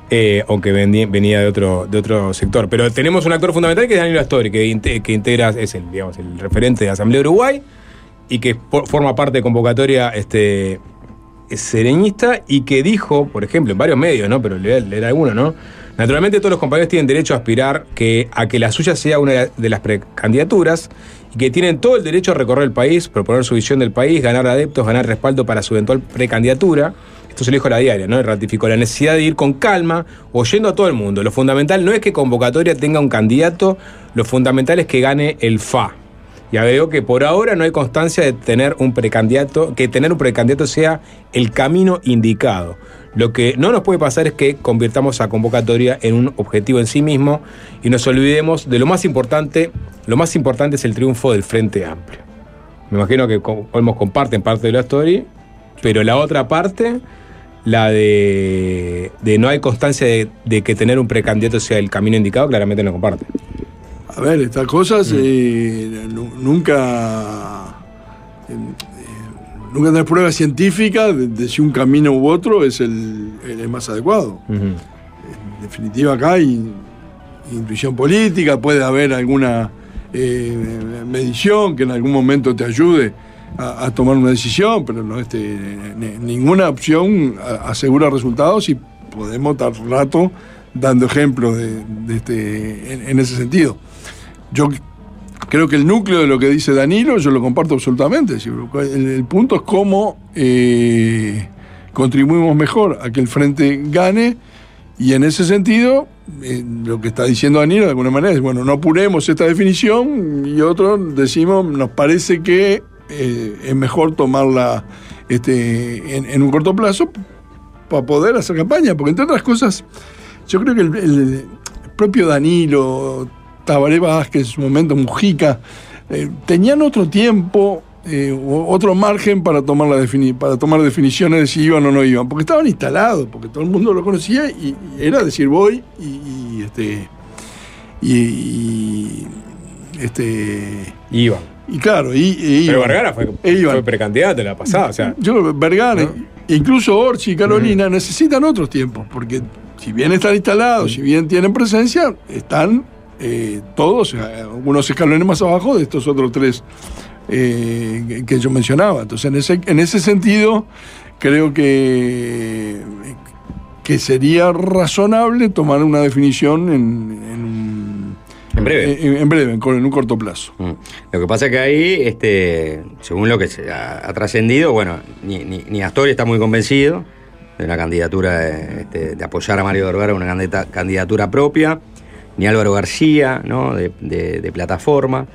[SPEAKER 9] Eh, aunque venía de otro, de otro sector. Pero tenemos un actor fundamental que es Danilo Astori, que, que integra, es el, digamos, el referente de Asamblea Uruguay y que forma parte de convocatoria este, sereñista y que dijo, por ejemplo, en varios medios, ¿no? Pero leer, leer alguno, ¿no? Naturalmente todos los compañeros tienen derecho a aspirar que, a que la suya sea una de las precandidaturas y que tienen todo el derecho a recorrer el país, proponer su visión del país, ganar adeptos, ganar respaldo para su eventual precandidatura. Esto se lo dijo la diaria, ¿no? Y ratificó la necesidad de ir con calma, oyendo a todo el mundo. Lo fundamental no es que convocatoria tenga un candidato, lo fundamental es que gane el FA. Y agregó que por ahora no hay constancia de tener un precandidato, que tener un precandidato sea el camino indicado. Lo que no nos puede pasar es que convirtamos a convocatoria en un objetivo en sí mismo y nos olvidemos de lo más importante. Lo más importante es el triunfo del Frente Amplio. Me imagino que Olmos comparten parte de la story, pero la otra parte, la de, de no hay constancia de, de que tener un precandidato sea el camino indicado, claramente no comparte.
[SPEAKER 14] A ver, estas cosas eh, nu- nunca. eh, eh, nunca tenés pruebas científicas de, de si un camino u otro es el, el más adecuado. En definitiva, acá hay intuición política, puede haber alguna eh, medición que en algún momento te ayude a, a tomar una decisión, pero no este, ni- ninguna opción asegura resultados y podemos estar rato dando ejemplos de, de este, en, en ese sentido. Yo creo que el núcleo de lo que dice Danilo, yo lo comparto absolutamente. El, punto es cómo eh, contribuimos mejor a que el frente gane y en ese sentido, eh, lo que está diciendo Danilo de alguna manera es, bueno, no apuremos esta definición y otro decimos, nos parece que eh, es mejor tomarla este, en, un corto plazo para poder hacer campaña, porque entre otras cosas, yo creo que el propio Danilo, Tabaré Vázquez, en su momento Mujica, eh, tenían otro tiempo, eh, otro margen para tomar, la defini- para tomar definiciones de si iban o no iban, porque estaban instalados, porque todo el mundo lo conocía y, y era decir voy y, y, este y, y, este
[SPEAKER 9] Iban.
[SPEAKER 14] y claro, y,
[SPEAKER 9] Pero. Vergara fue,
[SPEAKER 14] E
[SPEAKER 9] fue precandidato en la pasada, o sea.
[SPEAKER 14] Yo Vergara, incluso Orchi y Carolina, necesitan otros tiempos, porque si bien están instalados, si bien tienen presencia, están eh, todos, eh, unos escalones más abajo de estos otros tres eh, que- yo mencionaba. Entonces, en ese, en ese sentido, creo que, que sería razonable tomar una definición en, en
[SPEAKER 2] breve.
[SPEAKER 14] En, en breve, en, en un corto plazo.
[SPEAKER 2] Mm. Lo que pasa es que ahí, este, según lo que se ha, ha trascendido, bueno, ni, ni, ni Astori está muy convencido de la candidatura de, este, de apoyar a Mario Vergara una candidata- candidatura propia, ni Álvaro García, ¿no? De, plataforma.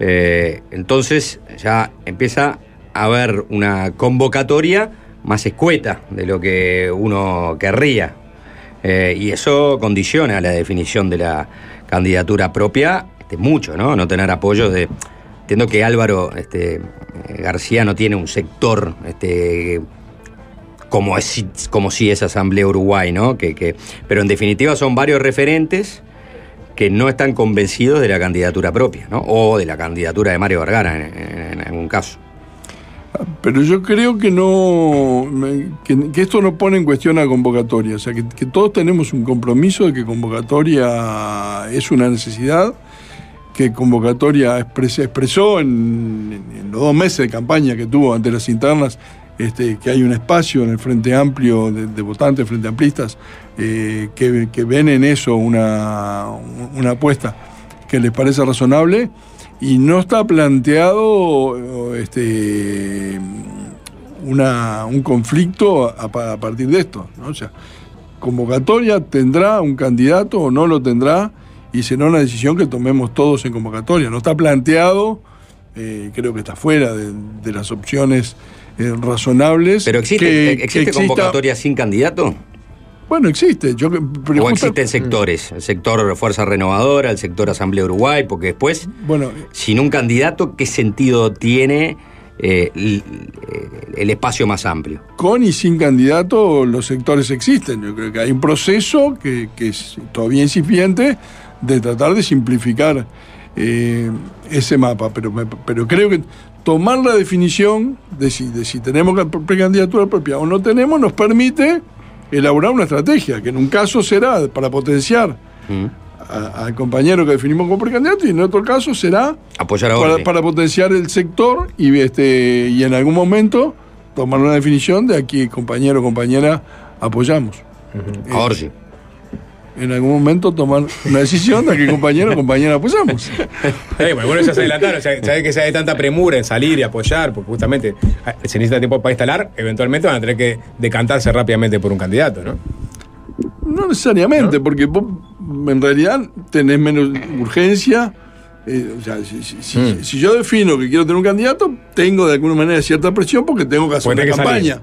[SPEAKER 2] Eh, entonces ya empieza a haber una convocatoria más escueta de lo que uno querría. Eh, y eso condiciona la definición de la candidatura propia este, mucho, ¿no? No tener apoyo de. Entiendo que Álvaro este, García no tiene un sector este, como, es, como si es Asamblea Uruguay, ¿no? Que, que- pero en definitiva son varios referentes que no están convencidos de la candidatura propia, ¿no? O de la candidatura de Mario Vergara en, algún caso.
[SPEAKER 14] Pero yo creo que no que, esto no pone en cuestión la convocatoria. O sea, que, todos tenemos un compromiso de que convocatoria es una necesidad, que convocatoria expres- expresó en, en los dos meses de campaña que tuvo ante las internas, este, que hay un espacio en el Frente Amplio de, de votantes, Frente Amplistas, eh, que, que ven en eso una, una apuesta que les parece razonable y no está planteado este, una, un conflicto a, pa- a partir de esto. ¿no? O sea, convocatoria tendrá un candidato o no lo tendrá y será una decisión que tomemos todos en convocatoria. No está planteado, eh, creo que está fuera de, de las opciones eh, razonables.
[SPEAKER 2] ¿Pero existe,
[SPEAKER 14] que-
[SPEAKER 2] ¿existe
[SPEAKER 14] que exista-
[SPEAKER 2] convocatoria sin candidato?
[SPEAKER 14] Bueno, existe. Yo,
[SPEAKER 2] ¿O existen sectores? El sector Fuerza Renovadora, el sector Asamblea Uruguay, porque después,
[SPEAKER 14] Bueno,
[SPEAKER 2] sin un candidato, ¿qué sentido tiene eh, el, el espacio más amplio?
[SPEAKER 14] con y sin candidato los sectores existen. Yo creo que hay un proceso que, que es todavía incipiente de tratar de simplificar eh, ese mapa. Pero, me- pero creo que tomar la definición de si, de si tenemos ca- precandidatura propia o no tenemos nos permite elaborar una estrategia, que en un caso será para potenciar a- al compañero que definimos como precandidato y en otro caso será
[SPEAKER 2] Apoyar a
[SPEAKER 14] para, potenciar el sector y, este, y en algún momento tomar una definición de a qué compañero o compañera apoyamos.
[SPEAKER 2] A Orsi.
[SPEAKER 14] En algún momento tomar una decisión de a qué compañero o compañera apoyamos.
[SPEAKER 9] Eh, bueno, bueno, ya se adelantaron, que se hay tanta premura en salir y apoyar, porque justamente ah, se necesita tiempo para instalar, eventualmente van a tener que decantarse rápidamente por un candidato, ¿no?
[SPEAKER 14] No necesariamente, porque vos en realidad tenés menos urgencia. eh, o sea, si, si- si-
[SPEAKER 9] Mm.
[SPEAKER 14] si yo defino que quiero tener un candidato, tengo de alguna manera cierta presión porque tengo que hacer una
[SPEAKER 9] salir.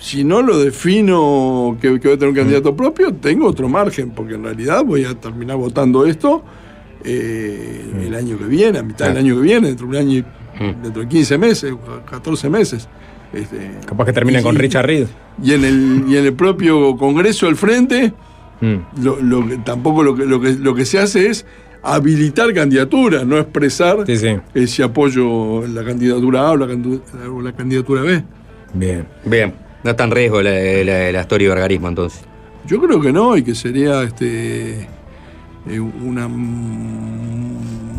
[SPEAKER 14] Si no lo defino que, que voy a tener un candidato propio, tengo otro margen, porque en realidad voy a terminar votando esto eh, el año que viene, a mitad del año que viene, dentro de un año, y- dentro de 15 meses, 14 meses. Este,
[SPEAKER 9] Capaz que terminen
[SPEAKER 14] y-
[SPEAKER 9] con Richard Reed.
[SPEAKER 14] y en el, y en el propio Congreso del Frente, lo, lo que- tampoco lo que, lo, que, lo que se hace es habilitar candidaturas, no expresar
[SPEAKER 9] Sí, sí.
[SPEAKER 14] ese apoyo en la candidatura A o la, o la candidatura B.
[SPEAKER 9] Bien.
[SPEAKER 2] Bien. No está en riesgo la, la, la historia y vergarismo entonces.
[SPEAKER 14] Yo creo que no, y que sería este eh, una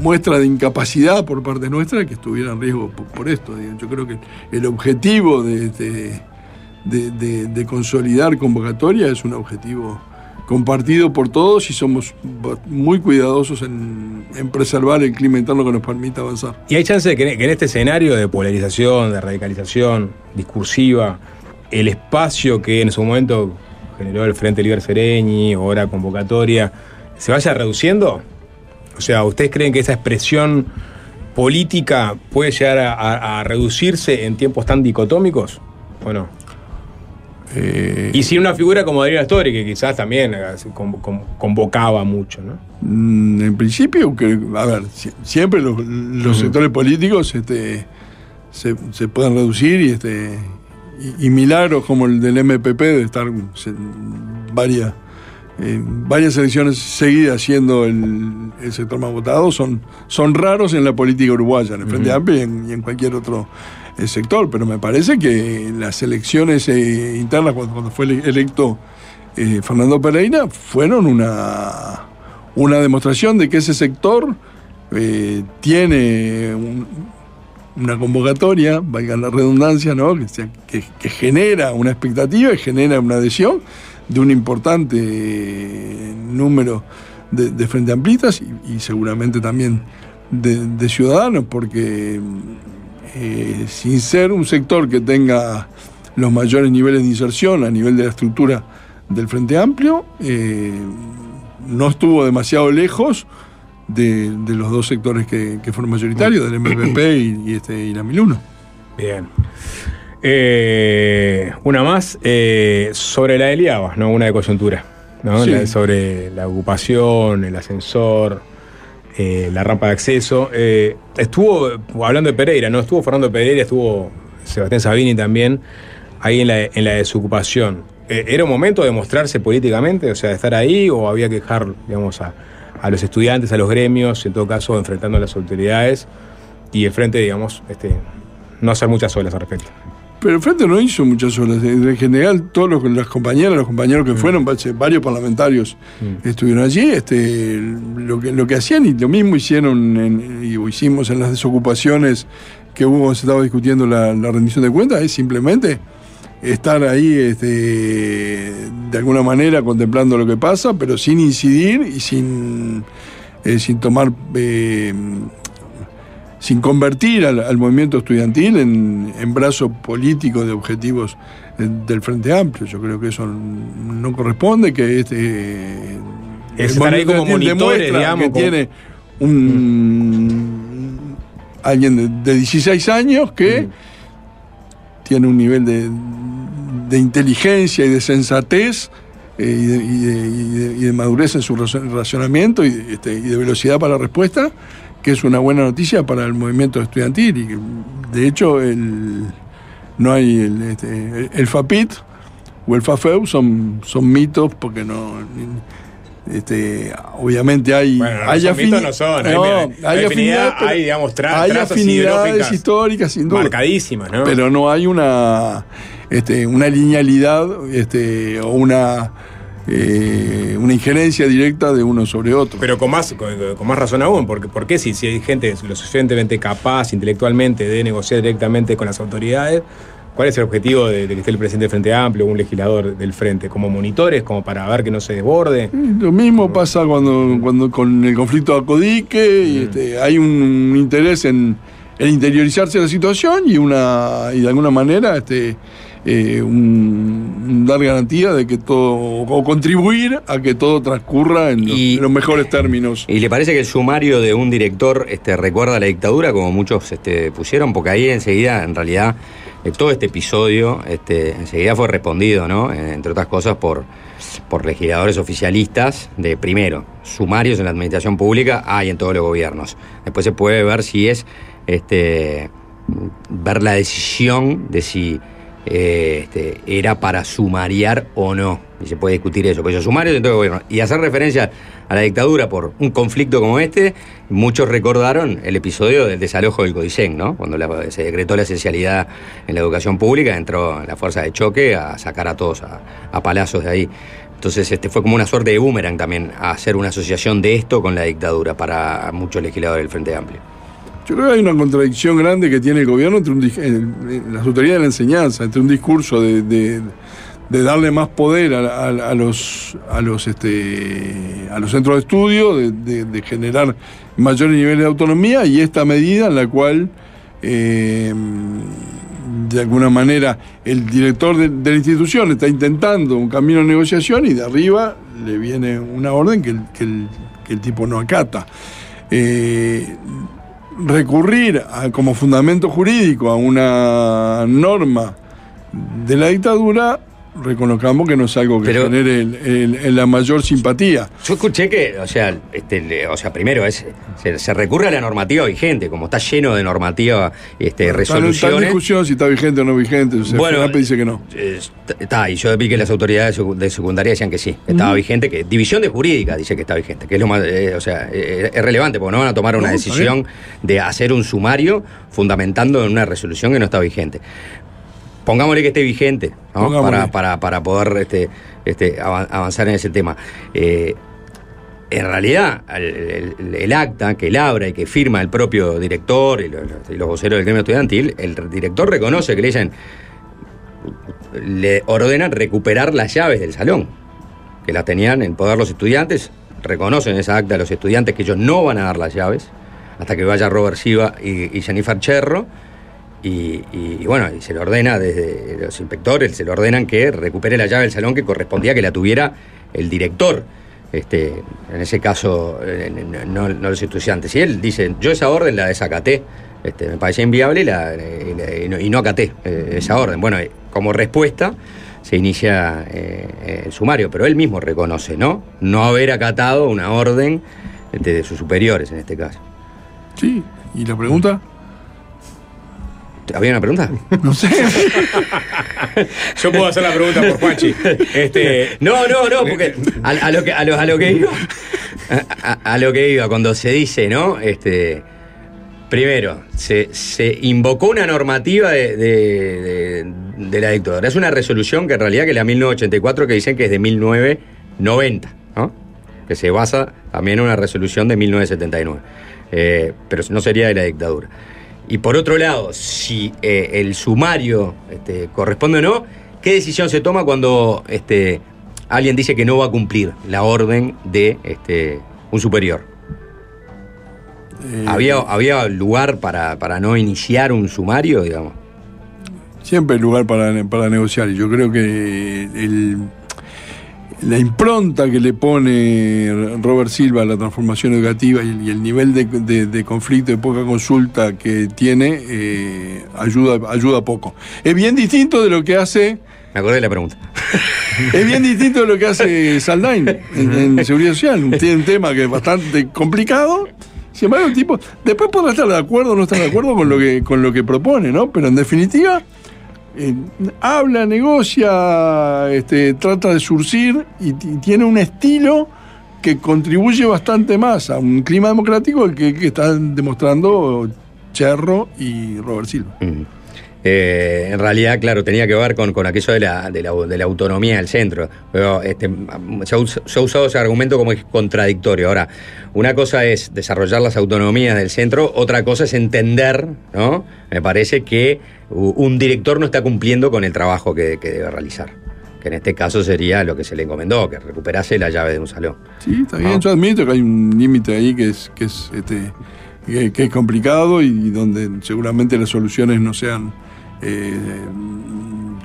[SPEAKER 14] muestra de incapacidad por parte nuestra que estuviera en riesgo por, por esto. Yo creo que el objetivo de, de- de- de- de consolidar convocatoria es un objetivo compartido por todos y somos muy cuidadosos en, en preservar el clima interno que nos permita avanzar.
[SPEAKER 9] ¿Y hay chance de que, que en este escenario de polarización, de radicalización discursiva, el espacio que en su momento generó el Frente Liber Sereñi, ahora convocatoria, se vaya reduciendo? O sea, ¿ustedes creen que esa expresión política puede llegar a, a- a reducirse en tiempos tan dicotómicos? ¿O no?
[SPEAKER 14] Eh,
[SPEAKER 9] Y sin una figura como Darío Astori, que quizás también eh, con- con- convocaba mucho, ¿no?
[SPEAKER 14] Mm, En principio, que, a ver, si- siempre los, los sectores políticos este, se, se pueden reducir y, este, y, y milagros como el del MPP de estar se- varias, eh, varias elecciones seguidas siendo el, el sector más votado son, son raros en la política uruguaya, en el Frente. Amplio y en, y en cualquier otro eh, sector, pero me parece que las elecciones eh, internas, cuando, cuando fue ele- electo eh, Fernando Pereira, fueron una, una demostración de que ese sector tiene un- una convocatoria, valga la redundancia, ¿no? que, genera una expectativa y genera una adhesión de un importante eh, número de, de frente amplistas y, seguramente también de, de ciudadanos, porque eh, sin ser un sector que tenga los mayores niveles de inserción a nivel de la estructura del Frente Amplio, eh, no estuvo demasiado lejos de, de los dos sectores que, que fueron mayoritarios, del MPP y, y este, y la 1001.
[SPEAKER 9] Bien. Eh, una más eh, sobre la de Liabas, ¿no? Una de coyuntura. ¿no?
[SPEAKER 14] Sí.
[SPEAKER 9] La- sobre la ocupación, el ascensor, eh, la rampa de acceso. Estuvo, hablando de Pereira, ¿no? Estuvo Fernando Pereira, estuvo Sebastián Sabini también, ahí en la, en la desocupación. ¿Era un momento de mostrarse políticamente, o sea, de estar ahí, o había que dejar, digamos, a, a los estudiantes, a los gremios, en todo caso, enfrentando a las autoridades y el frente, digamos, este, no hacer muchas olas al respecto?
[SPEAKER 14] Pero el Frente no hizo muchas horas. En general, todos los, las compañeras, los compañeros que fueron, varios- parlamentarios estuvieron allí. Este, lo, que, lo que hacían y lo mismo hicieron en- y hicimos en las desocupaciones que hubo se estaba discutiendo la, la rendición de cuentas, es simplemente estar ahí este, de alguna manera contemplando lo que pasa, pero sin incidir y sin, eh, sin tomar eh, sin convertir al, al movimiento estudiantil en, en brazo político de objetivos eh, del Frente Amplio. Yo creo que eso no corresponde, que este
[SPEAKER 9] Es estar ahí como monitores, digamos,
[SPEAKER 14] que
[SPEAKER 9] como-
[SPEAKER 14] tiene un alguien de, de 16 años que tiene un nivel de, de inteligencia y de sensatez eh, y, de, y de- y de- madurez en su razonamiento y, este, y de velocidad para la respuesta, que es una buena noticia para el movimiento estudiantil. Y de hecho, el, no hay el, este, el FAPIT o el FAFEU son mitos porque no. Este, obviamente hay,
[SPEAKER 9] Bueno, no,
[SPEAKER 14] hay
[SPEAKER 9] no son, hay-
[SPEAKER 14] no,
[SPEAKER 9] hay
[SPEAKER 14] hay
[SPEAKER 9] afinidad,
[SPEAKER 14] afinidad, pero
[SPEAKER 9] hay, digamos, tra-
[SPEAKER 14] hay afinidades históricas sin duda
[SPEAKER 9] marcadísimas, ¿no?
[SPEAKER 14] pero no hay una este, una linealidad este, o una eh, una injerencia directa de uno sobre otro.
[SPEAKER 9] Pero con más, con, con más razón aún, porque ¿por qué si, si hay gente lo suficientemente capaz intelectualmente de negociar directamente con las autoridades? ¿Cuál es el objetivo de, de que esté el presidente del Frente Amplio o un legislador del Frente? ¿Como monitores? ¿Como para ver que no se desborde?
[SPEAKER 14] Lo mismo pasa cuando, cuando con el conflicto de Acodique y este, hay un interés en, en interiorizarse de la situación y una y de alguna manera este, eh, un- un dar garantía de que todo o contribuir a que todo transcurra en los, en los mejores términos.
[SPEAKER 2] ¿Y le parece que el sumario de un director este, recuerda a la dictadura, como muchos este, pusieron? Porque ahí enseguida, en realidad, eh, todo este episodio este, enseguida fue respondido, ¿no? Eh, entre otras cosas, por, por legisladores oficialistas de, primero, sumarios en la administración pública, hay en todos los gobiernos. Después se puede ver si es, este, ver la decisión de si este, era para sumariar o no. Y se puede discutir eso. Pues sumario dentro del gobierno. Y hacer referencia a la dictadura por un conflicto como este, muchos recordaron el episodio del desalojo del Codicen, ¿no? Cuando la- se decretó la esencialidad en la educación pública, entró la fuerza de choque a sacar a todos a, a palazos de ahí. Entonces este fue como una suerte de boomerang también hacer una asociación de esto con la dictadura para muchos legisladores del Frente Amplio.
[SPEAKER 14] Creo que hay una contradicción grande que tiene el gobierno entre un, las autoridades de la enseñanza, entre un discurso de, darle más poder este a los centros de estudio, de, generar mayores niveles de autonomía y esta medida en la cual eh, de alguna manera el director de, la institución está intentando un camino de negociación y de arriba le viene una orden que el tipo no acata. Eh, recurrir a- como fundamento jurídico a una norma de la dictadura, reconozcamos que no es algo que
[SPEAKER 2] Pero-
[SPEAKER 14] genere el- el- el- la mayor simpatía.
[SPEAKER 2] Yo escuché que, o sea, este, le- o sea, primero es se, se recurre a la normativa vigente, como está lleno de normativa, este,
[SPEAKER 14] Está en- Está en
[SPEAKER 2] resoluciones.
[SPEAKER 14] discusión si está vigente o no vigente. O sea,
[SPEAKER 2] Bueno,
[SPEAKER 14] dice que no.
[SPEAKER 2] Está, y yo vi que las autoridades de secu- de secundaria decían que sí, que estaba vigente, que División de Jurídica dice que está vigente, que es lo más, eh, o sea, eh, es relevante, porque no van a tomar una
[SPEAKER 14] No,
[SPEAKER 2] decisión de hacer un sumario fundamentando en una resolución que no está vigente. Pongámosle que esté vigente. Para, para, para poder este, este, avan- avanzar en ese tema. Eh, en realidad, el, el- el acta que labra y que firma el propio director y los, y los voceros del gremio estudiantil, el director reconoce que le dicen, le ordenan recuperar las llaves del salón, que las tenían en poder los estudiantes, reconocen esa acta a los estudiantes que ellos no van a dar las llaves, hasta que vaya Robert Silva y, y Jennifer Cherro, y, bueno, y se le ordena desde los inspectores, se le ordenan que recupere la llave del salón que correspondía que la tuviera el director. Este, en ese caso, eh, no, no los estudiantes. Y él dice, yo esa orden la desacaté, este, me parecía inviable y, no, acaté eh, esa orden. Bueno, eh, como respuesta se inicia el sumario, pero él mismo reconoce, ¿no? No haber acatado una orden de sus superiores en este caso.
[SPEAKER 14] Sí, ¿y la pregunta?
[SPEAKER 2] ¿Había una pregunta?
[SPEAKER 14] No sé.
[SPEAKER 9] Yo puedo hacer la pregunta por Juanchi. Este,
[SPEAKER 2] No, no, no, porque a, a lo que a lo, a lo que iba a, lo que iba cuando se dice, ¿no? Este primero se, se invocó una normativa de, de- de- de la dictadura. Es una resolución que en realidad que es la 1984 que dicen que es de 1990, ¿no? Que se basa también en una resolución de 1979. Eh, pero no sería de la dictadura. Y por otro lado, si eh, el sumario este, corresponde o no, ¿qué decisión se toma cuando este, alguien dice que no va a cumplir la orden de este, un superior?
[SPEAKER 14] Eh,
[SPEAKER 2] ¿Había, ¿Había lugar para, para no iniciar un sumario, digamos?
[SPEAKER 14] Siempre hay lugar para, para negociar. Yo creo que el- la impronta que le pone Robert Silva a la transformación educativa y el, y el nivel de, de- de conflicto, de poca consulta que tiene, eh, ayuda, ayuda poco. Es bien distinto de lo que hace.
[SPEAKER 2] Me acordé de la pregunta.
[SPEAKER 14] Es bien distinto de lo que hace Saldain en, en Seguridad Social. Tiene un tema que es bastante complicado. Sin embargo, el tipo, después podrá estar de acuerdo o no estar de acuerdo con lo que, con lo que propone, ¿no? Pero en definitiva, eh, habla, negocia, este, trata de surcir y, tiene un estilo que contribuye bastante más a un clima democrático que, que están demostrando Cherro y Robert Silva.
[SPEAKER 2] Eh, en realidad, claro, tenía que ver con, con aquello de la, de, la, de la autonomía del centro. Pero este, se, ha, us- se ha usado ese argumento como es contradictorio. Ahora, una cosa es desarrollar las autonomías del centro, otra cosa es entender, ¿no? Me parece que un director no está cumpliendo con el trabajo que, que debe realizar. Que en este caso sería lo que se le encomendó, que recuperase la llave de un salón.
[SPEAKER 14] Sí, está bien. Yo admito que hay un límite ahí que es, que es, este, que, que es complicado y donde seguramente las soluciones no sean eh,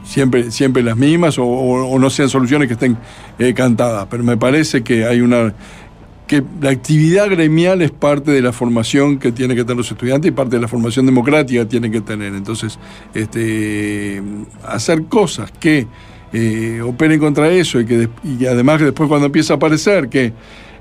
[SPEAKER 14] siempre, siempre las mismas o, no sean soluciones que estén eh, cantadas. Pero me parece que hay una que la actividad gremial es parte de la formación que tienen que tener los estudiantes y parte de la formación democrática que tienen que tener. Entonces, este, hacer cosas que eh, operen contra eso y que y además que después cuando empieza a aparecer que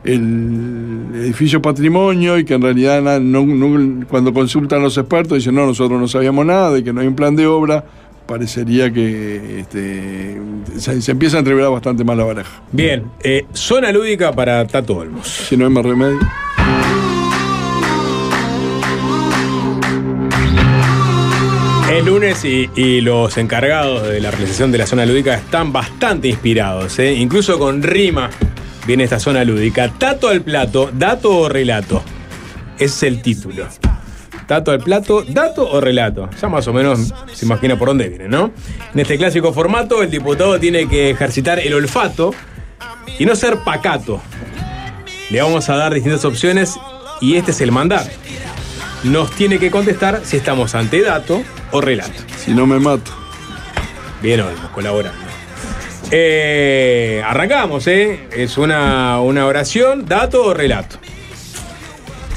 [SPEAKER 14] el edificio patrimonio y que en realidad na- no- no- cuando consultan los expertos dicen no, nosotros no sabíamos nada, de que no hay un plan de obra, parecería que este, se, se empieza a entreverar bastante más la baraja.
[SPEAKER 9] Bien, eh, zona lúdica para Tato Olmos.
[SPEAKER 14] Si no hay más remedio.
[SPEAKER 9] El lunes y, y los encargados de la realización de la zona lúdica están bastante inspirados, ¿eh? incluso con rima viene esta zona lúdica. Tato al plato, dato o relato. Es el título. Tato al plato, dato o relato. Ya más o menos se imagina por dónde viene, ¿no? En este clásico formato, el diputado tiene que ejercitar el olfato y no ser pacato. Le vamos a dar distintas opciones y este es el mandato. Nos tiene que contestar si estamos ante dato o relato.
[SPEAKER 14] Si no me mato.
[SPEAKER 9] Bien, Olmos, colaborando. Eh, arrancamos, ¿eh? Es una, una oración, dato o relato.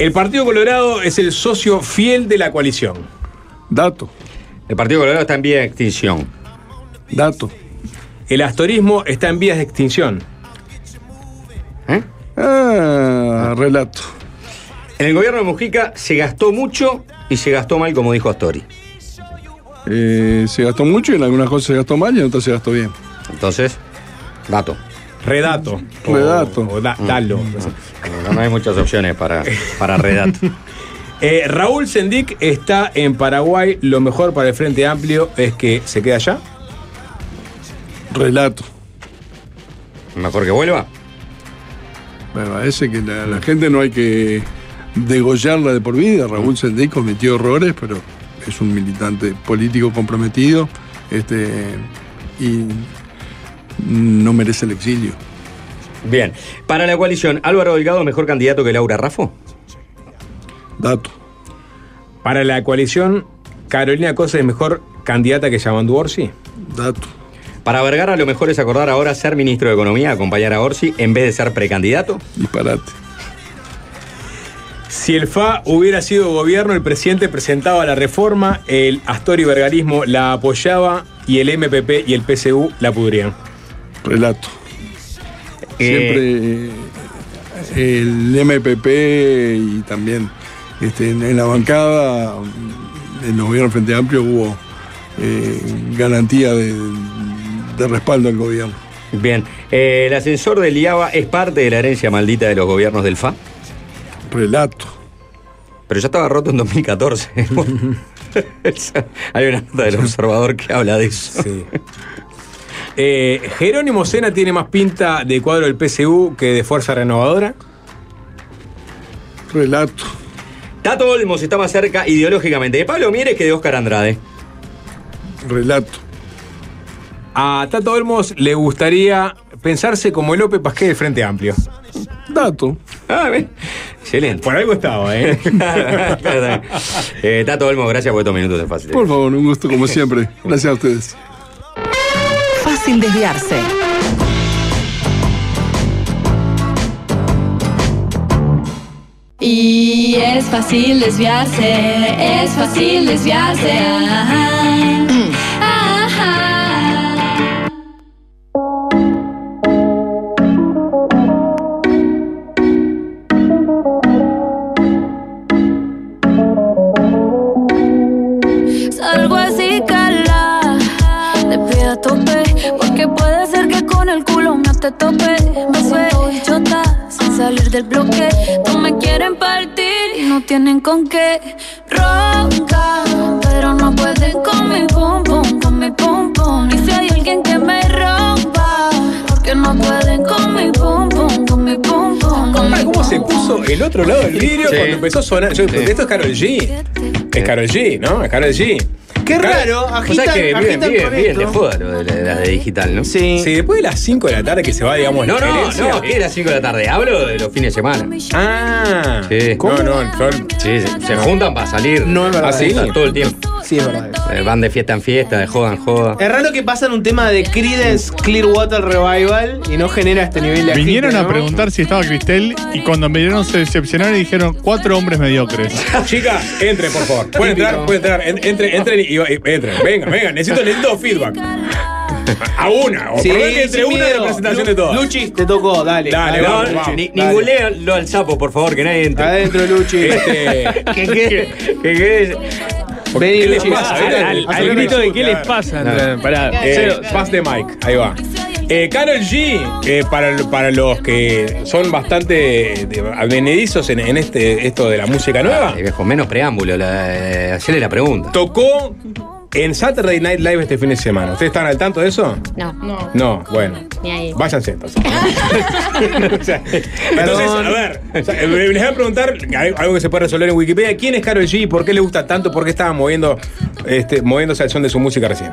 [SPEAKER 9] El Partido Colorado es el socio fiel de la coalición.
[SPEAKER 14] Dato.
[SPEAKER 2] El Partido Colorado está en vía de extinción.
[SPEAKER 14] Dato.
[SPEAKER 9] El astorismo está en vías de extinción.
[SPEAKER 2] ¿Eh?
[SPEAKER 14] Ah, relato.
[SPEAKER 2] En el gobierno de Mujica se gastó mucho y se gastó mal, como dijo Astori.
[SPEAKER 14] Eh, se gastó mucho y en algunas cosas se gastó mal y en otras se gastó bien.
[SPEAKER 2] Entonces, dato.
[SPEAKER 9] Redato. O-
[SPEAKER 14] Redato.
[SPEAKER 9] O, da- dalo.
[SPEAKER 2] No, no hay muchas opciones para, para redato.
[SPEAKER 9] Eh, Raúl Sendic está en Paraguay. Lo mejor para el Frente Amplio es que se queda allá.
[SPEAKER 14] Relato.
[SPEAKER 2] Mejor que vuelva.
[SPEAKER 14] Me parece que la, la gente no hay que degollarla de por vida. Raúl Sendic cometió errores, pero es un militante político comprometido este, y no merece el exilio.
[SPEAKER 2] Bien. Para la coalición, Álvaro Delgado, mejor candidato que Laura Raffo.
[SPEAKER 14] Dato.
[SPEAKER 9] Para la coalición, Carolina Cosa es mejor candidata que Yamandu Orsi.
[SPEAKER 14] Dato.
[SPEAKER 2] Para Vergara, lo mejor es acordar ahora ser ministro de Economía, acompañar a Orsi, en vez de ser precandidato.
[SPEAKER 14] Disparate.
[SPEAKER 9] Si el FA hubiera sido gobierno, el presidente presentaba la reforma, el Astori Vergarismo la apoyaba y el MPP y el PSU la pudrían.
[SPEAKER 14] Relato. Siempre eh, el MPP y también este, en, en la bancada, en los gobiernos Frente Amplio hubo eh, garantía de, de respaldo al gobierno.
[SPEAKER 2] Bien. Eh, ¿El ascensor del IABA es parte de la herencia maldita de los gobiernos del FA?
[SPEAKER 14] Relato.
[SPEAKER 2] Pero ya estaba roto en 2014. Hay una nota del observador que habla de eso.
[SPEAKER 9] Eh, ¿Jerónimo Sena tiene más pinta de cuadro del PSU que de Fuerza Renovadora?
[SPEAKER 14] Relato.
[SPEAKER 2] Tato Olmos está más cerca ideológicamente de Pablo Mieres que de Óscar Andrade.
[SPEAKER 14] Relato.
[SPEAKER 9] A Tato Olmos le gustaría pensarse como el López Pasqué del Frente Amplio.
[SPEAKER 14] Dato.
[SPEAKER 2] Ah, bien. Excelente.
[SPEAKER 9] Por algo estaba, ¿eh?
[SPEAKER 2] eh Tato Olmos, gracias por estos minutos de fácil.
[SPEAKER 14] Por favor, un gusto como siempre. Gracias a ustedes.
[SPEAKER 1] Fácil desviarse.
[SPEAKER 6] Y es fácil desviarse, es fácil desviarse. Ajá.
[SPEAKER 15] Te tope. Me siento chota, sin salir del bloque. No me quieren partir y no tienen con qué. Ronca, pero no pueden con mi pum pum, con mi pum pum. Y si hay alguien que me rompa, porque no pueden con mi pum pum,
[SPEAKER 9] ¿Cómo se puso el otro lado del vidrio
[SPEAKER 2] Sí.
[SPEAKER 9] cuando empezó a sonar? Yo, porque Esto es Carol G. Es Carol G, ¿no? Es Carol G.
[SPEAKER 11] Qué raro, agitan,
[SPEAKER 2] sabés que viven,
[SPEAKER 11] agitan
[SPEAKER 2] viven, viven de
[SPEAKER 11] esto.
[SPEAKER 2] joda lo de, la- de digital, ¿no?
[SPEAKER 11] Sí.
[SPEAKER 9] Sí, después de las 5 de la tarde que se va, digamos,
[SPEAKER 2] No,
[SPEAKER 9] la
[SPEAKER 2] no, no, que era 5 de la tarde. Hablo de los fines de semana.
[SPEAKER 9] Ah.
[SPEAKER 2] Sí.
[SPEAKER 9] No, no, Flor.
[SPEAKER 2] Sí, se, se juntan para salir.
[SPEAKER 11] No es verdad.
[SPEAKER 2] ¿Ah, sí? todo el tiempo.
[SPEAKER 11] Sí, es verdad.
[SPEAKER 2] Eh, van de fiesta en fiesta, de joda en joda.
[SPEAKER 11] Es raro que pasan un tema de Creedence Clearwater Revival y no genera este nivel de
[SPEAKER 13] Vinieron
[SPEAKER 11] agite,
[SPEAKER 13] a
[SPEAKER 11] ¿no?
[SPEAKER 13] preguntar si estaba Cristel y cuando me dieron se decepcionaron y dijeron cuatro hombres mediocres.
[SPEAKER 9] Chicas, entren, por favor. Pueden entrar, pueden entrar. En- Entren, entren y, y- entren. Vengan, vengan. Necesito, necesito feedback. A una. O
[SPEAKER 11] Sí,
[SPEAKER 9] por lo menos entre
[SPEAKER 11] sin
[SPEAKER 9] una
[SPEAKER 11] miedo.
[SPEAKER 9] representación
[SPEAKER 11] Lu-
[SPEAKER 9] de todas.
[SPEAKER 11] Luchis, te tocó, dale.
[SPEAKER 9] Dale,
[SPEAKER 2] No,
[SPEAKER 9] vamos, vamos.
[SPEAKER 2] ni,
[SPEAKER 11] Dale.
[SPEAKER 2] ningunealo al sapo, por favor, que nadie entre.
[SPEAKER 11] Adentro, Luchi.
[SPEAKER 9] Este,
[SPEAKER 2] que quede, que quede
[SPEAKER 9] Porque, ¿Qué les pasa?
[SPEAKER 11] al-
[SPEAKER 12] grito de qué les pasa.
[SPEAKER 2] Claro.
[SPEAKER 12] Pará,
[SPEAKER 9] Eh, pass de Mike, ahí va. Eh, Karol G, eh, para, para los que son bastante advenedizos en, en este, esto de la música nueva,
[SPEAKER 2] viejo, menos preámbulo, la, eh, hacerle la pregunta.
[SPEAKER 9] tocó en Saturday Night Live este fin de semana. ¿Ustedes están al tanto de eso?
[SPEAKER 7] No, no,
[SPEAKER 9] No, bueno.
[SPEAKER 7] ni ahí.
[SPEAKER 9] Váyanse entonces. O sea, entonces, a ver, o sea, eh, les voy a preguntar algo que se puede resolver en Wikipedia. ¿Quién es Karol G? ¿Por qué le gusta tanto? ¿Por qué estaba moviendo, este, moviéndose al son de su música recién?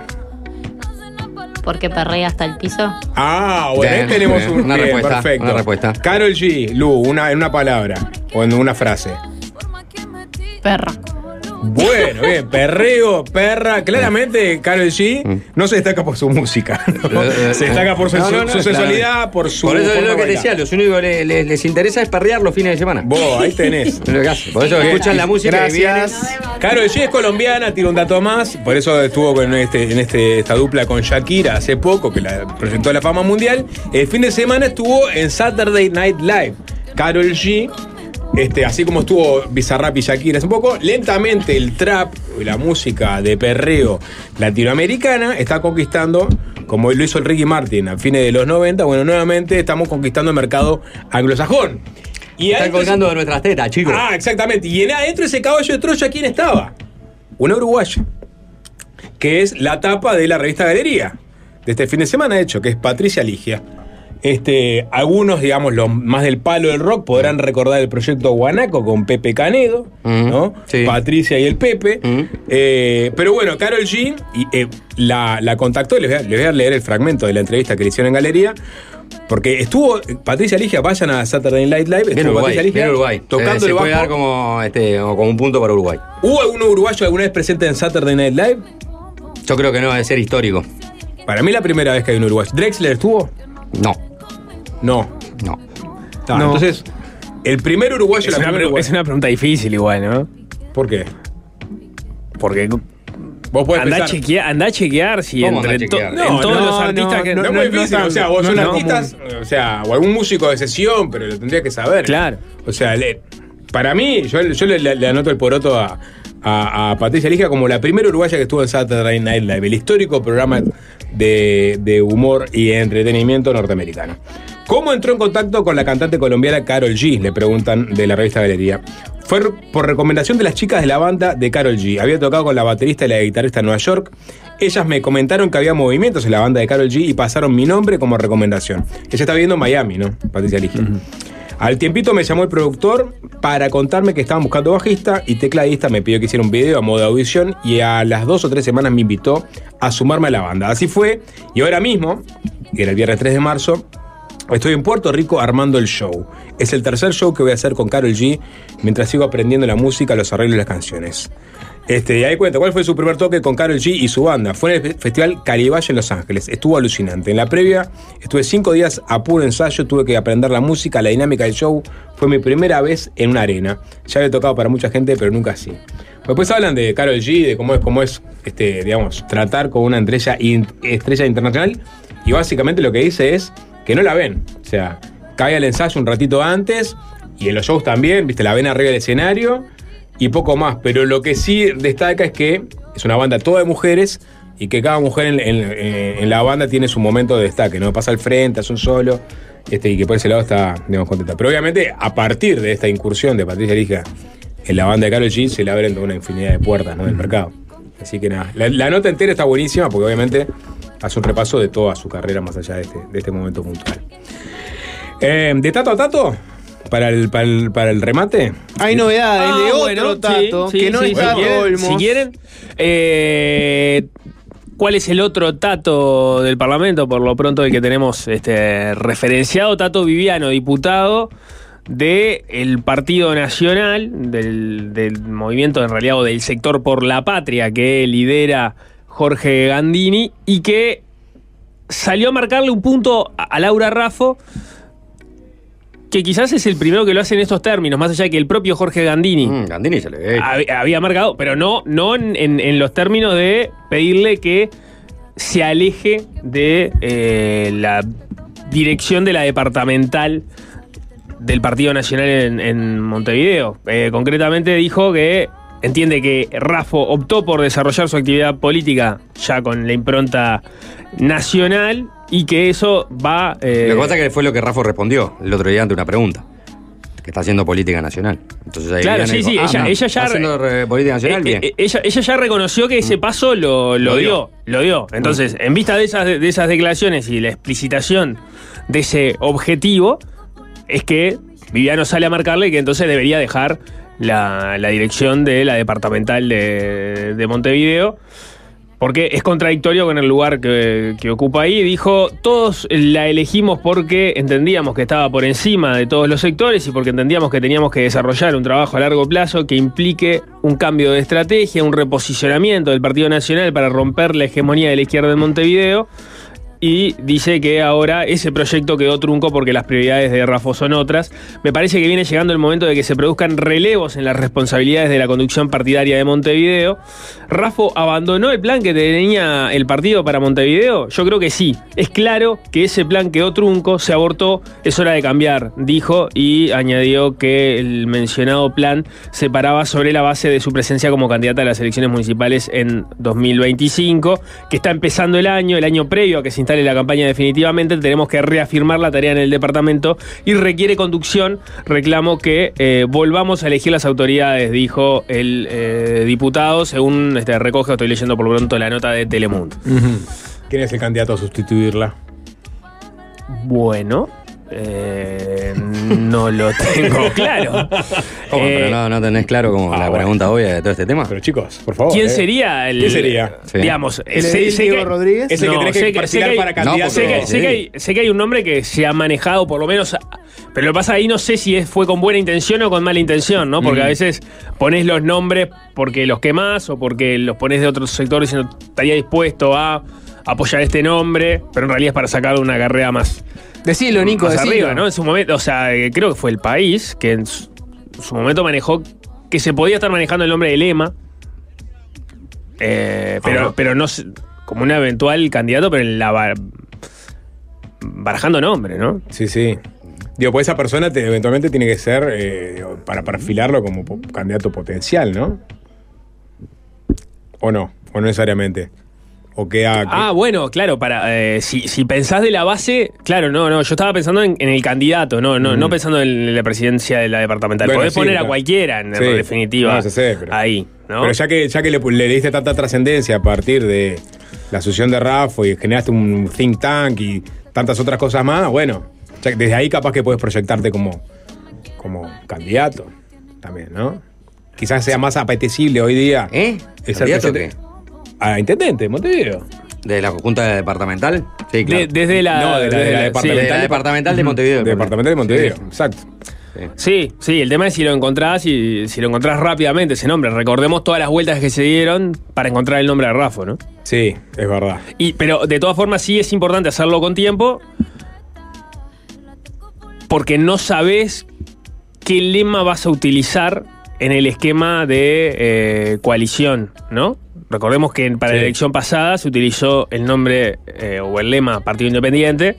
[SPEAKER 7] ¿Por qué perrea hasta el piso?
[SPEAKER 9] Ah, bueno, ahí
[SPEAKER 2] Bien,
[SPEAKER 9] tenemos
[SPEAKER 2] bien,
[SPEAKER 9] un
[SPEAKER 2] una
[SPEAKER 9] bien,
[SPEAKER 2] respuesta,
[SPEAKER 9] perfecto.
[SPEAKER 2] una respuesta.
[SPEAKER 9] Karol G, Lu, una, en una palabra o en una frase.
[SPEAKER 7] Perra.
[SPEAKER 9] Bueno, bien, perreo, perra. Claramente, Karol G
[SPEAKER 2] Mm.
[SPEAKER 9] no se destaca por su música. ¿no? Se destaca por su,
[SPEAKER 2] No, no, no,
[SPEAKER 9] su sensualidad,
[SPEAKER 2] claro.
[SPEAKER 9] por su.
[SPEAKER 2] Por eso es lo que decía, los únicos que le- le- les interesa es perrear los fines de semana.
[SPEAKER 9] Vos, ahí tenés.
[SPEAKER 2] Por eso escuchan la música
[SPEAKER 9] Gracias. Karol G es colombiana, tiene un dato más. Por eso estuvo con este, en este, esta dupla con Shakira hace poco, que la presentó a la fama mundial. El fin de semana estuvo en Saturday Night Live. Karol G. Este, así como estuvo Bizarrap y Shakira hace un poco, lentamente el trap, la música de perreo latinoamericana, está conquistando, como lo hizo el Ricky Martin a fines de los 90, bueno, nuevamente estamos conquistando el mercado anglosajón. Y
[SPEAKER 2] Están
[SPEAKER 9] adentro-
[SPEAKER 2] colgando de nuestras tetas, chicos.
[SPEAKER 9] Ah, exactamente. Y en- adentro de ese caballo de Troya, ¿quién estaba? Una uruguaya. Que es la tapa de la revista Galería. De este fin de semana, de hecho, que es Patricia Ligia. Este, algunos, digamos, los más del palo del rock podrán recordar el proyecto Guanaco con Pepe Canedo, ¿no? Patricia y el Pepe. Eh, pero bueno, Carol G y, eh, la, la contactó, les voy, a, les voy a leer el fragmento de la entrevista que le hicieron en Galería. Porque estuvo eh, Patricia Ligia, vayan a Saturday Night Live, estuvo
[SPEAKER 2] Uruguay,
[SPEAKER 9] Patricia Ligia
[SPEAKER 2] Uruguay.
[SPEAKER 9] tocando
[SPEAKER 2] se,
[SPEAKER 9] el
[SPEAKER 2] puede
[SPEAKER 9] bajo.
[SPEAKER 2] dar como, este, como un punto para Uruguay.
[SPEAKER 9] ¿Hubo alguno uruguayo alguna vez presente en Saturday Night Live?
[SPEAKER 2] Yo creo que no debe ser histórico.
[SPEAKER 9] Para mí la primera vez que hay un uruguayo. ¿Drexler estuvo?
[SPEAKER 2] No.
[SPEAKER 9] No.
[SPEAKER 2] No.
[SPEAKER 9] Ah,
[SPEAKER 12] No.
[SPEAKER 9] Entonces, el primer uruguayo...
[SPEAKER 12] Es
[SPEAKER 9] la
[SPEAKER 12] una,
[SPEAKER 9] uruguaya-
[SPEAKER 12] es una pregunta difícil igual, ¿no?
[SPEAKER 9] ¿Por qué?
[SPEAKER 12] Porque
[SPEAKER 9] Vos podés
[SPEAKER 12] andá, a
[SPEAKER 9] pensar-
[SPEAKER 12] chequear, andá a chequear si
[SPEAKER 2] ¿Cómo andá
[SPEAKER 12] entre
[SPEAKER 2] a
[SPEAKER 12] to-
[SPEAKER 2] chequear?
[SPEAKER 12] en
[SPEAKER 9] No,
[SPEAKER 12] todos
[SPEAKER 9] no,
[SPEAKER 12] los artistas
[SPEAKER 9] no,
[SPEAKER 12] que.
[SPEAKER 9] no, es muy difícil. o sea, vos
[SPEAKER 12] no,
[SPEAKER 9] son
[SPEAKER 12] no.
[SPEAKER 9] artistas, o sea, o algún músico de sesión, pero lo tendrías que saber.
[SPEAKER 12] Claro.
[SPEAKER 9] O sea, le- para mí, yo, yo le, le- le anoto el poroto a, a- a Patricia Ligia como la primera uruguaya que estuvo en Saturday Night Live, el histórico programa de, de humor y entretenimiento norteamericano. ¿Cómo entró en contacto con la cantante colombiana Carol G? Le preguntan de la revista Galería. Fue por recomendación de las chicas de la banda de Carol G. Había tocado con la baterista y la guitarrista en Nueva York. Ellas me comentaron que había movimientos en la banda de Carol G y pasaron mi nombre como recomendación. Ella está viviendo en Miami, ¿no? Patricia Ligia. Al tiempito me llamó el productor para contarme que estaban buscando bajista y tecladista. Me pidió que hiciera un video a modo de audición y a las dos o tres semanas me invitó a sumarme a la banda. Así fue. Y ahora mismo, que era el viernes 3 de marzo, Estoy en Puerto Rico armando el show. Es el tercer show que voy a hacer con Carol G mientras sigo aprendiendo la música, los arreglos y las canciones. Este, y ahí cuenta, ¿cuál fue su primer toque con Carol G y su banda? Fue en el Festival Cariballe en Los Ángeles. Estuvo alucinante. En la previa estuve cinco días a puro ensayo, tuve que aprender la música, la dinámica del show. Fue mi primera vez en una arena. Ya había tocado para mucha gente, pero nunca así. Después hablan de Carol G, de cómo es, cómo es este, digamos, tratar con una estrella, estrella internacional. Y básicamente lo que dice es que no la ven. O sea, cae al ensayo un ratito antes y en los shows también, viste, la ven arriba del escenario y poco más. Pero lo que sí destaca es que es una banda toda de mujeres y que cada mujer en, en la banda tiene su momento de destaque, ¿no? Pasa al frente, hace un solo. Este, y que por ese lado está, digamos, contenta. Pero obviamente, a partir de esta incursión de Patricia Lija en la banda de Karol G, se le abren una infinidad de puertas, ¿no? Del mercado. Así que nada, la, la nota entera está buenísima porque obviamente hace un repaso de toda su carrera más allá de este, de este momento puntual. Eh, de tato a tato, para el, para el, para el remate.
[SPEAKER 11] Hay novedades
[SPEAKER 12] Ah,
[SPEAKER 11] de otro
[SPEAKER 12] bueno,
[SPEAKER 11] tato
[SPEAKER 12] sí,
[SPEAKER 11] que
[SPEAKER 12] sí,
[SPEAKER 11] no
[SPEAKER 12] sí,
[SPEAKER 11] es
[SPEAKER 12] si
[SPEAKER 11] Tato
[SPEAKER 12] quieren-
[SPEAKER 11] Olmos.
[SPEAKER 12] Si quieren, eh, ¿cuál es el otro Tato del Parlamento? Por lo pronto el que tenemos este, referenciado, Tato Viviano, diputado del Partido Nacional, del, del movimiento en realidad, o del sector por la patria que lidera Jorge Gandini y que salió a marcarle un punto a Laura Raffo que quizás es el primero que lo hace en estos términos, más allá de que el propio Jorge Gandini.
[SPEAKER 2] Mm, Gandini se le ve.
[SPEAKER 12] había marcado, pero no, no en, en- en los términos de pedirle que se aleje de eh, la dirección de la departamental del Partido Nacional en, en Montevideo. Eh, concretamente dijo que entiende que Rafo optó por desarrollar su actividad política ya con la impronta nacional y que eso va... eh,
[SPEAKER 2] Lo que pasa es que fue lo que Rafa respondió el otro día ante una pregunta. Que está haciendo política nacional. Entonces ahí
[SPEAKER 12] Claro, sí,
[SPEAKER 2] dijo,
[SPEAKER 12] sí,
[SPEAKER 2] ah,
[SPEAKER 12] ella,
[SPEAKER 2] no,
[SPEAKER 12] ella ya.
[SPEAKER 2] está haciendo re- política nacional,
[SPEAKER 12] eh,
[SPEAKER 2] bien. Mm.
[SPEAKER 12] eh, ella, ella ya reconoció que ese paso lo, lo
[SPEAKER 2] Lo
[SPEAKER 12] dio,
[SPEAKER 2] dio.
[SPEAKER 12] Lo dio. Entonces, en vista de esas, de esas declaraciones y la explicitación de ese objetivo, es que Viviano sale a marcarle que entonces debería dejar la, la dirección de la departamental de, de Montevideo. Porque es contradictorio con el lugar que, que ocupa ahí. Dijo, todos la elegimos porque entendíamos que estaba por encima de todos los sectores y porque entendíamos que teníamos que desarrollar un trabajo a largo plazo que implique un cambio de estrategia, un reposicionamiento del Partido Nacional para romper la hegemonía de la izquierda en Montevideo. Y dice que ahora ese proyecto quedó trunco porque las prioridades de Rafo son otras. Me parece que viene llegando el momento de que se produzcan relevos en las responsabilidades de la conducción partidaria de Montevideo. ¿Rafo abandonó el plan que tenía el partido para Montevideo? Yo creo que sí. Es claro que ese plan quedó trunco, se abortó, es hora de cambiar, dijo y añadió que el mencionado plan se paraba sobre la base de su presencia como candidata a las elecciones municipales en 2025, que está empezando el año, el año previo a que se instale la campaña definitivamente, tenemos que reafirmar la tarea en el departamento y requiere conducción. Reclamo que eh, volvamos a elegir las autoridades, dijo el eh, diputado, según este, recoge, estoy leyendo por lo pronto la nota de Telemundo.
[SPEAKER 9] ¿Quién es el candidato a sustituirla?
[SPEAKER 12] Bueno, eh, no lo tengo claro.
[SPEAKER 2] ¿Cómo?
[SPEAKER 12] Eh,
[SPEAKER 2] Pero no, no tenés claro como la pregunta obvia de todo este tema.
[SPEAKER 9] Pero chicos, por favor.
[SPEAKER 12] ¿Quién
[SPEAKER 9] eh.
[SPEAKER 12] sería el.
[SPEAKER 9] ¿Quién sería?
[SPEAKER 12] Digamos,
[SPEAKER 11] ¿El Diego
[SPEAKER 12] que-
[SPEAKER 11] Rodríguez?
[SPEAKER 9] Es el que tenés
[SPEAKER 12] sé
[SPEAKER 9] que
[SPEAKER 12] que- sé
[SPEAKER 9] perfilar
[SPEAKER 12] que hay-
[SPEAKER 9] para candidato.
[SPEAKER 12] Sé que, sé que hay, sé que hay un nombre que se ha manejado, por lo menos. Pero lo que pasa ahí no sé si es- fue con buena intención o con mala intención, ¿no? Porque
[SPEAKER 9] Mm.
[SPEAKER 12] a veces pones los nombres porque los quemás o porque los pones de otros sectores y no estaría dispuesto a apoyar este nombre, pero en realidad es para sacar una carrera más.
[SPEAKER 11] Decilo, Nico,
[SPEAKER 12] más
[SPEAKER 11] decilo.
[SPEAKER 12] arriba, ¿no? En su momento, o sea, eh, creo que fue el país que en su, en su momento manejó que se podía estar manejando el nombre de Lema, eh, pero, pero no como un eventual candidato, pero en la bar- barajando nombre, ¿no?
[SPEAKER 9] Sí, sí. Digo, pues esa persona te- eventualmente tiene que ser eh, para perfilarlo como po- candidato potencial, ¿no? ¿O no? ¿O no necesariamente? ¿O?
[SPEAKER 12] Ah, bueno, claro, para eh, si, si pensás de la base, claro, no, no, yo estaba pensando en, en el candidato, no, no,
[SPEAKER 9] Mm.
[SPEAKER 12] no pensando en la presidencia de la departamental.
[SPEAKER 9] Bueno,
[SPEAKER 12] Podés
[SPEAKER 9] sí,
[SPEAKER 12] poner a cualquiera, en
[SPEAKER 9] Sí.
[SPEAKER 12] definitiva.
[SPEAKER 9] No, se sé, pero-
[SPEAKER 12] ahí, ¿no?
[SPEAKER 9] Pero ya que, ya que le, le diste tanta trascendencia a partir de la sucesión de Rafo y generaste un think tank y tantas otras cosas más, bueno, ya que desde ahí capaz que puedes proyectarte como, como candidato también, ¿no? Quizás sea más apetecible hoy día.
[SPEAKER 2] ¿Eh?
[SPEAKER 9] Es
[SPEAKER 2] ¿Candidato qué?
[SPEAKER 9] A intendente, Montevideo.
[SPEAKER 2] ¿De la Junta Departamental? Sí, claro.
[SPEAKER 12] De- desde la,
[SPEAKER 9] No, de la, de departamental.
[SPEAKER 2] de la departamental de. Montevideo.
[SPEAKER 9] Departamental de Montevideo,
[SPEAKER 2] Sí.
[SPEAKER 9] exacto.
[SPEAKER 12] Sí, sí, el tema es si lo encontrás y si lo encontrás rápidamente ese nombre. Recordemos todas las vueltas que se dieron para encontrar el nombre de Rafo, ¿no?
[SPEAKER 9] Sí, es verdad.
[SPEAKER 12] Y, pero de todas formas sí es importante hacerlo con tiempo porque no sabes qué lema vas a utilizar en el esquema de eh, coalición, ¿no? Recordemos que para la elección pasada se utilizó el nombre eh, o el lema Partido Independiente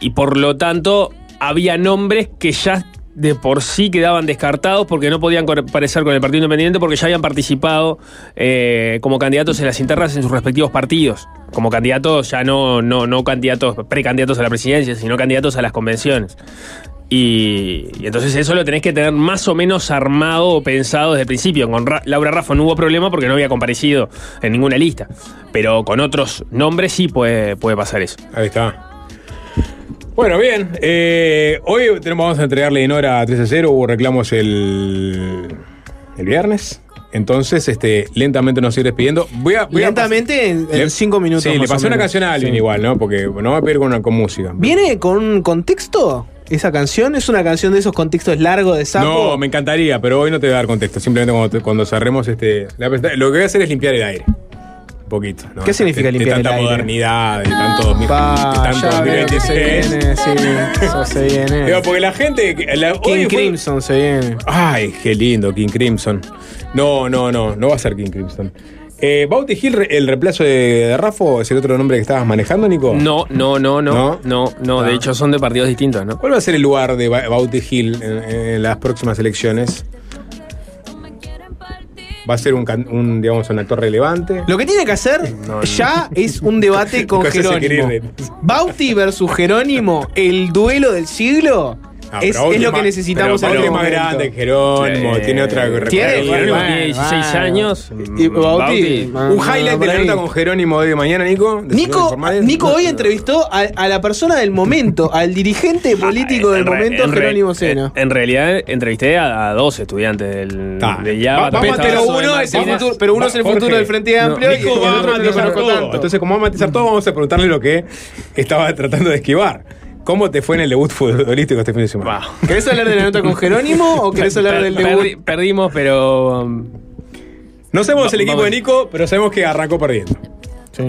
[SPEAKER 12] y por lo tanto había nombres que ya de por sí quedaban descartados porque no podían parecer con el Partido Independiente porque ya habían participado eh, como candidatos en las internas en sus respectivos partidos. Como candidatos, ya no, no, no candidatos, precandidatos a la presidencia, sino candidatos a las convenciones. Y, y entonces eso lo tenés que tener más o menos armado o pensado desde el principio. Con Ra- Laura Rafa no hubo problema porque no había comparecido en ninguna lista. Pero con otros nombres sí puede, puede pasar eso.
[SPEAKER 9] Ahí está. Bueno, bien. eh, hoy tenemos, vamos a entregarle en hora 3 a 0. Hubo reclamos el, el viernes. Entonces, este, lentamente nos sigue despidiendo. Voy a, voy
[SPEAKER 11] Lentamente, en,
[SPEAKER 9] Le-
[SPEAKER 11] en cinco minutos.
[SPEAKER 9] Sí, le pasé una canción a Alvin
[SPEAKER 11] Sí.
[SPEAKER 9] igual, ¿no? Porque no va a pedir con, una, con música.
[SPEAKER 11] ¿Viene con un contexto? ¿Esa canción es una canción de esos contextos largos de sapo?
[SPEAKER 9] No, me encantaría, pero hoy no te voy a dar contexto. Simplemente cuando, te- cuando cerremos este. la presenta- lo que voy a hacer es limpiar el aire. Un poquito. ¿no?
[SPEAKER 11] ¿Qué significa
[SPEAKER 9] De-
[SPEAKER 11] limpiar el
[SPEAKER 9] tanta
[SPEAKER 11] aire?
[SPEAKER 9] modernidad, de tanto, 2000
[SPEAKER 11] Pa,
[SPEAKER 9] de tanto
[SPEAKER 11] ya veo que se
[SPEAKER 9] 2026.
[SPEAKER 11] viene, sí, eso se viene.
[SPEAKER 9] Digo, porque la gente. que- la-
[SPEAKER 11] King
[SPEAKER 9] hoy fue-
[SPEAKER 11] Crimson se viene.
[SPEAKER 9] Ay, qué lindo, King Crimson. No, no, no, no va a ser King Crimson. Eh, Bauti Hill, re- el reemplazo de, de Rafo, es el otro nombre que estabas manejando, Nico.
[SPEAKER 12] No, no, no, no, no, no, de
[SPEAKER 9] Ah.
[SPEAKER 12] hecho son de partidos distintos, ¿no?
[SPEAKER 9] ¿Cuál va a ser el lugar de Ba- Bauti Hill en, en las próximas elecciones? va a ser un, digamos, un actor relevante.
[SPEAKER 11] Lo que tiene que hacer ya es un debate con Jerónimo. Bauti versus Jerónimo, el duelo del siglo,
[SPEAKER 9] Ah,
[SPEAKER 11] es,
[SPEAKER 9] pero
[SPEAKER 11] es lo que necesitamos
[SPEAKER 9] pero
[SPEAKER 11] en
[SPEAKER 9] Bauti
[SPEAKER 11] este
[SPEAKER 9] es más grande Jerónimo,
[SPEAKER 12] Sí.
[SPEAKER 9] tiene otra
[SPEAKER 11] Tiene-.
[SPEAKER 12] Jerónimo
[SPEAKER 11] bueno,
[SPEAKER 12] tiene 16
[SPEAKER 11] bueno.
[SPEAKER 12] años.
[SPEAKER 11] Y Bauti,
[SPEAKER 9] Un
[SPEAKER 11] ah,
[SPEAKER 9] highlight de la nota con Jerónimo hoy de mañana, Nico. de
[SPEAKER 11] Nico. Nico hoy entrevistó a, a la persona del momento, al dirigente político del
[SPEAKER 12] re-
[SPEAKER 11] momento, Jerónimo Sena.
[SPEAKER 12] En, en realidad entrevisté a, a dos estudiantes del,
[SPEAKER 9] Ah,
[SPEAKER 12] de Yaba.
[SPEAKER 9] va- vamos a
[SPEAKER 12] también
[SPEAKER 9] tener
[SPEAKER 12] estaba
[SPEAKER 11] uno es el futuro, pero uno es el
[SPEAKER 9] Jorge,
[SPEAKER 11] futuro del Frente Amplio y
[SPEAKER 9] Nico va a matizar todo. Entonces, como va a matizar todo, vamos a preguntarle lo que estaba tratando de esquivar. ¿Cómo te fue en el debut futbolístico este fin de semana?
[SPEAKER 11] ¿Querés hablar de la nota con Jerónimo o querés hablar
[SPEAKER 12] Per-
[SPEAKER 11] del
[SPEAKER 12] perdi-
[SPEAKER 11] debut?
[SPEAKER 12] perdimos, pero. um,
[SPEAKER 9] No sabemos
[SPEAKER 12] Va-
[SPEAKER 9] el equipo
[SPEAKER 12] vamos.
[SPEAKER 9] de Nico, pero sabemos que arrancó perdiendo.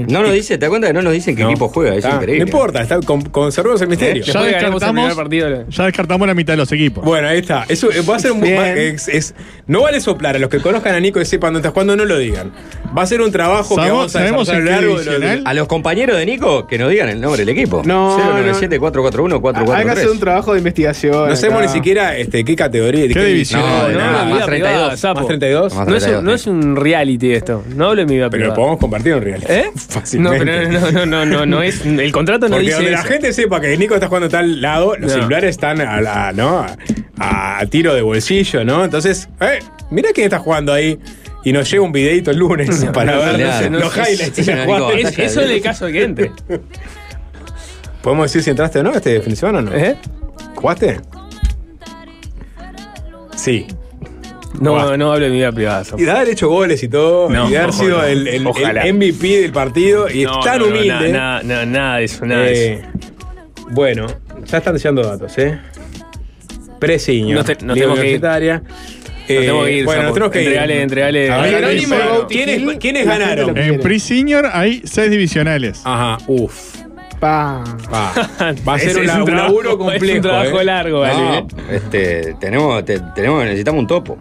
[SPEAKER 2] No nos dice, ¿te das cuenta que no nos dicen qué
[SPEAKER 9] No.
[SPEAKER 2] equipo juega? Es
[SPEAKER 9] Ah,
[SPEAKER 2] increíble.
[SPEAKER 9] No importa, está, con- conservemos el misterio.
[SPEAKER 13] Ya
[SPEAKER 12] Después ganamos el
[SPEAKER 13] descartamos,
[SPEAKER 12] primer partido.
[SPEAKER 13] ya descartamos la mitad de los equipos.
[SPEAKER 9] Bueno, ahí está. Eso eh, va a ser un
[SPEAKER 11] Bien.
[SPEAKER 9] va- es- es- no vale soplar a los que conozcan a Nico y sepan dónde está jugando, no lo digan. Va a ser un trabajo que
[SPEAKER 13] ¿Sabemos-
[SPEAKER 9] vamos a a lo
[SPEAKER 13] qué
[SPEAKER 9] largo de los-
[SPEAKER 13] divisional?
[SPEAKER 2] A los compañeros de Nico que nos digan el nombre del equipo.
[SPEAKER 11] No,
[SPEAKER 2] 097 441
[SPEAKER 11] Hay que hacer un trabajo de investigación.
[SPEAKER 9] No sabemos ni siquiera este, qué categoría.
[SPEAKER 13] ¿Qué división?
[SPEAKER 2] No,
[SPEAKER 12] No,
[SPEAKER 2] no,
[SPEAKER 12] no,
[SPEAKER 2] más
[SPEAKER 12] vida
[SPEAKER 2] 32.
[SPEAKER 12] privada.
[SPEAKER 9] ¿Más 32?
[SPEAKER 2] Más
[SPEAKER 12] No es, un,
[SPEAKER 2] 32,
[SPEAKER 12] no es un reality esto. No hablo de mi vida
[SPEAKER 9] Pero lo podemos compartir en realidad.
[SPEAKER 12] ¿Eh? No, pero no, no, no, no, no es. El contrato no
[SPEAKER 9] Porque
[SPEAKER 12] dice
[SPEAKER 9] donde la
[SPEAKER 12] eso.
[SPEAKER 9] gente sepa que Nico está jugando a tal lado, los
[SPEAKER 12] No.
[SPEAKER 9] celulares están a, la- ¿no? a, a tiro de bolsillo, ¿no? Entonces, eh, mira quién está jugando ahí. Y nos llega un videito el lunes para ver los highlights. La.
[SPEAKER 12] Es- eso en el caso de que entre.
[SPEAKER 9] ¿Podemos decir si entraste o no este fin de semana o no?
[SPEAKER 12] ¿Eh?
[SPEAKER 9] ¿Jugaste? Sí.
[SPEAKER 12] No,
[SPEAKER 9] Buah.
[SPEAKER 12] no hablo de mi vida privada.
[SPEAKER 9] Y de haber hecho goles y todo,
[SPEAKER 12] No,
[SPEAKER 9] y de haber sido
[SPEAKER 12] no.
[SPEAKER 9] el, el- MVP del partido, y
[SPEAKER 12] No,
[SPEAKER 9] es tan
[SPEAKER 12] no, no,
[SPEAKER 9] humilde.
[SPEAKER 12] Nada, nada, nada de eso, nada de
[SPEAKER 9] Eh,
[SPEAKER 12] eso.
[SPEAKER 9] bueno, ya están llegando datos, ¿eh? Presiño.
[SPEAKER 12] Nos te-
[SPEAKER 9] Liga
[SPEAKER 12] tenemos que ir.
[SPEAKER 9] Universitaria.
[SPEAKER 12] Nos tenemos que ir,
[SPEAKER 9] bueno, nos tenemos que ir.
[SPEAKER 12] Entregale,
[SPEAKER 9] bueno, ¿quiénes, ganaron?
[SPEAKER 13] En pre-senior hay seis divisionales.
[SPEAKER 9] Ajá, uff.
[SPEAKER 11] Pa.
[SPEAKER 9] Va, va a ser un,
[SPEAKER 12] un
[SPEAKER 9] un
[SPEAKER 12] trabajo-
[SPEAKER 9] laburo complejo.
[SPEAKER 12] Es un trabajo
[SPEAKER 9] ¿eh?
[SPEAKER 12] largo, vale.
[SPEAKER 2] No,
[SPEAKER 12] ¿eh?
[SPEAKER 2] este, tenemos, te- tenemos, necesitamos un topo.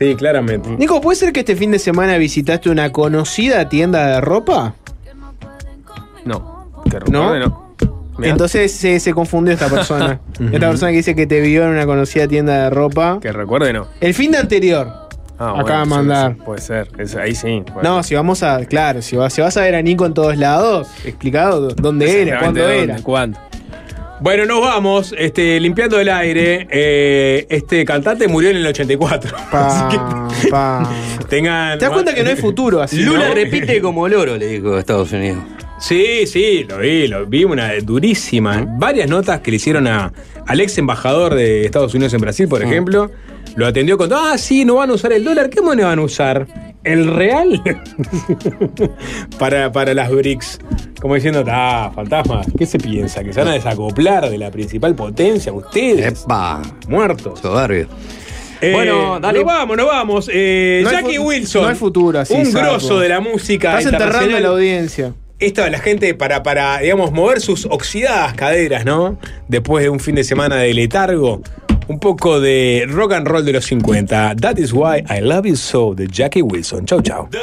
[SPEAKER 9] Sí, claramente.
[SPEAKER 11] Nico, ¿puede ser que este fin de semana visitaste una conocida tienda de ropa?
[SPEAKER 12] No. Que recuerde, no. Mirá.
[SPEAKER 11] Entonces se, se confundió esta persona. esta persona que dice que te vio en una conocida tienda de ropa.
[SPEAKER 12] Que recuerde, no.
[SPEAKER 11] El fin de anterior.
[SPEAKER 12] Ah,
[SPEAKER 11] Acaba de
[SPEAKER 12] sí,
[SPEAKER 11] mandar.
[SPEAKER 12] sí, puede ser. Es- ahí sí. puede
[SPEAKER 11] No, si vamos a. Claro, si vas, si vas a ver a Nico en todos lados, explicado dónde era, cuándo era.
[SPEAKER 12] ¿Cuándo?
[SPEAKER 9] Bueno, nos vamos, este, limpiando el aire. eh, este cantante murió en el 84. Así
[SPEAKER 11] Pa, pa.
[SPEAKER 9] que tengan.
[SPEAKER 11] ¿Te das cuenta que no hay futuro así?
[SPEAKER 2] Lula
[SPEAKER 11] no?
[SPEAKER 2] repite como loro, le dijo a Estados Unidos.
[SPEAKER 9] Sí, sí, lo vi, lo vi, una durísima. Varias notas que le hicieron a, al ex embajador de Estados Unidos en Brasil, por ejemplo. Lo atendió con, ah, sí, no van a usar el dólar. ¿Qué moneda van a usar? ¿El real? para, para las BRICS. Como diciendo, ah, fantasmas, ¿qué se piensa? ¿Que se van a desacoplar de la principal potencia ustedes?
[SPEAKER 2] Epa,
[SPEAKER 9] Muertos.
[SPEAKER 2] soberbio.
[SPEAKER 9] Eh,
[SPEAKER 2] Bueno, dale.
[SPEAKER 9] Nos vamos, nos vamos. Eh,
[SPEAKER 11] No
[SPEAKER 9] Jackie Wilson.
[SPEAKER 11] no hay futuro así,
[SPEAKER 9] Un grosso de la música.
[SPEAKER 11] Estás enterrando a la audiencia.
[SPEAKER 9] Esto la gente para, para, digamos, mover sus oxidadas caderas, ¿no? Después de un fin de semana de letargo. Un poco de rock and roll de los 50. That is why I love you so, de Jackie Wilson. Chau, chau. Esta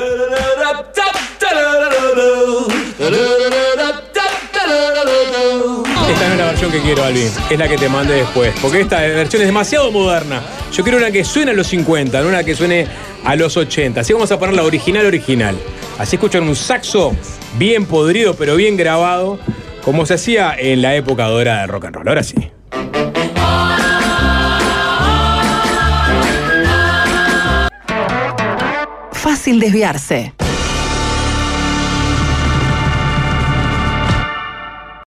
[SPEAKER 9] no es la versión que quiero, Alvin. Es la que te mandé después. Porque esta versión es demasiado moderna. Yo quiero una que suene a los 50, no una que suene a los 80. Así vamos a poner la original original. Así escuchan un saxo bien podrido, pero bien grabado, como se hacía en la época dorada del rock and roll. Ahora sí.
[SPEAKER 1] Fácil desviarse.